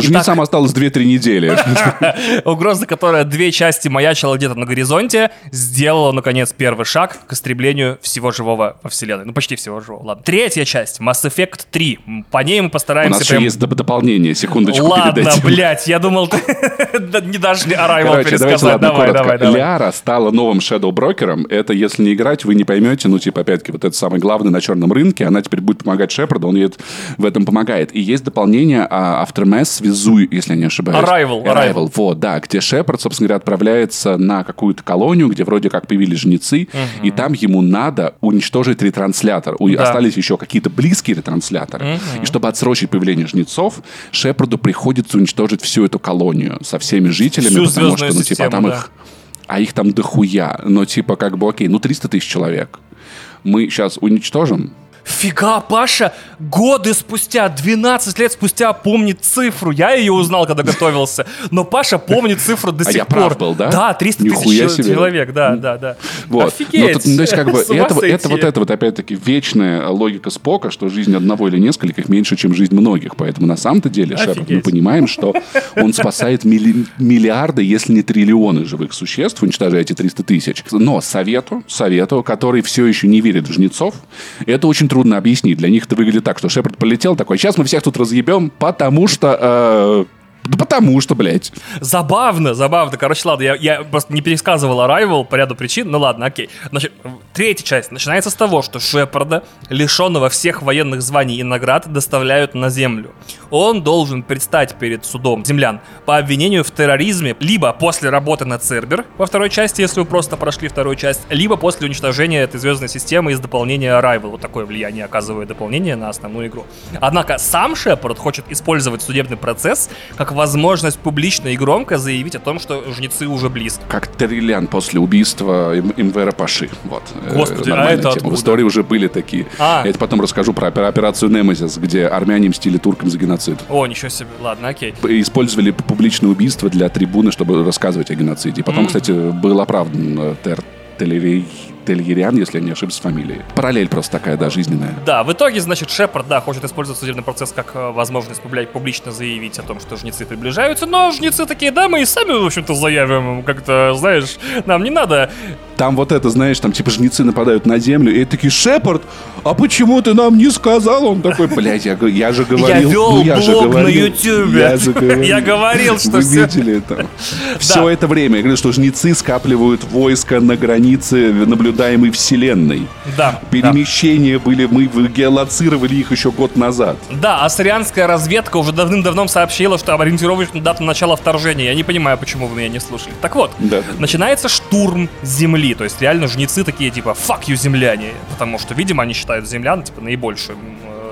Жнецам осталось 2-3 недели.
Угроза, которая две части маячила где-то на горизонте, сделала, наконец, первый шаг к истреблению всего живого во вселенной. Ну, почти всего живого. Ладно. Третья часть, Mass Effect 3. М, По ней мы
У
постараемся
нас еще есть доп- дополнение, секундочку
Ладно, блядь, я думал, ты не дашь мне Arrival
Короче,
пересказать.
ладно,
Давай,
коротко.
давай, давай.
Ляра стала новым Shadow брокером. Это, если не играть, вы не поймете. Ну, типа, опять-таки, вот это самый главный на черном рынке. Она теперь будет помогать Шепарду, он ей в этом помогает. И есть дополнение а, Aftermath с Везуй, если я не ошибаюсь.
Arrival,
Arrival. Вот, да, где Шепард, собственно говоря, отправляется на какую-то колонию, где вроде как появились жнецы, и там ему надо уничтожить ретранслятор. У-
Да.
Остались еще какие-то близкие ретрансляторы. И чтобы отсрочить появление жнецов, Шепарду приходится уничтожить всю эту колонию со всеми жителями,
Всю
потому что, ну, типа,
систему,
там
да.
их... А их там дохуя. Но, типа, как бы, окей, ну, 300 тысяч человек. Мы сейчас уничтожим,
Фига, Паша годы спустя, 12 лет спустя помнит цифру. Я ее узнал, когда готовился. Но Паша помнит цифру до
А
сих
я
пор.
прав был, да?
Да, 300
Нихуя
тысяч
себе.
человек, да, да, да.
Вот.
Офигеть.
Но ну, то есть, как бы, это, это вот это вот, опять-таки, вечная логика Спока, что жизнь одного или нескольких меньше, чем жизнь многих. Поэтому на самом-то деле, Шепард, мы понимаем, что он спасает милли- миллиарды, если не триллионы живых существ, уничтожая эти 300 тысяч. Но совету, совету, который все еще не верит в жнецов, это очень трудно объяснить. Для них это выглядит так, что Шепард полетел такой, сейчас мы всех тут разъебем, потому что... да потому что, блядь.
Забавно, забавно. Короче, ладно, я, я просто не пересказывал Arrival по ряду причин. Ну ладно, окей. Значит, третья часть начинается с того, что Шепарда, лишенного всех военных званий и наград, доставляют на Землю. Он должен предстать перед судом землян по обвинению в терроризме либо после работы на Цербер во второй части, если вы просто прошли вторую часть, либо после уничтожения этой звездной системы из дополнения Arrival. Вот такое влияние оказывает дополнение на основную игру. Однако сам Шепард хочет использовать судебный процесс как возможность публично и громко заявить о том, что жнецы уже близко.
Как Триллиан после убийства М- Мвера Паши. Вот. Э,
Господи, а
нормальная
это
тема.
откуда?
В истории уже были такие.
А.
Я потом расскажу про опера- операцию Немезис, где армяне мстили туркам за геноцид.
О, ничего себе. Ладно, окей.
Использовали публичное убийство для трибуны, чтобы рассказывать о геноциде. И потом, кстати, был оправдан э, Тер Телерей- Тельериан, если я не ошибся с фамилией. Параллель просто такая, да, жизненная.
Да, в итоге, значит, Шепард, да, хочет использовать судебный процесс как э, возможность публично заявить о том, что жнецы приближаются, но жнецы такие, да, мы и сами, в общем-то, заявим, как-то, знаешь, нам не надо.
Там вот это, знаешь, там типа жнецы нападают на землю, и такие, Шепард, а почему ты нам не сказал? Он такой, блядь, я, я же говорил.
вел
ну, я же
блог на
говорил,
Ютубе.
Я, же говорил.
Я говорил, что
Вы
всё-
видели это? Все это время. Я говорю, что жнецы скапливают войско на границе наблюдаемой вселенной.
Да, да.
Перемещения были, мы геолоцировали их еще год назад.
Да, ассарианская разведка уже давным-давно сообщила, что ориентировочную дату начала вторжения. Я не понимаю, почему вы меня не слушали. Так вот,
Да.
начинается штурм Земли. То есть реально жнецы такие типа «fuck you, земляне». Потому что, видимо, они считают землян типа наибольшим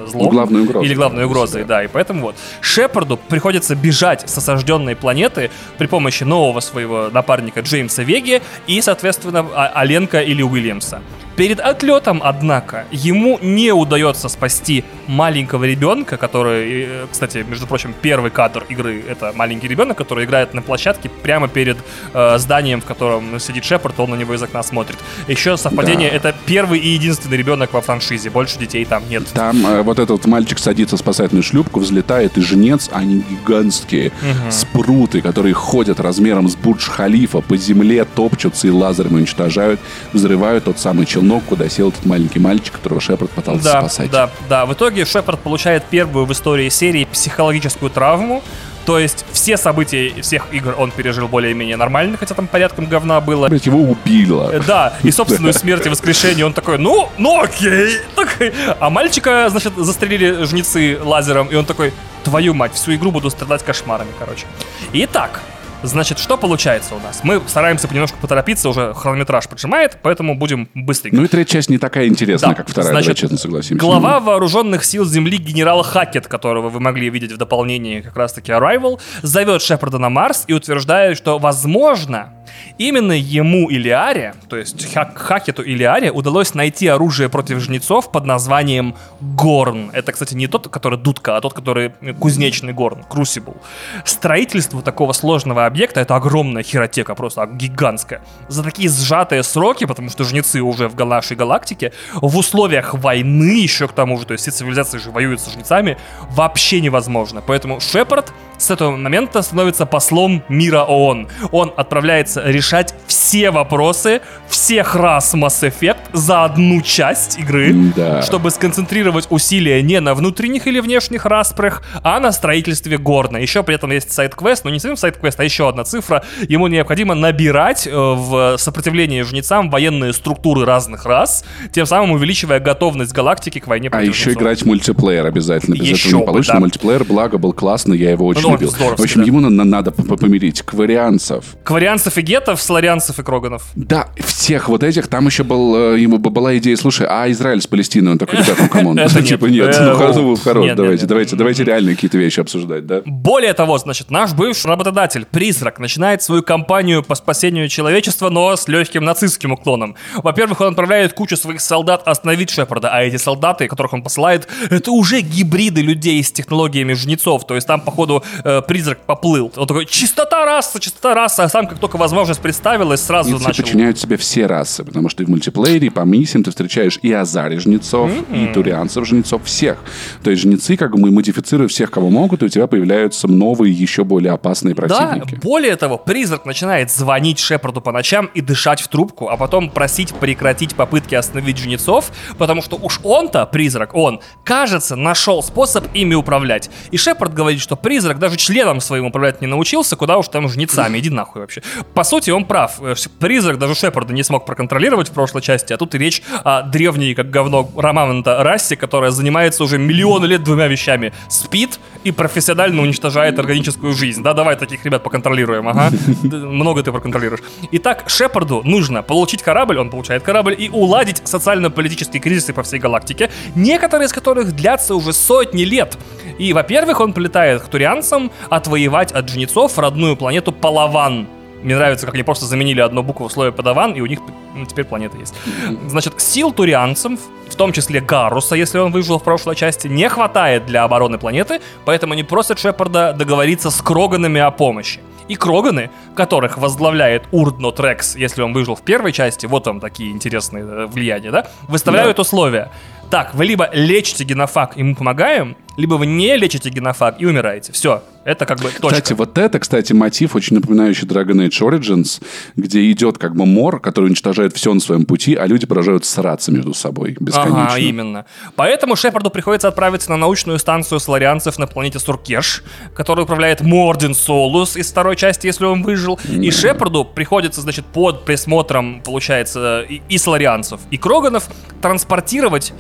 злом.
Главной угрозой.
Или главной угрозой,
Да.
да. И поэтому вот Шепарду приходится бежать с осажденной планеты при помощи нового своего напарника Джеймса Веги и, соответственно, А- Аленка или Уильямса. Перед отлетом, однако, ему не удается спасти маленького ребенка, который, э, кстати, между прочим, первый кадр игры — это маленький ребенок, который играет на площадке прямо перед э, зданием, в котором сидит Шепард, он на него из окна смотрит. Еще совпадение
Да.
— это первый и единственный ребенок во франшизе, больше детей там нет.
Там э, вот этот мальчик садится в спасательную шлюпку, взлетает, и жнец, они гигантские, спруты, которые ходят размером с Бурдж-Халифа по земле топчутся и лазерами уничтожают, взрывают тот самый челнок, куда сел этот маленький мальчик, которого Шепард пытался
Да,
спасать.
да, да. В итоге Шепард получает первую в истории серии психологическую травму. То есть все события всех игр он пережил более-менее нормально, хотя там порядком говна было.
Блядь, его убило.
Э, Да, и собственную смерть и воскрешение он такой, ну, ну окей. Такой. А мальчика, значит, застрелили жнецы лазером, и он такой, твою мать, всю игру буду страдать кошмарами, короче. Итак, Значит, что получается у нас? Мы стараемся понемножку поторопиться, уже хронометраж поджимает, поэтому будем быстренько.
Ну и третья часть не такая интересная,
Да,
как вторая,
значит,
давай честно согласимся.
Глава вооруженных сил Земли генерал Хакет, которого вы могли видеть в дополнении как раз-таки Arrival, зовет Шепарда на Марс и утверждает, что, возможно, именно ему или Аре, то есть Хак- Хакету или Аре, удалось найти оружие против жнецов под названием Горн. Это, кстати, не тот, который дудка, а тот, который кузнечный Горн, Крусибл. Строительство такого сложного объекта — это огромная херотека, просто гигантская. За такие сжатые сроки, потому что жнецы уже в нашей галактике, в условиях войны еще к тому же, то есть все цивилизации же воюют со жнецами, вообще невозможно. Поэтому Шепард с этого момента становится послом мира ООН. Он отправляется решать все вопросы всех рас Mass Effect за одну часть игры,
Да.
чтобы сконцентрировать усилия не на внутренних или внешних распрях, а на строительстве Горна. Еще при этом есть сайт-квест, но не совсем сайт-квест, а еще одна цифра. Ему необходимо набирать э, в сопротивлении жнецам военные структуры разных рас, тем самым увеличивая готовность галактики к войне
А
против
еще
жнецов.
играть в мультиплеер обязательно. Без
Еще
этого не
бы,
получится.
да.
Мультиплеер, благо, был классный, я его очень
Ну,
любил. В общем,
да.
ему на- на- надо помирить кварианцев.
Кварианцев и гетов, сларианцев и кроганов.
Да, всех вот этих. Там еще был, э, ему была идея, слушай, а Израиль с Палестиной? Он такой, ребят, ну come
on.
Ну. Типа нет,
Э,
ну хорош,
Нет,
давайте, давайте, давайте реальные какие-то вещи обсуждать, да?
Более того, значит, наш бывший работодатель, Призрак, начинает свою кампанию по спасению человечества, но с легким нацистским уклоном. Во-первых, он отправляет кучу своих солдат остановить Шепарда, а эти солдаты, которых он посылает, это уже гибриды людей с технологиями жнецов. То есть там, походу, э, Призрак поплыл. Он такой, чистота раса, чистота раса. А сам, как только возможность представилась, сразу
Жнецы
начал...
подчиняют себе все расы, потому что и в мультиплеере, и по миссиям ты встречаешь и Азари жнецов, и турианцев жнецов, всех. То есть жнецы как бы модифицируют всех, кого могут, и у тебя появляются новые, еще более опасные
Да,
противники.
более того, призрак начинает звонить Шепарду по ночам и дышать в трубку, а потом просить прекратить попытки остановить жнецов, потому что уж он-то, призрак, он, кажется, нашел способ ими управлять. И Шепард говорит, что призрак даже членом своим управлять не научился, куда уж там жнецами, иди нахуй вообще. По сути, он прав. Э, Призрак даже Шепарда не смог проконтролировать в прошлой части, а тут и речь о древней, как говно, романта расе, которая занимается уже миллионы лет двумя вещами. Спит и профессионально уничтожает органическую жизнь. Да, давай таких ребят поконтролируем, ага. Д- Много ты проконтролируешь. Итак, Шепарду нужно получить корабль, он получает корабль, и уладить социально-политические кризисы по всей галактике, некоторые из которых длятся уже сотни лет. И, во-первых, он полетает к турианцам отвоевать от жнецов родную планету Палаван. Мне нравится, как они просто заменили одну букву в слове подаван, и у них теперь планета есть. Значит, сил турианцев, в том числе Гаруса, если он выжил в прошлой части, не хватает для обороны планеты, поэтому они просят Шепарда договориться с Кроганами о помощи. И Кроганы, которых возглавляет Урдно Трекс, если он выжил в первой части, вот вам такие интересные э, влияния, да, выставляют условия. Так, вы либо лечите генофаг, и мы помогаем, либо вы не лечите генофаг и умираете. Все, это как бы точка.
Кстати, вот это, кстати, мотив, очень напоминающий Dragon Age Origins, где идет как бы мор, который уничтожает все на своем пути, а люди продолжают сраться между собой бесконечно.
Ага, именно. Поэтому Шепарду приходится отправиться на научную станцию сларианцев на планете Суркеш, которую управляет Мордин Солус из второй части, если он выжил. И Шепарду приходится, значит, под присмотром, получается, и, и сларианцев, и Кроганов транспортировать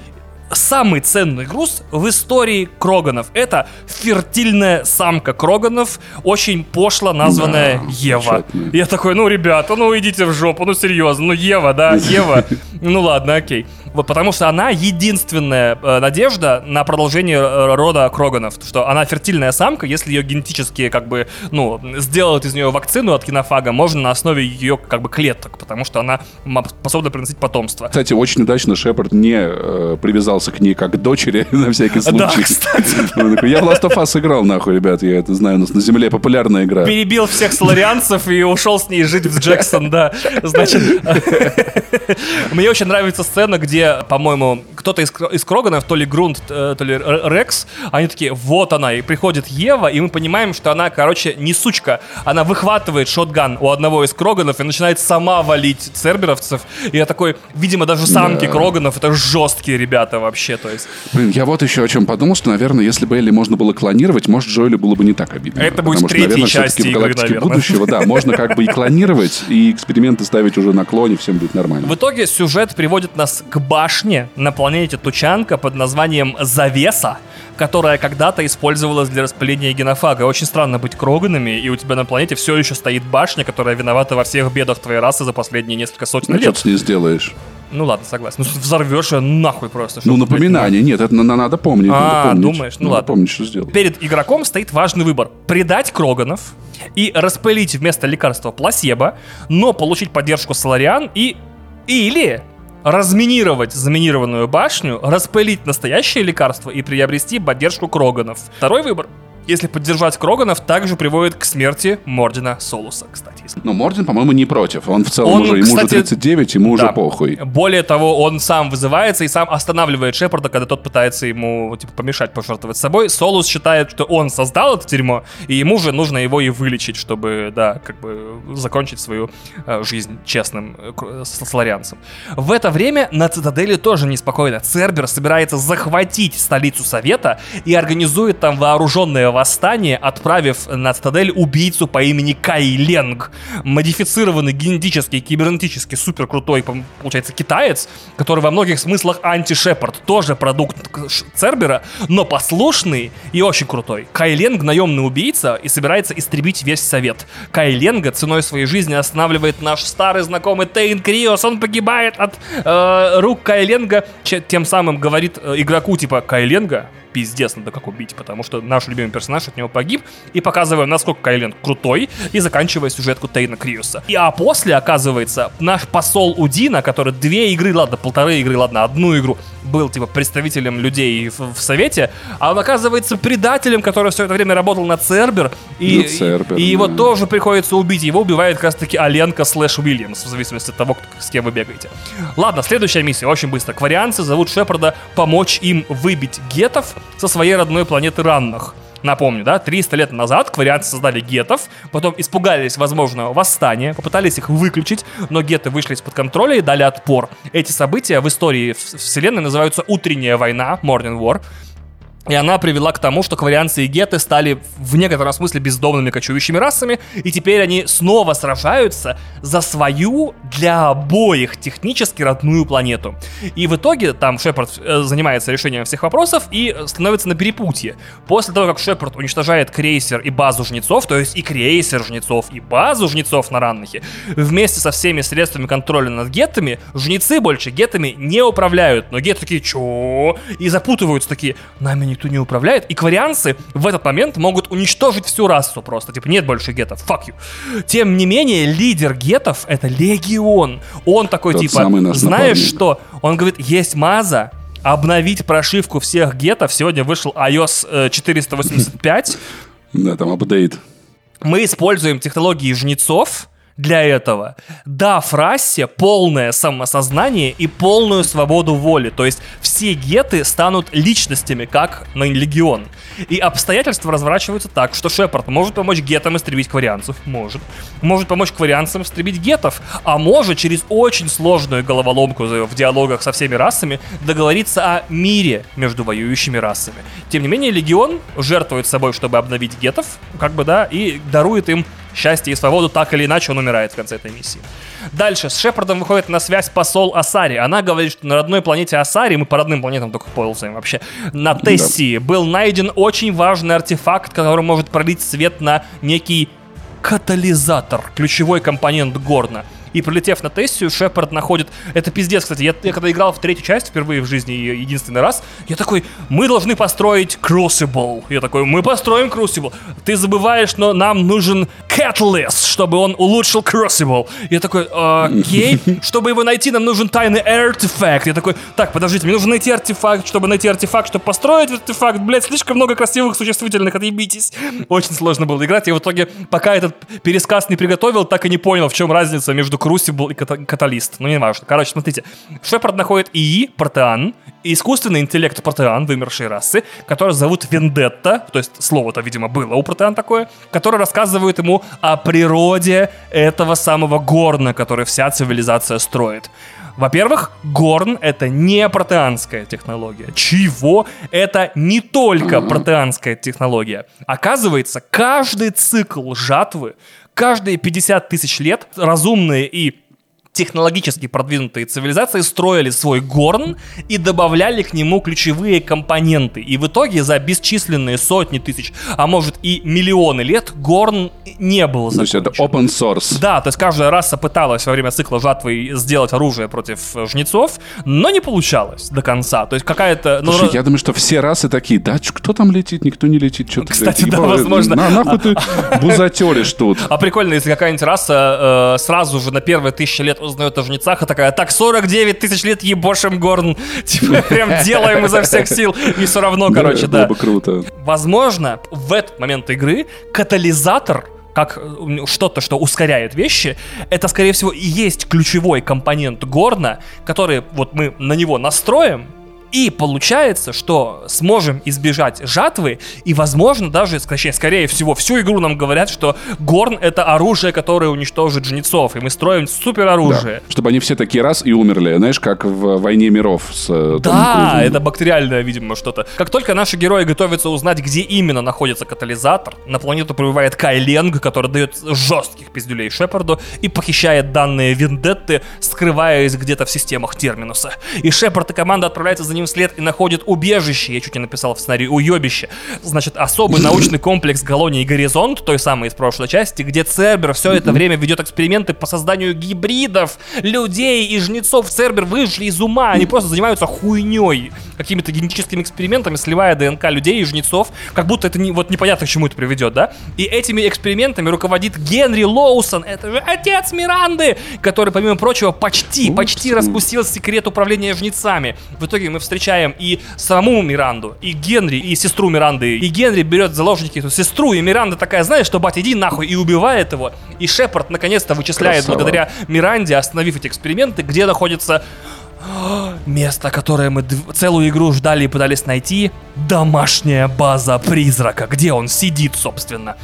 самый ценный груз в истории Кроганов. Это фертильная самка Кроганов, очень пошло названная
Да,
Ева. Я такой, ну, ребята, ну идите в жопу, ну серьезно, ну Ева, да, Ева. Ну ладно, окей. Вот потому что она единственная э, надежда на продолжение э, рода Кроганов. Что она фертильная самка, если ее генетически как бы, ну, сделают из нее вакцину от кинофага, можно на основе ее как бы клеток, потому что она способна приносить потомство.
Кстати, очень удачно Шепард не э, привязался обращался к ней как к дочери на всякий
Да,
случай.
кстати.
Он такой, я в Last of Us играл, нахуй, ребят, я это знаю, у нас на Земле популярная игра.
Перебил всех соларианцев и ушел с ней жить в Джексон, да. Значит, мне очень нравится сцена, где, по-моему, кто-то из, из Кроганов, то ли Грунт, э, то ли Рекс, они такие, вот она, и приходит Ева, и мы понимаем, что она, короче, не сучка. Она выхватывает шотган у одного из Кроганов и начинает сама валить церберовцев. И я такой, видимо, даже самки
Да.
Кроганов это жесткие ребята вообще, то есть.
Блин, я вот еще о чем подумал, что, наверное, если бы Элли можно было клонировать, может, Джоэлю было бы не так обидно.
Это будет
что,
третьей
наверное,
части игры,
«Галактике
наверное.
будущего», да, можно как бы и клонировать, и эксперименты ставить уже на клоне, всем будет нормально.
В итоге сюжет приводит нас к башне на планете Тучанка под названием Завеса, которая когда-то использовалась для распыления генофага. Очень странно быть Кроганами, и у тебя на планете все еще стоит башня, которая виновата во всех бедах твоей расы за последние несколько сотен
Ну, что
лет.
ты с ней сделаешь?
Ну ладно, согласен. Ну, взорвешь ее нахуй просто.
Ну,
блядь,
напоминание. Нет, это на- надо помнить.
А,
надо помнить.
думаешь? Ну
Надо
ладно.
помнить, что сделать.
Перед игроком стоит важный выбор. Предать Кроганов и распылить вместо лекарства пласебо, но получить поддержку Солариан и... Или разминировать заминированную башню, распылить настоящее лекарство и приобрести поддержку Кроганов. Второй выбор. Если поддержать Кроганов, также приводит к смерти Мордина Солуса, кстати.
Но Мордин, по-моему, не против. Он в целом
Он,
уже, ему
кстати,
уже 39, ему уже
Да.
похуй.
Более того, он сам вызывается и сам останавливает Шепарда, когда тот пытается ему типа помешать пожертвовать собой. Солус считает, что он создал это дерьмо, и ему же нужно его и вылечить, чтобы, да, как бы закончить свою э, жизнь честным э, с- сларианцем. В это время на Цитадели тоже неспокойно. Цербер собирается захватить столицу Совета и организует там вооруженное восстание, отправив на Цитадель убийцу по имени Кайленг. Модифицированный генетически, кибернетически супер получается, китаец, который во многих смыслах анти-шепард, тоже продукт Цербера, но послушный и очень крутой. Кайленг наемный убийца и собирается истребить весь совет. Кайленга ценой своей жизни останавливает наш старый знакомый Тейн Криос. Он погибает от э, рук Кайленга, тем самым говорит э, игроку типа Кайленга, пиздец, надо как убить, потому что наш любимый персонаж от него погиб, и показываем, насколько Кайленг крутой, и заканчивая сюжетку Тейна Криуса. И а после, оказывается, наш посол Удина, который две игры, ладно, полторы игры, ладно, одну игру, был, типа, представителем людей в, в Совете, а он оказывается предателем, который все это время работал на Цербер, и,
На Цербер,
и, и его тоже приходится убить. Его убивает как раз таки Аленка слэш Уильямс, в зависимости от того, кто- с кем вы бегаете. Ладно, следующая миссия, очень быстро. Кварианцы зовут Шепарда помочь им выбить гетов со своей родной планеты Раннах. Напомню, да, 300 лет назад кварианцы создали гетов, потом испугались возможного восстания, попытались их выключить, но геты вышли из-под контроля и дали отпор. Эти события в истории вселенной называются «Утренняя война», Morning War, и она привела к тому, что кварианцы и геты стали в некотором смысле бездомными кочующими расами, и теперь они снова сражаются за свою для обоих технически родную планету. И в итоге там Шепард э, занимается решением всех вопросов и становится на перепутье. После того, как Шепард уничтожает крейсер и базу жнецов, то есть и крейсер жнецов, и базу жнецов на Раннахе, вместе со всеми средствами контроля над гетами, жнецы больше гетами не управляют. Но геты такие, чё? И запутываются такие, нами никто не управляет. И кварианцы в этот момент могут уничтожить всю расу просто. Типа, нет больше гетов, fuck you. Тем не менее, лидер гетов — это Легион. Он такой,
Тот
типа, знаешь
напарник.
что? Он говорит, есть маза, обновить прошивку всех гетов. Сегодня вышел iOS э, 485.
Да, там апдейт.
Мы используем технологии жнецов для этого, дав расе полное самосознание и полную свободу воли. То есть все геты станут личностями, как на Легион. И обстоятельства разворачиваются так, что Шепард может помочь гетам истребить кварианцев, может. Может помочь кварианцам истребить гетов, а может через очень сложную головоломку в диалогах со всеми расами договориться о мире между воюющими расами. Тем не менее, Легион жертвует собой, чтобы обновить гетов, как бы, да, и дарует им счастье и свободу, так или иначе он умирает в конце этой миссии. Дальше с Шепардом выходит на связь посол Асари. Она говорит, что на родной планете Асари, мы по родным планетам только ползаем вообще, на Тессии был найден очень важный артефакт, который может пролить свет на некий катализатор, ключевой компонент Горна. И прилетев на Тессию, Шепард находит... Это пиздец, кстати. Я, я когда играл в третью часть впервые в жизни, единственный раз, я такой, мы должны построить Crucible. Я такой, мы построим Crucible. Ты забываешь, но нам нужен Catalyst, чтобы он улучшил Crucible. Я такой, окей. Чтобы его найти, нам нужен тайный артефакт. Я такой, так, подождите, мне нужно найти артефакт, чтобы найти артефакт, чтобы построить артефакт. Блять, слишком много красивых существительных, отъебитесь. Очень сложно было играть. Я в итоге, пока этот пересказ не приготовил, так и не понял, в чем разница между Crucible и Каталист. Ну, не важно. Короче, смотрите. Шепард находит ИИ, Протеан, искусственный интеллект Протеан, вымершей расы, который зовут Вендетта, то есть слово-то, видимо, было у Протеан такое, который рассказывает ему о природе этого самого Горна, который вся цивилизация строит. Во-первых, Горн — это не протеанская технология. Чего? Это не только протеанская технология. Оказывается, каждый цикл жатвы, каждые 50 тысяч лет разумные и технологически продвинутые цивилизации строили свой горн и добавляли к нему ключевые компоненты. И в итоге за бесчисленные сотни тысяч, а может и миллионы лет, горн не был
закончен. То есть это open source.
Да, то есть каждая раса пыталась во время цикла жатвы сделать оружие против жнецов, но не получалось до конца. То есть какая-то...
Ну, Слушай, я думаю, что все расы такие, да, кто там летит, никто не летит, что-то.
Кстати, блядь, да, ебал, возможно.
На, нахуй ты бузатеришь тут.
А прикольно, если какая-нибудь раса э, сразу же на первые тысячи лет узнает о жнецах и такая, так, 49 тысяч лет ебошим Горн. Типа, прям делаем изо всех сил. И все равно, короче, да.
Было бы круто.
Возможно, в этот момент игры катализатор как э, что-то, что ускоряет вещи, это, скорее всего, и есть ключевой компонент Горна, который вот мы на него настроим, и получается, что сможем избежать жатвы, и, возможно, даже, скорее, скорее всего, всю игру нам говорят, что Горн — это оружие, которое уничтожит жнецов, и мы строим супер оружие.
Да. Чтобы они все такие раз и умерли, знаешь, как в «Войне миров» с
э, Да, это бактериальное, видимо, что-то. Как только наши герои готовятся узнать, где именно находится катализатор, на планету прибывает Кай Ленг, который дает жестких пиздюлей Шепарду и похищает данные Вендетты, скрываясь где-то в системах Терминуса. И Шепард и команда отправляются за ним ним вслед и находит убежище, я чуть не написал в сценарии, уебище. Значит, особый научный комплекс колонии Горизонт, той самой из прошлой части, где Цербер все это время ведет эксперименты по созданию гибридов, людей и жнецов. Цербер вышли из ума, они просто занимаются хуйней, какими-то генетическими экспериментами, сливая ДНК людей и жнецов, как будто это не, вот непонятно к чему это приведет, да? И этими экспериментами руководит Генри Лоусон, это же отец Миранды, который, помимо прочего, почти, почти распустил секрет управления жнецами. В итоге мы встречаем и саму Миранду, и Генри, и сестру Миранды. И Генри берет в заложники эту сестру, и Миранда такая, знаешь, что, батя, иди нахуй, и убивает его. И Шепард наконец-то вычисляет Красава. благодаря Миранде, остановив эти эксперименты, где находится место, которое мы целую игру ждали и пытались найти. Домашняя база призрака, где он сидит, собственно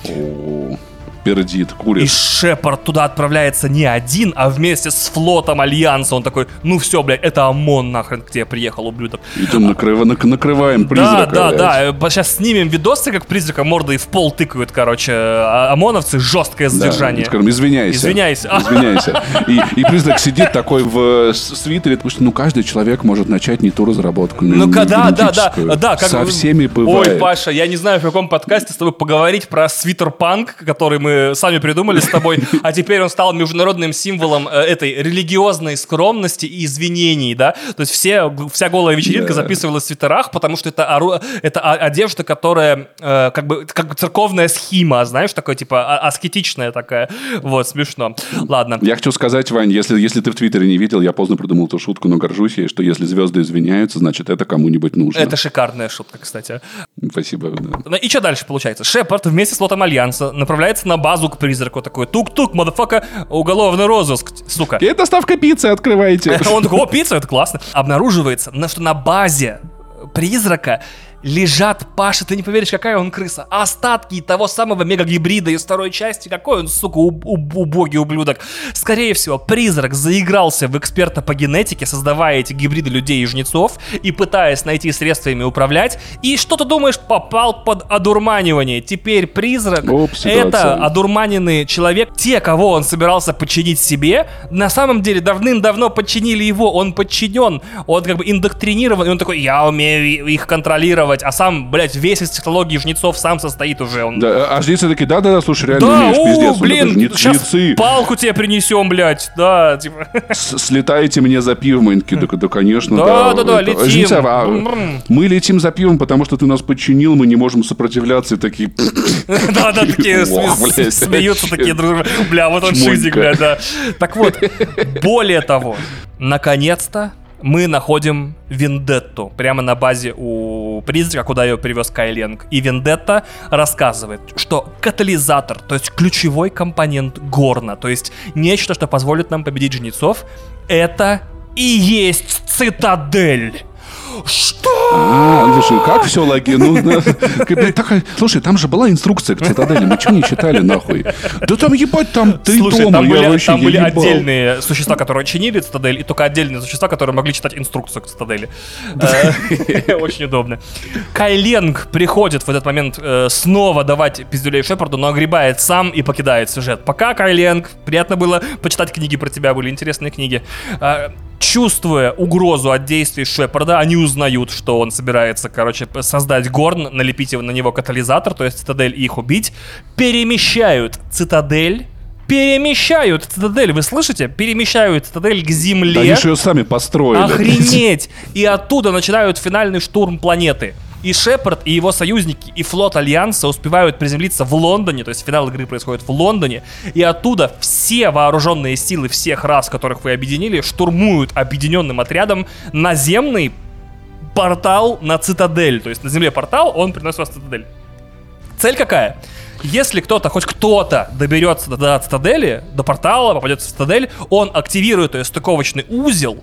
пердит, курит.
И Шепард туда отправляется не один, а вместе с флотом Альянса. Он такой, ну все, блядь, это ОМОН нахрен к тебе приехал, ублюдок.
Идем накрыв... нак- накрываем призрака.
Да, да, да. Сейчас снимем видосы, как призрака мордой в пол тыкают, короче. А ОМОНовцы, жесткое задержание. Да,
скажем, извиняйся.
Извиняйся.
Извиняйся. И, и призрак сидит такой в свитере, потому что, ну, каждый человек может начать не ту разработку.
Ну, ну да, да, да, да. Как...
Со всеми бывает.
Ой, Паша, я не знаю, в каком подкасте с тобой поговорить про свитер-панк, который мы мы сами придумали с тобой, а теперь он стал международным символом э, этой религиозной скромности и извинений, да? То есть все, вся голая вечеринка записывалась в свитерах, потому что это, ору, это одежда, которая э, как бы как церковная схема, знаешь, такая типа а, аскетичная такая. Вот, смешно. Ладно.
Я хочу сказать, Вань, если, если ты в Твиттере не видел, я поздно придумал эту шутку, но горжусь ей, что если звезды извиняются, значит, это кому-нибудь нужно.
Это шикарная шутка, кстати.
Спасибо. Да.
Ну и что дальше получается? Шепард вместе с лотом Альянса направляется на базу к призраку такой, тук-тук, мадафака, уголовный розыск, сука.
И доставка пиццы открывайте.
Он такой, о, пицца, это классно. Обнаруживается, что на базе призрака лежат, Паша, ты не поверишь, какая он крыса. Остатки того самого мегагибрида из второй части. Какой он, сука, уб- уб- убогий ублюдок. Скорее всего, призрак заигрался в эксперта по генетике, создавая эти гибриды людей и жнецов, и пытаясь найти средства ими управлять. И что ты думаешь, попал под одурманивание. Теперь призрак это одурманенный человек. Те, кого он собирался подчинить себе, на самом деле давным-давно подчинили его. Он подчинен, он как бы индоктринирован, и он такой, я умею их контролировать, а сам, блядь, весь из технологий жнецов сам состоит уже. Он...
Да, а жнецы такие, да-да-да, слушай, реально
Да,
умеешь,
о,
пиздец.
Блин,
«Жнец-
сейчас
жнецы,
палку тебе принесем, блядь, да, типа.
с- слетаете мне за пивом. Они такие, да, да, конечно,
Да,
да.
да, да,
это,
летим.
«Жнецы, а,
Брм-брм».
мы летим за пивом, потому что ты нас подчинил, мы не можем сопротивляться. И такие,
Да, да, такие смеются такие друг. Бля, вот он шизик, бля, да. Так вот, более того, наконец-то мы находим Вендетту прямо на базе у призрака, куда ее привез Кайленг. И Вендетта рассказывает, что катализатор, то есть ключевой компонент Горна, то есть нечто, что позволит нам победить жнецов, это и есть цитадель. Что?
А, слушай, как все логи? Ну, слушай, там же была инструкция к цитадели, мы что не читали нахуй? Да там ебать, там ты
Слушай,
дома,
там были,
вообще
там были отдельные существа, которые чинили цитадель, и только отдельные существа, которые могли читать инструкцию к цитадели. Э, Очень удобно. Кайленг приходит в этот момент э, снова давать пиздюлей Шепарду, но огребает сам и покидает сюжет. Пока, Кайленг, приятно было почитать книги про тебя, были интересные книги. Чувствуя угрозу от действий Шепарда, они узнают, что он собирается, короче, создать Горн, налепить его на него катализатор, то есть цитадель и их убить, перемещают цитадель перемещают цитадель, вы слышите? Перемещают цитадель к
Да
земле.
они же ее сами построили.
Охренеть! И оттуда начинают финальный штурм планеты. И Шепард, и его союзники, и флот Альянса успевают приземлиться в Лондоне, то есть финал игры происходит в Лондоне, и оттуда все вооруженные силы всех рас, которых вы объединили, штурмуют объединенным отрядом наземный портал на цитадель. То есть на земле портал, он приносит вас в цитадель. Цель какая? Если кто-то, хоть кто-то доберется до, цитадели, до портала, попадет в цитадель, он активирует ее стыковочный узел,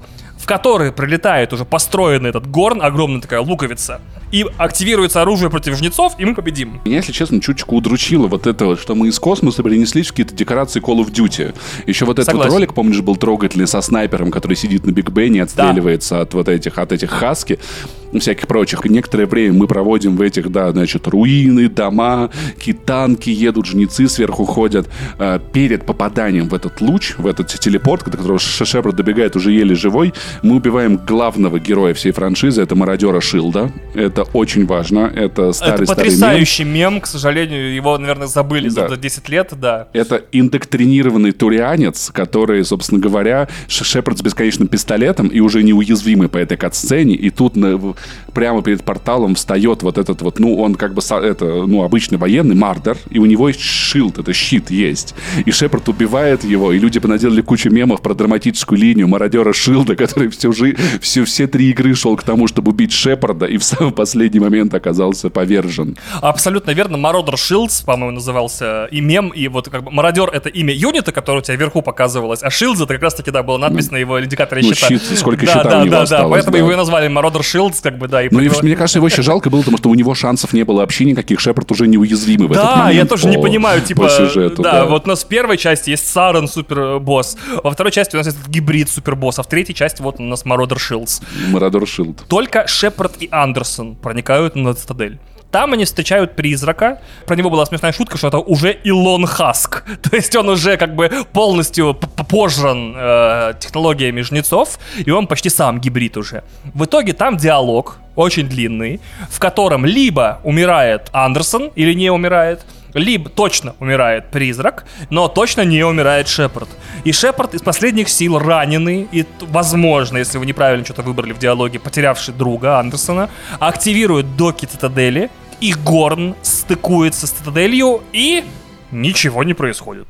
который прилетает уже построенный этот горн, огромная такая луковица, и активируется оружие против жнецов, и мы победим.
Меня, если честно, чуточку удручило вот это вот, что мы из космоса перенеслись в какие-то декорации Call of Duty. Еще вот этот вот ролик, помнишь, был трогательный со снайпером, который сидит на Биг Бене, отстреливается от вот этих, от этих хаски и всяких прочих. И некоторое время мы проводим в этих, да, значит, руины, дома, какие танки едут, жнецы сверху ходят. Э, перед попаданием в этот луч, в этот телепорт, до которого Шепард добегает уже еле живой, мы убиваем главного героя всей франшизы, это мародера Шилда. Это очень важно. Это старый
Это
старый мем.
потрясающий мем, к сожалению, его, наверное, забыли
Да.
за 10 лет, да.
Это индоктринированный турианец, который, собственно говоря, Шепард с бесконечным пистолетом и уже неуязвимый по этой катсцене. И тут на- прямо перед порталом встает вот этот вот, ну, он как бы это, ну, обычный военный, Мардер, и у него есть шилд, это щит есть. И Шепард убивает его, и люди понаделали кучу мемов про драматическую линию мародера Шилда, который всю жи- всю, все три игры шел к тому, чтобы убить Шепарда, и в самый последний момент оказался повержен.
Абсолютно верно. Мародер Шилдс, по-моему, назывался и мем, и вот как бы Мародер это имя юнита, которое у тебя вверху показывалось, а Шилдс это как раз таки, да, была надпись на его индикаторе
ну,
щита.
щит, сколько
да,
щита
да,
у него
да,
осталось,
да, поэтому
да.
его и назвали Мародер Шилдс, как бы, да. И
Ну, и, мне кажется, его еще жалко было, потому что у него шансов не было вообще никаких. Шепард уже неуязвимый в этот
Да,
момент
я тоже не
по-
понимаю,
по
типа,
сюжету,
да, вот у нас в первой части есть Сарен супербосс, во второй части у нас есть гибрид супербосс, а в третьей части вот у нас Мародер Шилдс.
Мародер Шилд.
Только Шепард и Андерсон проникают на цитадель. Там они встречают призрака. Про него была смешная шутка, что это уже Илон Хаск. То есть он уже как бы полностью пожран э, технологиями жнецов, и он почти сам гибрид уже. В итоге там диалог очень длинный, в котором либо умирает Андерсон или не умирает, либо точно умирает призрак, но точно не умирает Шепард. И Шепард из последних сил раненый, и, возможно, если вы неправильно что-то выбрали в диалоге, потерявший друга Андерсона, активирует доки цитадели, и Горн стыкуется с цитаделью, и ничего не происходит.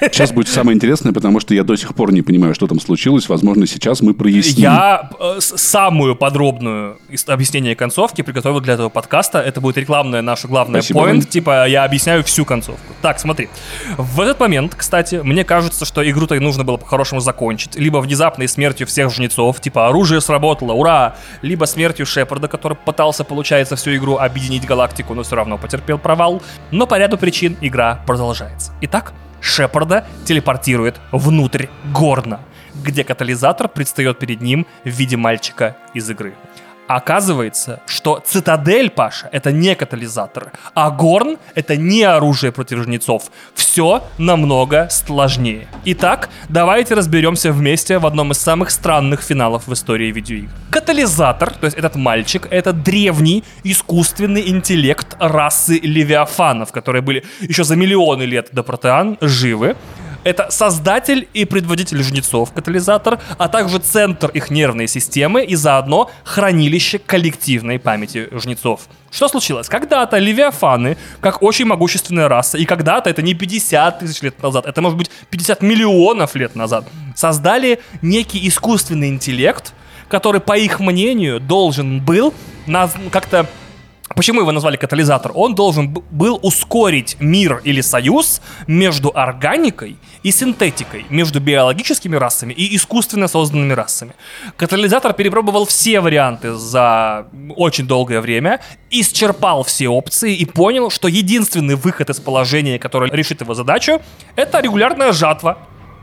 Сейчас будет самое интересное, потому что я до сих пор не понимаю, что там случилось. Возможно, сейчас мы проясним.
Я э, самую подробную объяснение концовки приготовил для этого подкаста. Это будет рекламная наша главная
Спасибо,
point.
Вань.
Типа, я объясняю всю концовку. Так, смотри. В этот момент, кстати, мне кажется, что игру-то и нужно было по-хорошему закончить. Либо внезапной смертью всех жнецов, типа, оружие сработало, ура! Либо смертью Шепарда, который пытался, получается, всю игру объединить галактику, но все равно потерпел провал. Но по ряду причин игра продолжается. Итак, Шепарда телепортирует внутрь Горна, где катализатор предстает перед ним в виде мальчика из игры. Оказывается, что цитадель, Паша, это не катализатор, а горн — это не оружие против жнецов. Все намного сложнее. Итак, давайте разберемся вместе в одном из самых странных финалов в истории видеоигр. Катализатор, то есть этот мальчик, это древний искусственный интеллект расы левиафанов, которые были еще за миллионы лет до протеан живы. Это создатель и предводитель жнецов, катализатор, а также центр их нервной системы и заодно хранилище коллективной памяти жнецов. Что случилось? Когда-то левиафаны, как очень могущественная раса, и когда-то, это не 50 тысяч лет назад, это может быть 50 миллионов лет назад, создали некий искусственный интеллект, который, по их мнению, должен был как-то Почему его назвали катализатор? Он должен был ускорить мир или союз между органикой и синтетикой, между биологическими расами и искусственно созданными расами. Катализатор перепробовал все варианты за очень долгое время, исчерпал все опции и понял, что единственный выход из положения, который решит его задачу, это регулярная жатва.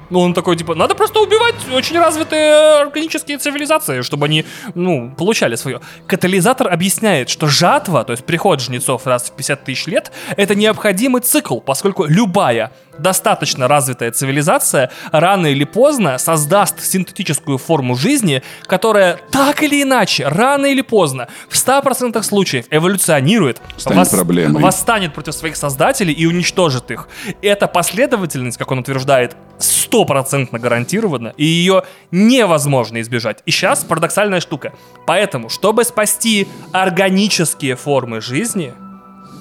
Ну, он такой, типа, надо просто убивать очень развитые органические цивилизации, чтобы они, ну, получали свое. Катализатор объясняет, что жатва, то есть приход жнецов раз в 50 тысяч лет, это необходимый цикл, поскольку любая достаточно развитая цивилизация рано или поздно создаст синтетическую форму жизни, которая так или иначе, рано или поздно, в 100% случаев эволюционирует,
Станет проблемой.
восстанет против своих создателей и уничтожит их. Эта последовательность, как он утверждает, стопроцентно гарантирована, и ее невозможно избежать. И сейчас парадоксальная штука. Поэтому, чтобы спасти органические формы жизни,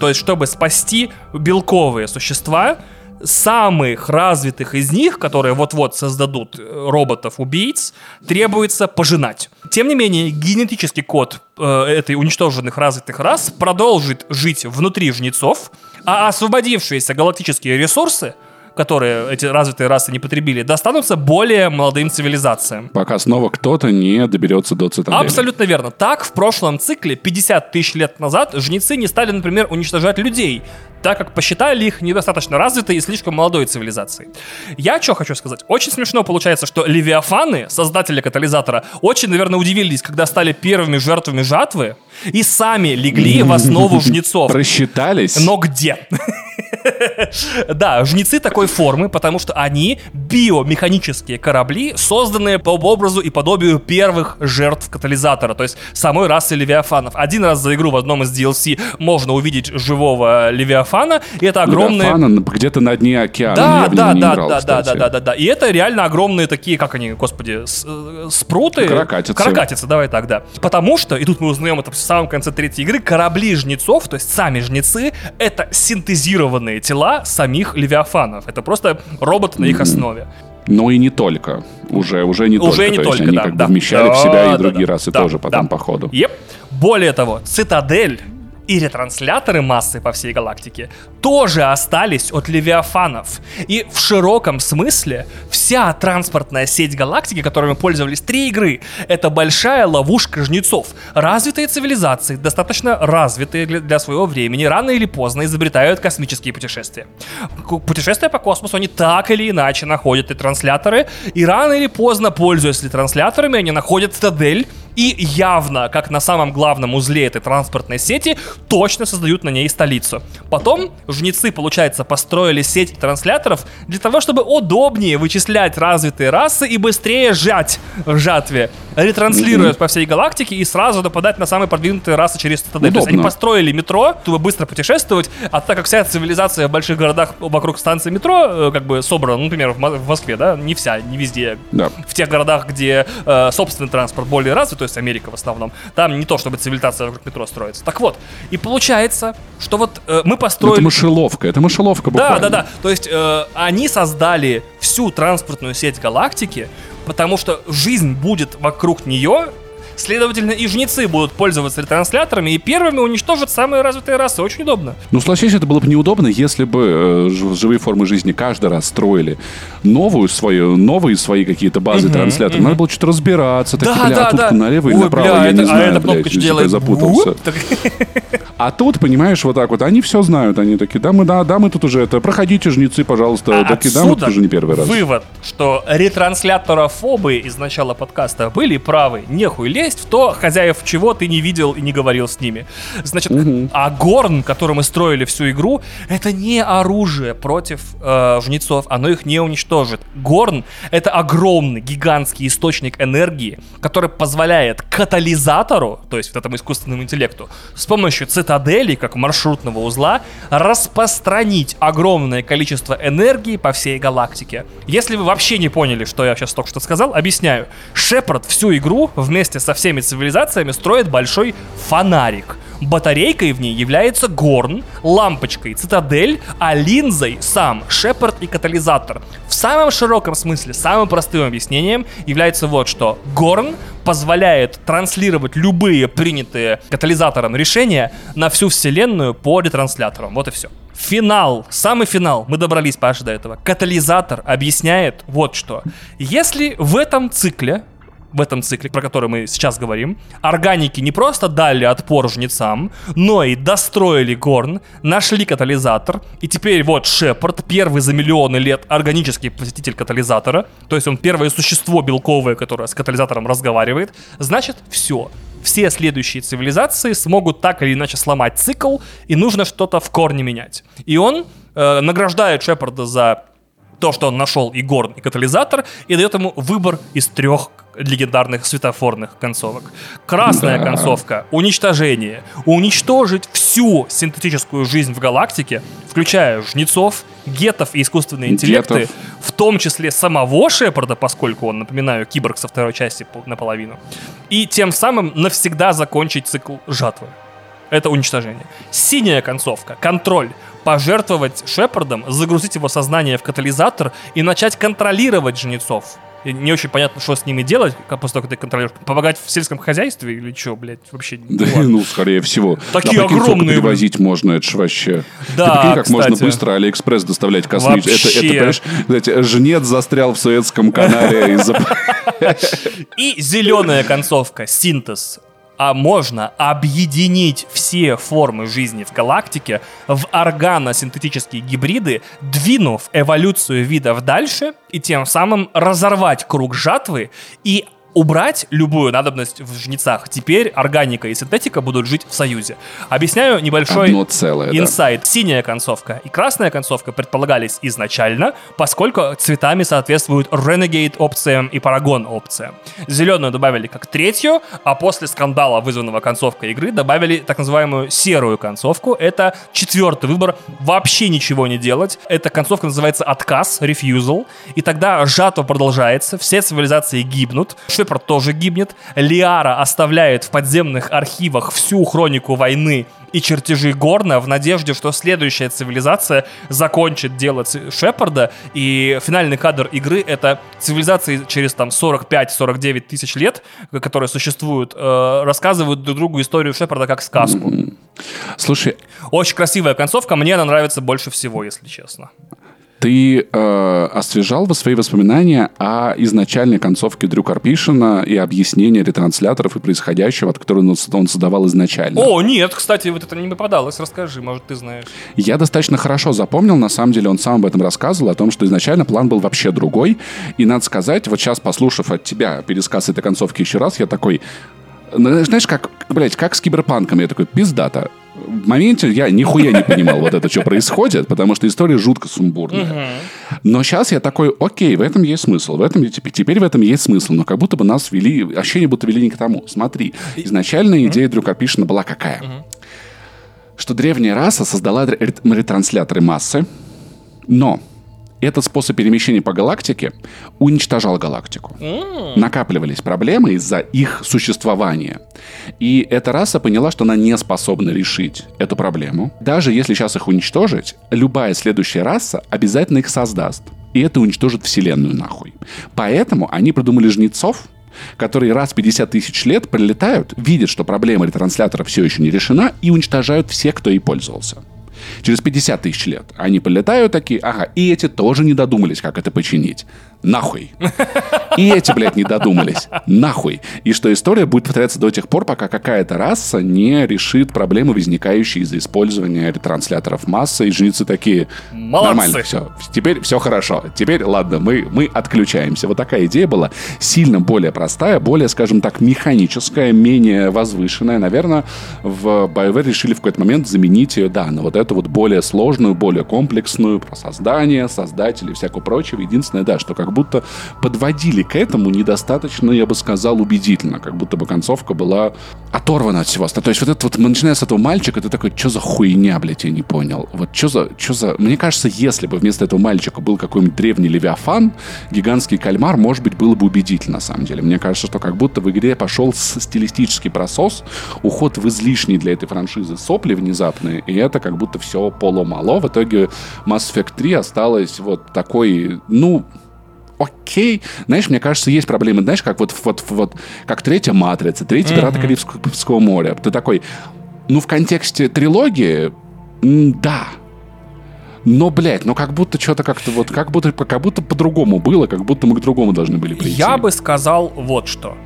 то есть чтобы спасти белковые существа, самых развитых из них, которые вот-вот создадут э, роботов-убийц, требуется пожинать. Тем не менее, генетический код э, этой уничтоженных развитых рас продолжит жить внутри жнецов, а освободившиеся галактические ресурсы которые эти развитые расы не потребили, достанутся более молодым цивилизациям.
Пока снова кто-то не доберется до цитадели.
Абсолютно верно. Так, в прошлом цикле, 50 тысяч лет назад, жнецы не стали, например, уничтожать людей, так как посчитали их недостаточно развитой и слишком молодой цивилизацией. Я что хочу сказать? Очень смешно получается, что левиафаны, создатели катализатора, очень, наверное, удивились, когда стали первыми жертвами жатвы и сами легли в основу жнецов.
Просчитались?
Но где? Да, жнецы такой формы, потому что они биомеханические корабли, созданные по образу и подобию первых жертв катализатора, то есть самой расы левиафанов. Один раз за игру в одном из DLC можно увидеть живого левиафана, и это огромные...
Левиафана где-то на дне океана.
Да, ну, да, да, да, да, да, да, да, да. И это реально огромные такие, как они, господи, э, спруты.
Каракатицы.
Каракатицы, давай так, да. Потому что, и тут мы узнаем это самом конце третьей игры, корабли жнецов, то есть сами жнецы, это синтезированные тела самих левиафанов. Это просто робот на их основе.
Но и не только. Уже, уже не
уже
только.
Не
То
только,
есть они
да,
как
да.
бы вмещали
да,
в себя и другие
да,
расы
да,
тоже потом по ходу.
Yep. Более того, цитадель и ретрансляторы массы по всей галактике тоже остались от левиафанов. И в широком смысле вся транспортная сеть галактики, которой мы пользовались три игры, это большая ловушка жнецов. Развитые цивилизации, достаточно развитые для, своего времени, рано или поздно изобретают космические путешествия. Путешествия по космосу, они так или иначе находят и трансляторы, и рано или поздно, пользуясь трансляторами, они находят цитадель, и явно, как на самом главном узле этой транспортной сети, точно создают на ней столицу. Потом жнецы, получается, построили сеть трансляторов для того, чтобы удобнее вычислять развитые расы и быстрее сжать в жатве, ретранслируя mm-hmm. по всей галактике и сразу нападать на самые продвинутые расы через цитадель. То есть они построили метро, чтобы быстро путешествовать, а так как вся цивилизация в больших городах вокруг станции метро э, как бы собрана, ну, например, в Москве, да, не вся, не везде.
Да.
В тех городах, где э, собственный транспорт более развит, то есть Америка в основном, там не то, чтобы цивилизация вокруг метро строится. Так вот, и получается, что вот э, мы построили... Это
мышеловка, это мышеловка буквально.
Да, да, да. То есть э, они создали всю транспортную сеть галактики, потому что жизнь будет вокруг нее, Следовательно, и жнецы будут пользоваться ретрансляторами и первыми уничтожат самые развитые расы. Очень удобно.
Ну, согласись, это было бы неудобно, если бы э, живые формы жизни каждый раз строили новую свою, новые свои какие-то базы угу, трансляторов. Угу. Надо было что-то разбираться. Так,
да,
бля,
да,
а тут
да.
налево
Ой,
и направо,
бля,
я
это,
не знаю,
а эта кнопка что делает?
запутался. А тут, понимаешь, вот так вот, они все знают, они такие, да, мы, да, да, мы тут уже это, проходите, жнецы, пожалуйста,
А
такие, да, мы тут уже не первый раз.
Вывод, что ретрансляторофобы из начала подкаста были правы. Нехуй лезть в то, хозяев чего ты не видел и не говорил с ними. Значит, а Горн, который мы строили всю игру, это не оружие против э, жнецов, оно их не уничтожит. Горн — это огромный, гигантский источник энергии, который позволяет катализатору, то есть вот этому искусственному интеллекту, с помощью цитадели, как маршрутного узла, распространить огромное количество энергии по всей галактике. Если вы вообще не поняли, что я сейчас только что сказал, объясняю. Шепард всю игру вместе со всеми цивилизациями строит большой фонарик. Батарейкой в ней является Горн, лампочкой Цитадель, а линзой сам Шепард и катализатор. В самом широком смысле, самым простым объяснением является вот что. Горн позволяет транслировать любые принятые катализатором решения на всю вселенную по ретрансляторам. Вот и все. Финал, самый финал, мы добрались, Паша, до этого. Катализатор объясняет вот что. Если в этом цикле в этом цикле, про который мы сейчас говорим, органики не просто дали отпор жнецам, но и достроили горн, нашли катализатор, и теперь вот Шепард, первый за миллионы лет органический посетитель катализатора, то есть он первое существо белковое, которое с катализатором разговаривает, значит все. Все следующие цивилизации смогут так или иначе сломать цикл, и нужно что-то в корне менять. И он э, награждает Шепарда за то, что он нашел и горн, и катализатор, и дает ему выбор из трех легендарных светофорных концовок. Красная
Да.
концовка — уничтожение. Уничтожить всю синтетическую жизнь в галактике, включая жнецов, гетов и искусственные интеллекты,
Гетов.
в том числе самого Шепарда, поскольку он, напоминаю, киборг со второй части пол- наполовину, и тем самым навсегда закончить цикл жатвы. Это уничтожение. Синяя концовка, контроль. Пожертвовать Шепардом, загрузить его сознание в катализатор и начать контролировать жнецов. И Не очень понятно, что с ними делать, как после того, как ты контролируешь. Помогать в сельском хозяйстве или что, блядь, вообще не
Да,
ладно.
ну, скорее всего.
Такие
А сколько
огромные,
перевозить можно, это ж вообще.
Да,
Ты прикинь, как можно
кстати.
быстро Алиэкспресс доставлять космический. Это, это, понимаешь, знаете, жнец застрял в Суэцком канале из-за...
И зеленая концовка, синтез. А можно объединить все формы жизни в галактике в органосинтетические гибриды, двинув эволюцию видов дальше и тем самым разорвать круг жатвы и убрать любую надобность в жнецах. Теперь органика и синтетика будут жить в союзе. Объясняю небольшой
Одно целое, да.
инсайт. Синяя концовка и красная концовка предполагались изначально, поскольку цветами соответствуют Renegade опциям и Paragon опциям. Зеленую добавили как третью, а после скандала, вызванного концовкой игры, добавили так называемую серую концовку. Это четвертый выбор. Вообще ничего не делать. Эта концовка называется отказ, refusal. И тогда жатва продолжается, все цивилизации гибнут, Шепард тоже гибнет, Лиара оставляет в подземных архивах всю хронику войны и чертежи Горна в надежде, что следующая цивилизация закончит дело Шепарда, и финальный кадр игры — это цивилизации через там 45-49 тысяч лет, которые существуют, э, рассказывают друг другу историю Шепарда как сказку.
Слушай,
Очень красивая концовка, мне она нравится больше всего, если честно.
Ты э, освежал бы свои воспоминания о изначальной концовке Дрю Карпишина и объяснении ретрансляторов и происходящего, от которого он, он создавал изначально.
О, нет, кстати, вот это не попадалось, расскажи, может, ты знаешь.
Я достаточно хорошо запомнил, на самом деле он сам об этом рассказывал, о том, что изначально план был вообще другой. И надо сказать, вот сейчас, послушав от тебя пересказ этой концовки еще раз, я такой, ну, знаешь, как, блядь, как с киберпанком, я такой, пиздата. В моменте я нихуя не понимал вот это, что происходит, потому что история жутко сумбурная. Но сейчас я такой, окей, в этом есть смысл, в этом теперь, в этом есть смысл, но как будто бы нас вели, ощущение будто вели не к тому. Смотри, изначальная идея Дрю Карпишина была какая? Что древняя раса создала ре- ретрансляторы массы, но этот способ перемещения по галактике уничтожал галактику. Накапливались проблемы из-за их существования. И эта раса поняла, что она не способна решить эту проблему. Даже если сейчас их уничтожить, любая следующая раса обязательно их создаст. И это уничтожит Вселенную нахуй. Поэтому они придумали жнецов, которые раз в 50 тысяч лет прилетают, видят, что проблема ретранслятора все еще не решена, и уничтожают всех, кто ей пользовался. Через 50 тысяч лет они полетают такие, ага, и эти тоже не додумались, как это починить. Нахуй. И эти, блядь, не додумались. Нахуй. И что история будет повторяться до тех пор, пока какая-то раса не решит проблемы, возникающие из-за использования ретрансляторов массы. И женицы такие,
Молодцы.
нормально, все. Теперь все хорошо. Теперь, ладно, мы, мы отключаемся. Вот такая идея была. Сильно более простая, более, скажем так, механическая, менее возвышенная. Наверное, в BioWare решили в какой-то момент заменить ее, да, на вот эту вот более сложную, более комплексную про создание, создателей и всякого прочего. Единственное, да, что как будто подводили к этому недостаточно, я бы сказал, убедительно. Как будто бы концовка была оторвана от всего. То есть вот это вот, начиная с этого мальчика, ты такой, что за хуйня, блядь, я не понял. Вот что за, что за... Мне кажется, если бы вместо этого мальчика был какой-нибудь древний Левиафан, гигантский кальмар, может быть, было бы убедительно, на самом деле. Мне кажется, что как будто в игре пошел стилистический просос, уход в излишний для этой франшизы сопли внезапные, и это как будто все поломало. В итоге Mass Effect 3 осталась вот такой, ну, окей. Знаешь, мне кажется, есть проблемы, знаешь, как вот, вот, вот как третья «Матрица», третий «Пираты Карибского моря». Ты такой, ну, в контексте трилогии, да, но, блядь, ну как будто что-то как-то вот, как будто, как будто по-другому было, как будто мы к другому должны были прийти.
Я бы сказал вот что.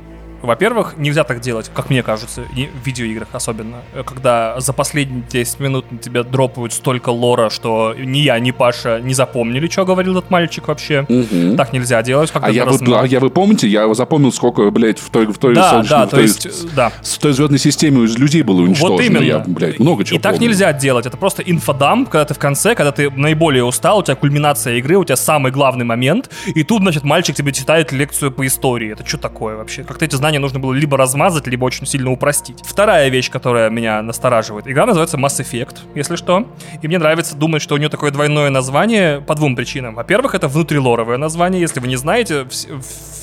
Во-первых, нельзя так делать, как мне кажется, в видеоиграх особенно, когда за последние 10 минут на тебя дропают столько лора, что ни я, ни Паша не запомнили, что говорил этот мальчик вообще.
Угу.
Так нельзя делать.
А я, вы, а я вы помните, я запомнил, сколько, блядь, в той, в той,
да, да, в той, то есть, да.
в той звездной системе из людей было уничтожено.
Вот именно.
Я, блядь, много чего
И так
помню.
нельзя делать. Это просто инфодамп, когда ты в конце, когда ты наиболее устал, у тебя кульминация игры, у тебя самый главный момент, и тут, значит, мальчик тебе читает лекцию по истории. Это что такое вообще? Как-то эти знания нужно было либо размазать, либо очень сильно упростить. Вторая вещь, которая меня настораживает. Игра называется Mass Effect, если что. И мне нравится думать, что у нее такое двойное название по двум причинам. Во-первых, это внутрилоровое название. Если вы не знаете,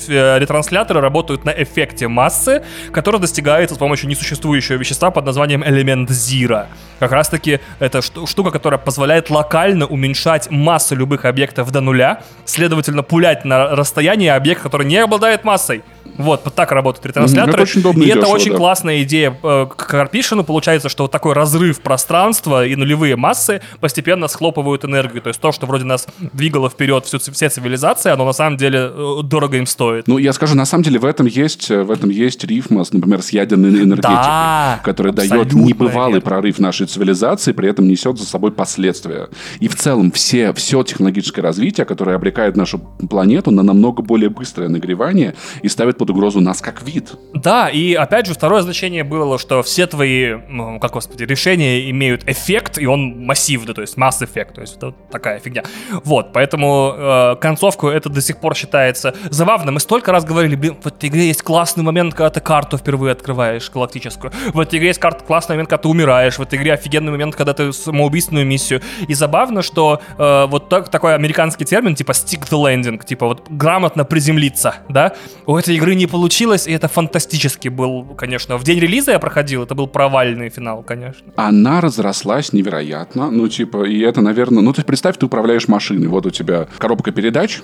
э, ретрансляторы работают на эффекте массы, который достигается с помощью несуществующего вещества под названием элемент Zero. Как раз таки это штука, которая позволяет локально уменьшать массу любых объектов до нуля, следовательно, пулять на расстояние объект, который не обладает массой. Вот, вот так работают ретрансляторы.
Это очень
и
дешево,
это очень
да.
классная идея э, к Карпишину. Получается, что вот такой разрыв пространства и нулевые массы постепенно схлопывают энергию. То есть то, что вроде нас двигало вперед всю, все цивилизации, оно на самом деле э, дорого им стоит.
Ну, я скажу, на самом деле в этом есть, в этом есть рифма, например, с ядерной энергетикой,
Да,
которая дает небывалый
верно.
прорыв нашей цивилизации, при этом несет за собой последствия. И в целом все, все технологическое развитие, которое обрекает нашу планету на намного более быстрое нагревание и ставит под угрозу нас как вид.
Да, и опять же, второе значение было, что все твои, ну, как господи, решения имеют эффект, и он массивный, то есть масс эффект, то есть это такая фигня. Вот, поэтому э, концовку это до сих пор считается забавно. Мы столько раз говорили, блин, в этой игре есть классный момент, когда ты карту впервые открываешь, галактическую. В этой игре есть карт, классный момент, когда ты умираешь. В этой игре офигенный момент, когда ты самоубийственную миссию. И забавно, что э, вот так, такой американский термин, типа stick the landing, типа вот грамотно приземлиться, да? У этой игры не получилось, и это фантастически был, конечно. В день релиза я проходил, это был провальный финал, конечно.
Она разрослась невероятно. Ну, типа, и это, наверное... Ну, ты представь, ты управляешь машиной. Вот у тебя коробка передач,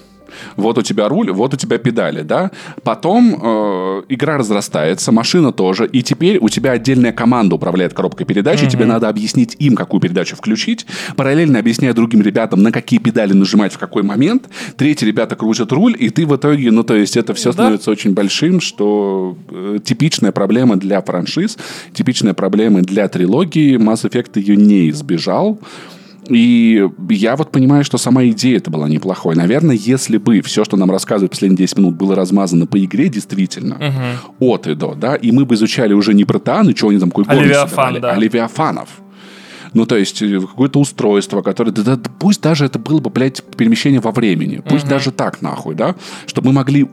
вот у тебя руль, вот у тебя педали, да? Потом э, игра разрастается, машина тоже, и теперь у тебя отдельная команда управляет коробкой передач, и тебе надо объяснить им, какую передачу включить, параллельно объясняя другим ребятам, на какие педали нажимать в какой момент. Третьи ребята крутят руль, и ты в итоге, ну, то есть это все
Да.
становится очень большим, что э, типичная проблема для франшиз, типичная проблема для трилогии. Mass Effect ее не избежал. И я вот понимаю, что сама идея это была неплохой. Наверное, если бы все, что нам рассказывают последние 10 минут, было размазано по игре действительно, от и до, да, и мы бы изучали уже не протеаны, что они там какой собирали,
да.
а левиафанов. Ну, то есть, э, какое-то устройство, которое... Да, да, пусть даже это было бы, блядь, перемещение во времени. Пусть даже так, нахуй, да? Чтобы мы могли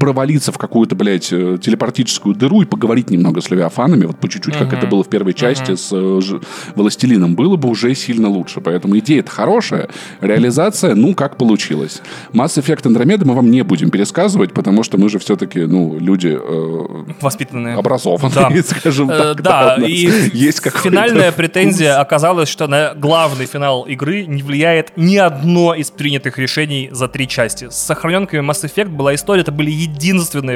провалиться в какую-то, блядь, э, телепортическую дыру и поговорить немного с Левиафанами, вот по чуть-чуть, как это было в первой части с э, Ж- Властелином, было бы уже сильно лучше. Поэтому идея-то хорошая, реализация, ну, как получилось. Mass Effect Andromeda мы вам не будем пересказывать, потому что мы же все-таки, ну, люди э,
Воспитанные.
образованные, скажем
Э,
так.
Да,
нас
и
есть
финальная претензия оказалась, что на главный финал игры не влияет ни одно из принятых решений за три части. С сохраненками Mass Effect была история, это были единственные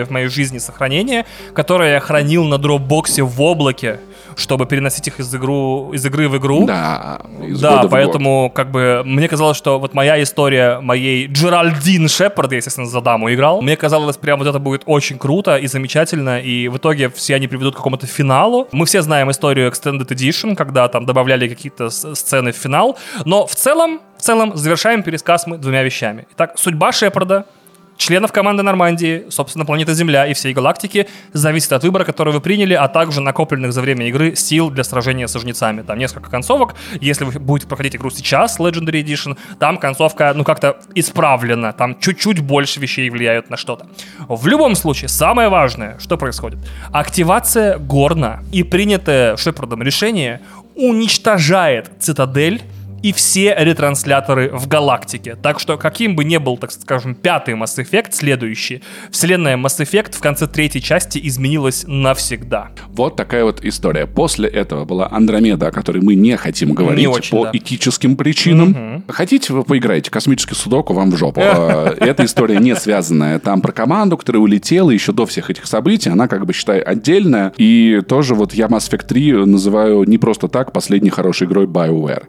в моей жизни сохранения, которые я хранил на дропбоксе в облаке. чтобы переносить их из, игру, из игры в игру.
Да, из
Да, поэтому как бы мне казалось, что вот моя история моей Джеральдин Шепард, я, естественно, за даму играл, мне казалось, прям вот это будет очень круто и замечательно, и в итоге все они приведут к какому-то финалу. Мы все знаем историю Extended Edition, когда там добавляли какие-то сцены в финал, но в целом, в целом завершаем пересказ мы двумя вещами. Итак, судьба Шепарда, членов команды Нормандии, собственно, планеты Земля и всей галактики зависит от выбора, который вы приняли, а также накопленных за время игры сил для сражения со жнецами. Там несколько концовок. Если вы будете проходить игру сейчас, Legendary Edition, там концовка, ну, как-то исправлена. Там чуть-чуть больше вещей влияют на что-то. В любом случае, самое важное, что происходит. Активация Горна и принятое Шепардом решение уничтожает цитадель и все ретрансляторы в галактике. Так что, каким бы ни был, так скажем, пятый Mass Effect, следующий, вселенная Mass Effect в конце третьей части изменилась навсегда.
Вот такая вот история. После этого была Андромеда, о которой мы не хотим говорить
Не очень,
по
да.
этическим причинам. Хотите, вы поиграете, космический судоку вам в жопу. Э, Эта история не связанная. Там про команду, которая улетела еще до всех этих событий. Она, как бы, считай, отдельная. И тоже вот я Mass Effect 3 называю не просто так последней хорошей игрой BioWare.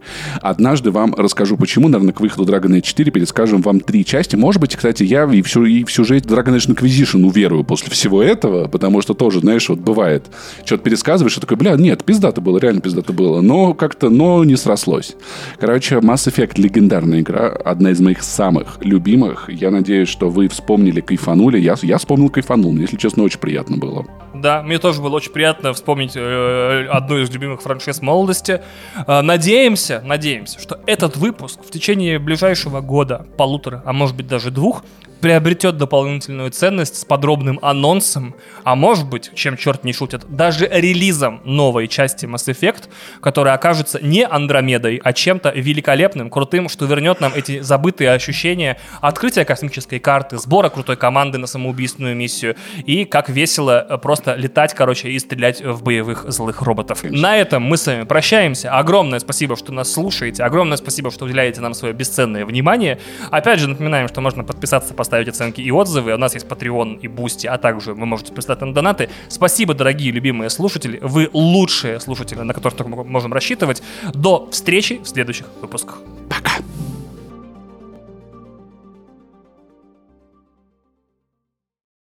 Однажды вам расскажу, почему, наверное, к выходу Dragon Age 4 перескажем вам три части. Может быть, кстати, я и, всю, и в сюжет Dragon Age Inquisition уверую после всего этого, потому что тоже, знаешь, вот бывает, что-то пересказываешь, и такой, бля, нет, пиздато было, реально пиздато было, но как-то, но не срослось. Короче, Mass Effect легендарная игра, одна из моих самых любимых. Я надеюсь, что вы вспомнили, кайфанули. Я, я вспомнил, кайфанул. Мне, если честно, очень приятно было.
Да, мне тоже было очень приятно вспомнить э, одну из любимых франшиз молодости. Э, надеемся, надеемся, что этот выпуск в течение ближайшего года, полутора, а может быть даже двух, приобретет дополнительную ценность с подробным анонсом, а может быть, чем черт не шутит, даже релизом новой части Mass Effect, которая окажется не Андромедой, а чем-то великолепным, крутым, что вернет нам эти забытые ощущения открытия космической карты, сбора крутой команды на самоубийственную миссию и как весело э, просто летать, короче, и стрелять в боевых злых роботов. На этом мы с вами прощаемся. Огромное спасибо, что нас слушаете. Огромное спасибо, что уделяете нам свое бесценное внимание. Опять же, напоминаем, что можно подписаться, поставить оценки и отзывы. У нас есть Patreon и Boosty, а также вы можете прислать нам донаты. Спасибо, дорогие любимые слушатели. Вы лучшие слушатели, на которых только можем рассчитывать. До встречи в следующих выпусках.
Пока.